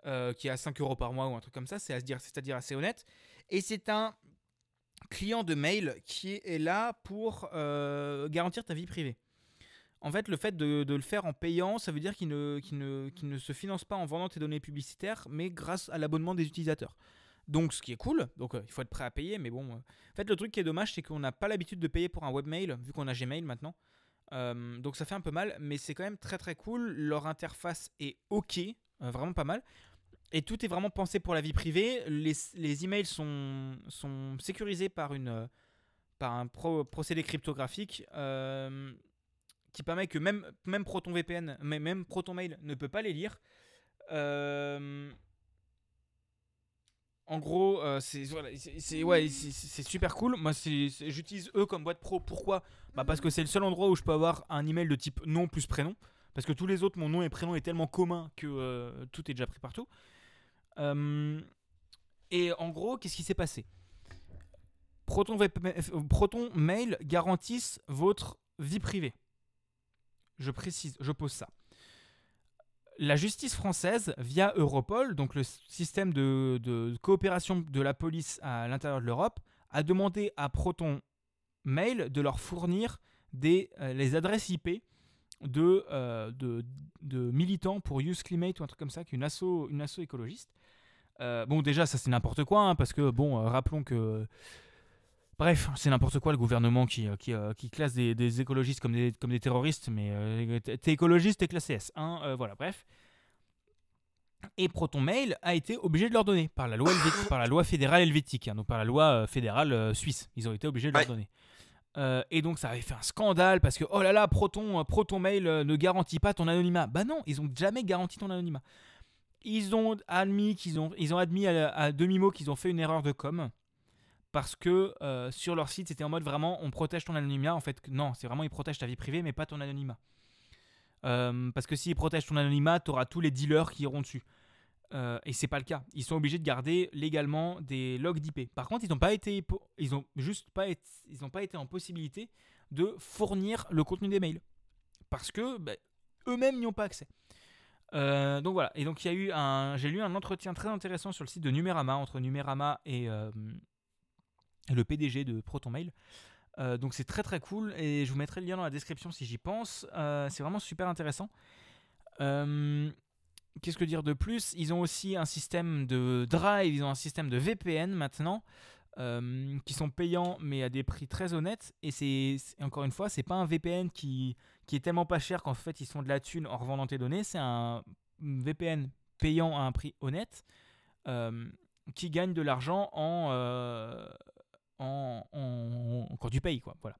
euh, qui est à 5 euros par mois ou un truc comme ça, c'est à se dire, c'est-à-dire assez honnête. Et c'est un client de mail qui est là pour euh, garantir ta vie privée. En fait, le fait de, le faire en payant, ça veut dire qu'il ne, se finance pas en vendant tes données publicitaires, mais grâce à l'abonnement des utilisateurs. Donc, ce qui est cool, donc euh, il faut être prêt à payer, mais bon. euh, En fait, le truc qui est dommage, c'est qu'on n'a pas l'habitude de payer pour un webmail, vu qu'on a Gmail maintenant. Donc, ça fait un peu mal, mais c'est quand même très très cool. Leur interface est ok, vraiment pas mal. Et tout est vraiment pensé pour la vie privée. Les, emails sont, sont sécurisés par, une, euh, par un pro- procédé cryptographique euh, qui permet que même, même ProtonVPN, mais même ProtonMail ne peut pas les lire. Euh, en gros, c'est super cool. Moi, j'utilise eux comme boîte pro. Pourquoi? Bah Parce que c'est le seul endroit où je peux avoir un email de type nom plus prénom. Parce que tous les autres, mon nom et prénom est tellement commun que tout est déjà pris partout. Euh, et en gros, qu'est-ce qui s'est passé? Proton, VP Proton Mail garantissent votre vie privée. Je précise, je pose ça. La justice française, via Europol, donc le système de, coopération de la police à l'intérieur de l'Europe, a demandé à Proton Mail de leur fournir euh, les adresses IP de, euh, militants pour Use Climate ou un truc comme ça, qui est une une asso écologiste. Euh, bon, déjà, ça c'est n'importe quoi, hein, parce que, bon, euh, rappelons que. Bref, c'est n'importe quoi le gouvernement qui, euh, qui, euh, qui classe des, des écologistes comme des, comme des terroristes, mais t'es écologiste, t'es classé S. hein, voilà, bref. Et Proton Mail a été obligé de leur donner par la loi, helvétique- par la loi fédérale helvétique, hein, donc par la loi fédérale suisse. Ils ont été obligés de leur donner. Euh, et donc ça avait fait un scandale parce que oh là là, Proton, Proton Mail ne garantit pas ton anonymat. Bah non, ils ont jamais garanti ton anonymat. Ils ont admis qu'ils ont, ils ont admis à, demi-mot qu'ils ont fait une erreur de com parce que euh, sur leur site c'était en mode vraiment on protège ton anonymat. En fait, non, c'est vraiment ils protègent ta vie privée mais pas ton anonymat. Euh, parce que s'ils protègent ton anonymat, tu auras tous les dealers qui iront dessus. Euh, et c'est pas le cas. Ils sont obligés de garder légalement des logs d'IP. Par contre, ils n'ont pas été, ils ont juste pas ils n'ont pas été en possibilité de fournir le contenu des mails parce que bah, eux-mêmes n'y ont pas accès. Euh, donc voilà. Et donc il y a eu un, j'ai lu un entretien très intéressant sur le site de Numérama entre Numérama et, euh, le PDG de ProtonMail. Euh, donc c'est très très cool et je vous mettrai le lien dans la description si j'y pense. C'est vraiment super intéressant. Qu'est-ce que dire de plus? Ils ont aussi un système de drive, ils ont un système de VPN maintenant, euh, qui sont payants mais à des prix très honnêtes. Et c'est encore une fois, c'est pas un VPN qui, qui est tellement pas cher qu'en fait ils font de la thune en revendant tes données. C'est un VPN payant à un prix honnête euh, qui gagne de l'argent en, euh, en, en- quand tu payes quoi. Voilà.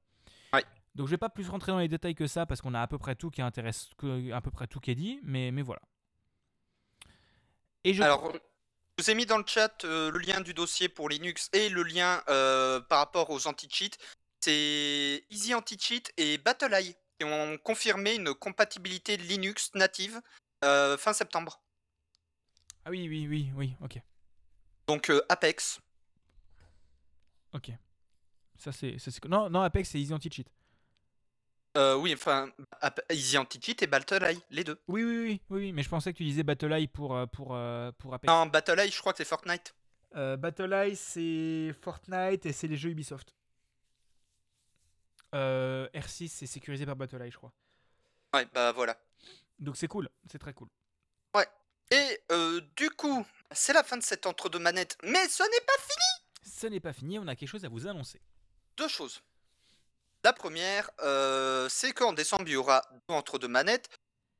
Ouais. Donc je vais pas plus rentrer dans les détails que ça parce qu'on a à peu près tout qui intéresse, à peu près tout qui est dit, mais, mais voilà. Et je Alors, je vous ai mis dans le chat euh, le lien du dossier pour Linux et le lien euh, par rapport aux anti-cheats. C'est Easy Anti-Cheat et BattleEye qui ont confirmé une compatibilité Linux native euh, fin septembre. Ah oui, oui, oui, oui, ok. Donc Apex. Ok. Ça, c'est- Non, non, Apex c'est Easy Anti-Cheat. Euh, oui, enfin, Easy Anti-Cheat et BattleEye, les deux. Oui, oui, oui, oui, oui, mais je pensais que tu disais BattleEye pour, euh, pour, euh, pour Apex. Non, BattleEye, je crois que c'est Fortnite. Euh, BattleEye c'est Fortnite et c'est les jeux Ubisoft. Euh, R6 c'est sécurisé par BattleEye, je crois. Ouais, bah voilà. Donc c'est cool, c'est très cool. Et euh, du coup, c'est la fin de cette entre-deux manettes, mais ce n'est pas fini Ce n'est pas fini, on a quelque chose à vous annoncer. Deux choses. La première, euh, c'est qu'en décembre, il y aura deux entre-deux manettes.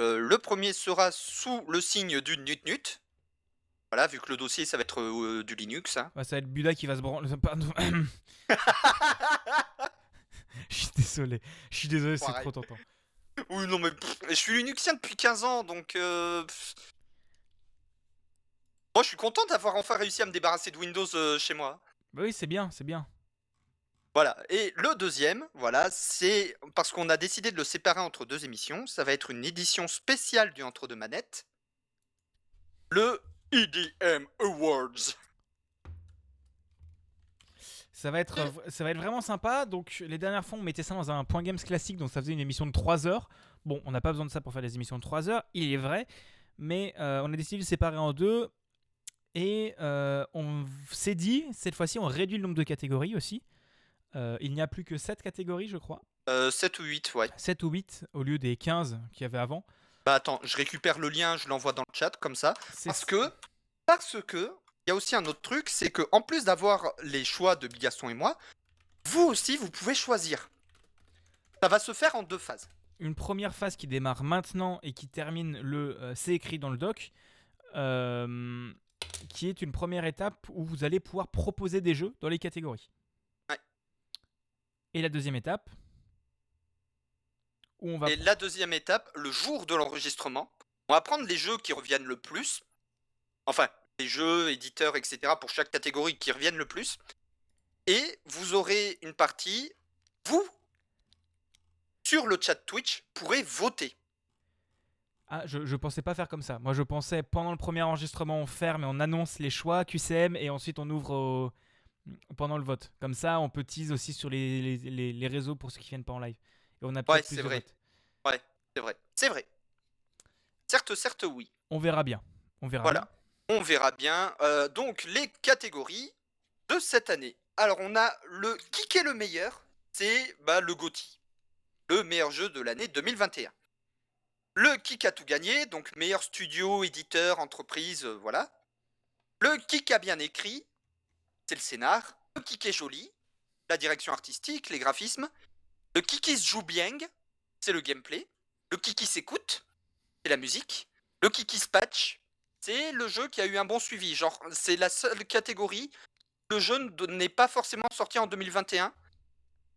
Euh, le premier sera sous le signe du Nut-Nut. Voilà, vu que le dossier, ça va être euh, du Linux. hein. Ouais, ça va être Buda qui va se branler. Je suis désolé. Je suis désolé, c'est trop tentant. oui, non, mais pff, je suis Linuxien depuis 15 ans, donc... euh. Moi, je suis content d'avoir enfin réussi à me débarrasser de Windows euh, chez moi. Bah oui, c'est bien, c'est bien. Voilà. Et le deuxième, voilà, c'est parce qu'on a décidé de le séparer entre deux émissions. Ça va être une édition spéciale du Entre deux manettes. Le EDM Awards. Ça va, être, v- ça va être vraiment sympa. Donc, les dernières fois, on mettait ça dans un point games classique, donc ça faisait une émission de 3 heures. Bon, on n'a pas besoin de ça pour faire des émissions de 3 heures, il est vrai. Mais euh, on a décidé de le séparer en deux. Et euh, on s'est dit, cette fois-ci, on réduit le nombre de catégories aussi. Euh, il n'y a plus que 7 catégories, je crois. Euh, 7 ou 8, ouais. 7 ou 8 au lieu des 15 qu'il y avait avant. Bah attends, je récupère le lien, je l'envoie dans le chat comme ça. Parce que, parce que, il y a aussi un autre truc, c'est que en plus d'avoir les choix de Bigaston et moi, vous aussi, vous pouvez choisir. Ça va se faire en deux phases. une première phase qui démarre maintenant et qui termine le euh, c'est écrit dans le doc, euh, qui est une première étape où vous allez pouvoir proposer des jeux dans les catégories. Et la deuxième étape, où on va Et la deuxième étape, le jour de l'enregistrement, on va prendre les jeux qui reviennent le plus. Enfin, les jeux, éditeurs, etc. pour chaque catégorie qui reviennent le plus. Et vous aurez une partie, vous, sur le chat Twitch, pourrez voter. Ah, je, je pensais pas faire comme ça. Moi, je pensais pendant le premier enregistrement, on ferme et on annonce les choix QCM et ensuite on ouvre au- pendant le vote. Comme ça, on peut tease aussi sur les, les- les- les réseaux pour ceux qui viennent pas en live. Et on a peut-être c'est vrai. votes. C'est vrai. C'est vrai. Certes, certes, oui. On verra bien. On verra. Voilà. bien. On verra bien. Euh, donc, les catégories de cette année. Alors, on a le qui est le meilleur? C'est bah, le GOTY. Le meilleur jeu de l'année 2021. Le qui a tout gagné, donc meilleur studio, éditeur, entreprise, euh, voilà. Le qui a bien écrit, c'est le scénar. Le qui est joli, la direction artistique, les graphismes. Le qui se joue bien, c'est le gameplay. Le qui s'écoute, c'est la musique. Le qui se patch, c'est le jeu qui a eu un bon suivi. Genre, c'est la seule catégorie. Le jeu ne- n'est pas forcément sorti en 2021,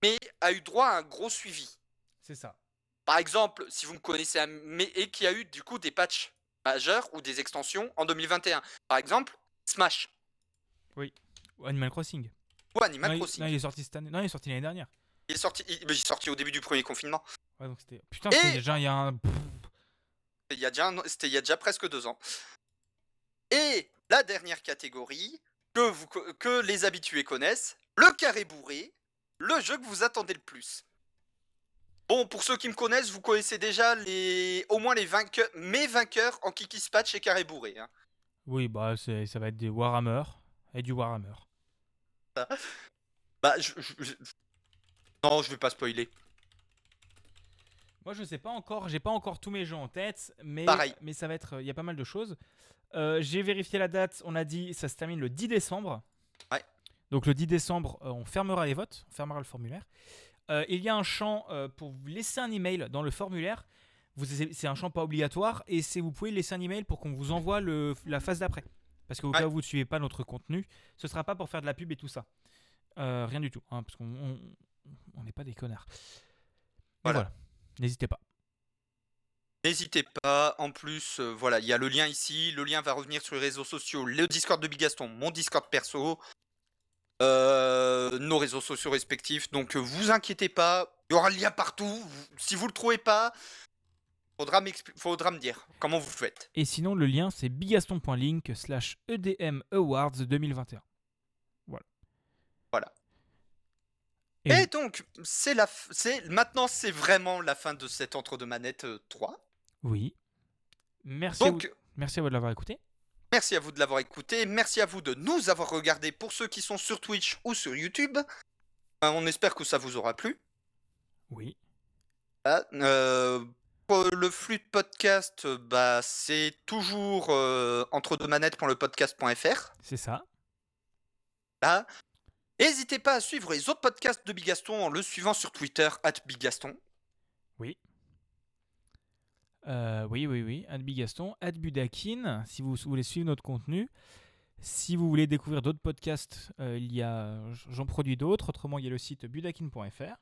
mais a eu droit à un gros suivi. C'est ça. Par exemple, si vous me connaissez, un- mais et qui a eu du coup des patchs majeurs ou des extensions en 2021. Par exemple, Smash Ou Animal Crossing. ou Animal non, il, Crossing. non, il est sorti cette année. Non, il est sorti l'année dernière. Il est sorti, il, il est sorti au début du premier confinement. Ouais, donc c'était. Putain, Et- c'était déjà il y a un. Il y a déjà, un- c'était il y a déjà presque deux ans. Et la dernière catégorie que, vous, co- que les habitués connaissent, le carré bourré, le jeu que vous attendez le plus. Bon, pour ceux qui me connaissent, vous connaissez déjà les, au moins les vainqueurs, mes vainqueurs en Kiki Spatch et carré bourré. hein. Oui, bah ça va être des Warhammer et du Warhammer. Bah, je, je- je- non, je vais pas spoiler. Moi, je sais pas encore. J'ai pas encore tous mes jeux en tête, mais Pareil. mais ça va être. Il y a pas mal de choses. Euh, J'ai vérifié la date. On a dit ça se termine le 10 décembre. Ouais. Donc le 10 décembre, euh, on fermera les votes, on fermera le formulaire. Euh, il y a un champ pour vous laisser un email dans le formulaire. C'est un champ pas obligatoire et vous pouvez laisser un email pour qu'on vous envoie le, la phase d'après. Parce qu'au Ouais. cas où vous ne suivez pas notre contenu, ce sera pas pour faire de la pub et tout ça. Euh, rien du tout, hein, parce qu'on on- on n'est pas des connards. Voilà. voilà, n'hésitez pas. N'hésitez pas. En plus, euh, voilà, il y a le lien ici. Le lien va revenir sur les réseaux sociaux, le Discord de Bigaston, mon Discord perso, euh, nos réseaux sociaux respectifs. Donc, vous inquiétez pas. Il y aura le lien partout. Si vous le trouvez pas, faudra, me dire comment vous faites. Et sinon, le lien, c'est bigaston.link slash EDM Awards 2021. Voilà. Voilà. Et, Et donc, c'est la, f- c'est maintenant, c'est vraiment la fin de cet entre deux manettes euh, 3. oui. Merci, à vous, Donc, merci à vous de l'avoir écouté. Merci à vous de l'avoir écouté, merci à vous de nous avoir regardé pour ceux qui sont sur Twitch ou sur YouTube. Euh, on espère que ça vous aura plu. Oui. Euh, pour le flux de podcast, euh, bah, c'est toujours euh, entre deux manettes.lepodcast.fr. C'est ça. Là. N'hésitez pas à suivre les autres podcasts de Bigaston en le suivant sur Twitter, at Bigaston. Euh, oui, oui, oui. Ad Bigaston, Ad Budakin, si vous voulez suivre notre contenu. Si vous voulez découvrir d'autres podcasts, euh, il y a, j'en produis d'autres. Autrement, il y a le site budakin.fr.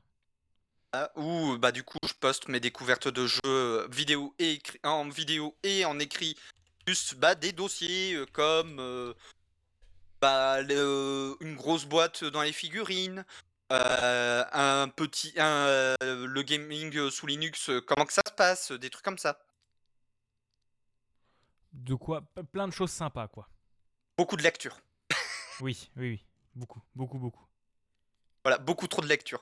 Ah, Où bah, du coup je poste mes découvertes de jeux euh, vidéo et écrit- en vidéo et en écrit, plus bah, des dossiers euh, comme euh, bah, le- une grosse boîte dans les figurines, euh, un petit, un, le gaming sous Linux, comment que ça se passe, des trucs comme ça. De quoi Plein de choses sympas, quoi. Beaucoup de lecture. Oui, oui, oui. Beaucoup, beaucoup, beaucoup. Voilà, beaucoup trop de lecture.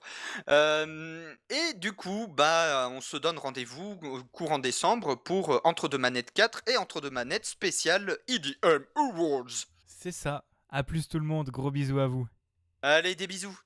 Euh, et du coup, bah, on se donne rendez-vous au courant décembre pour euh, Entre deux manettes 4 et Entre deux manettes spécial EDM Awards. C'est ça. À plus tout le monde, gros bisous à vous. Allez, des bisous.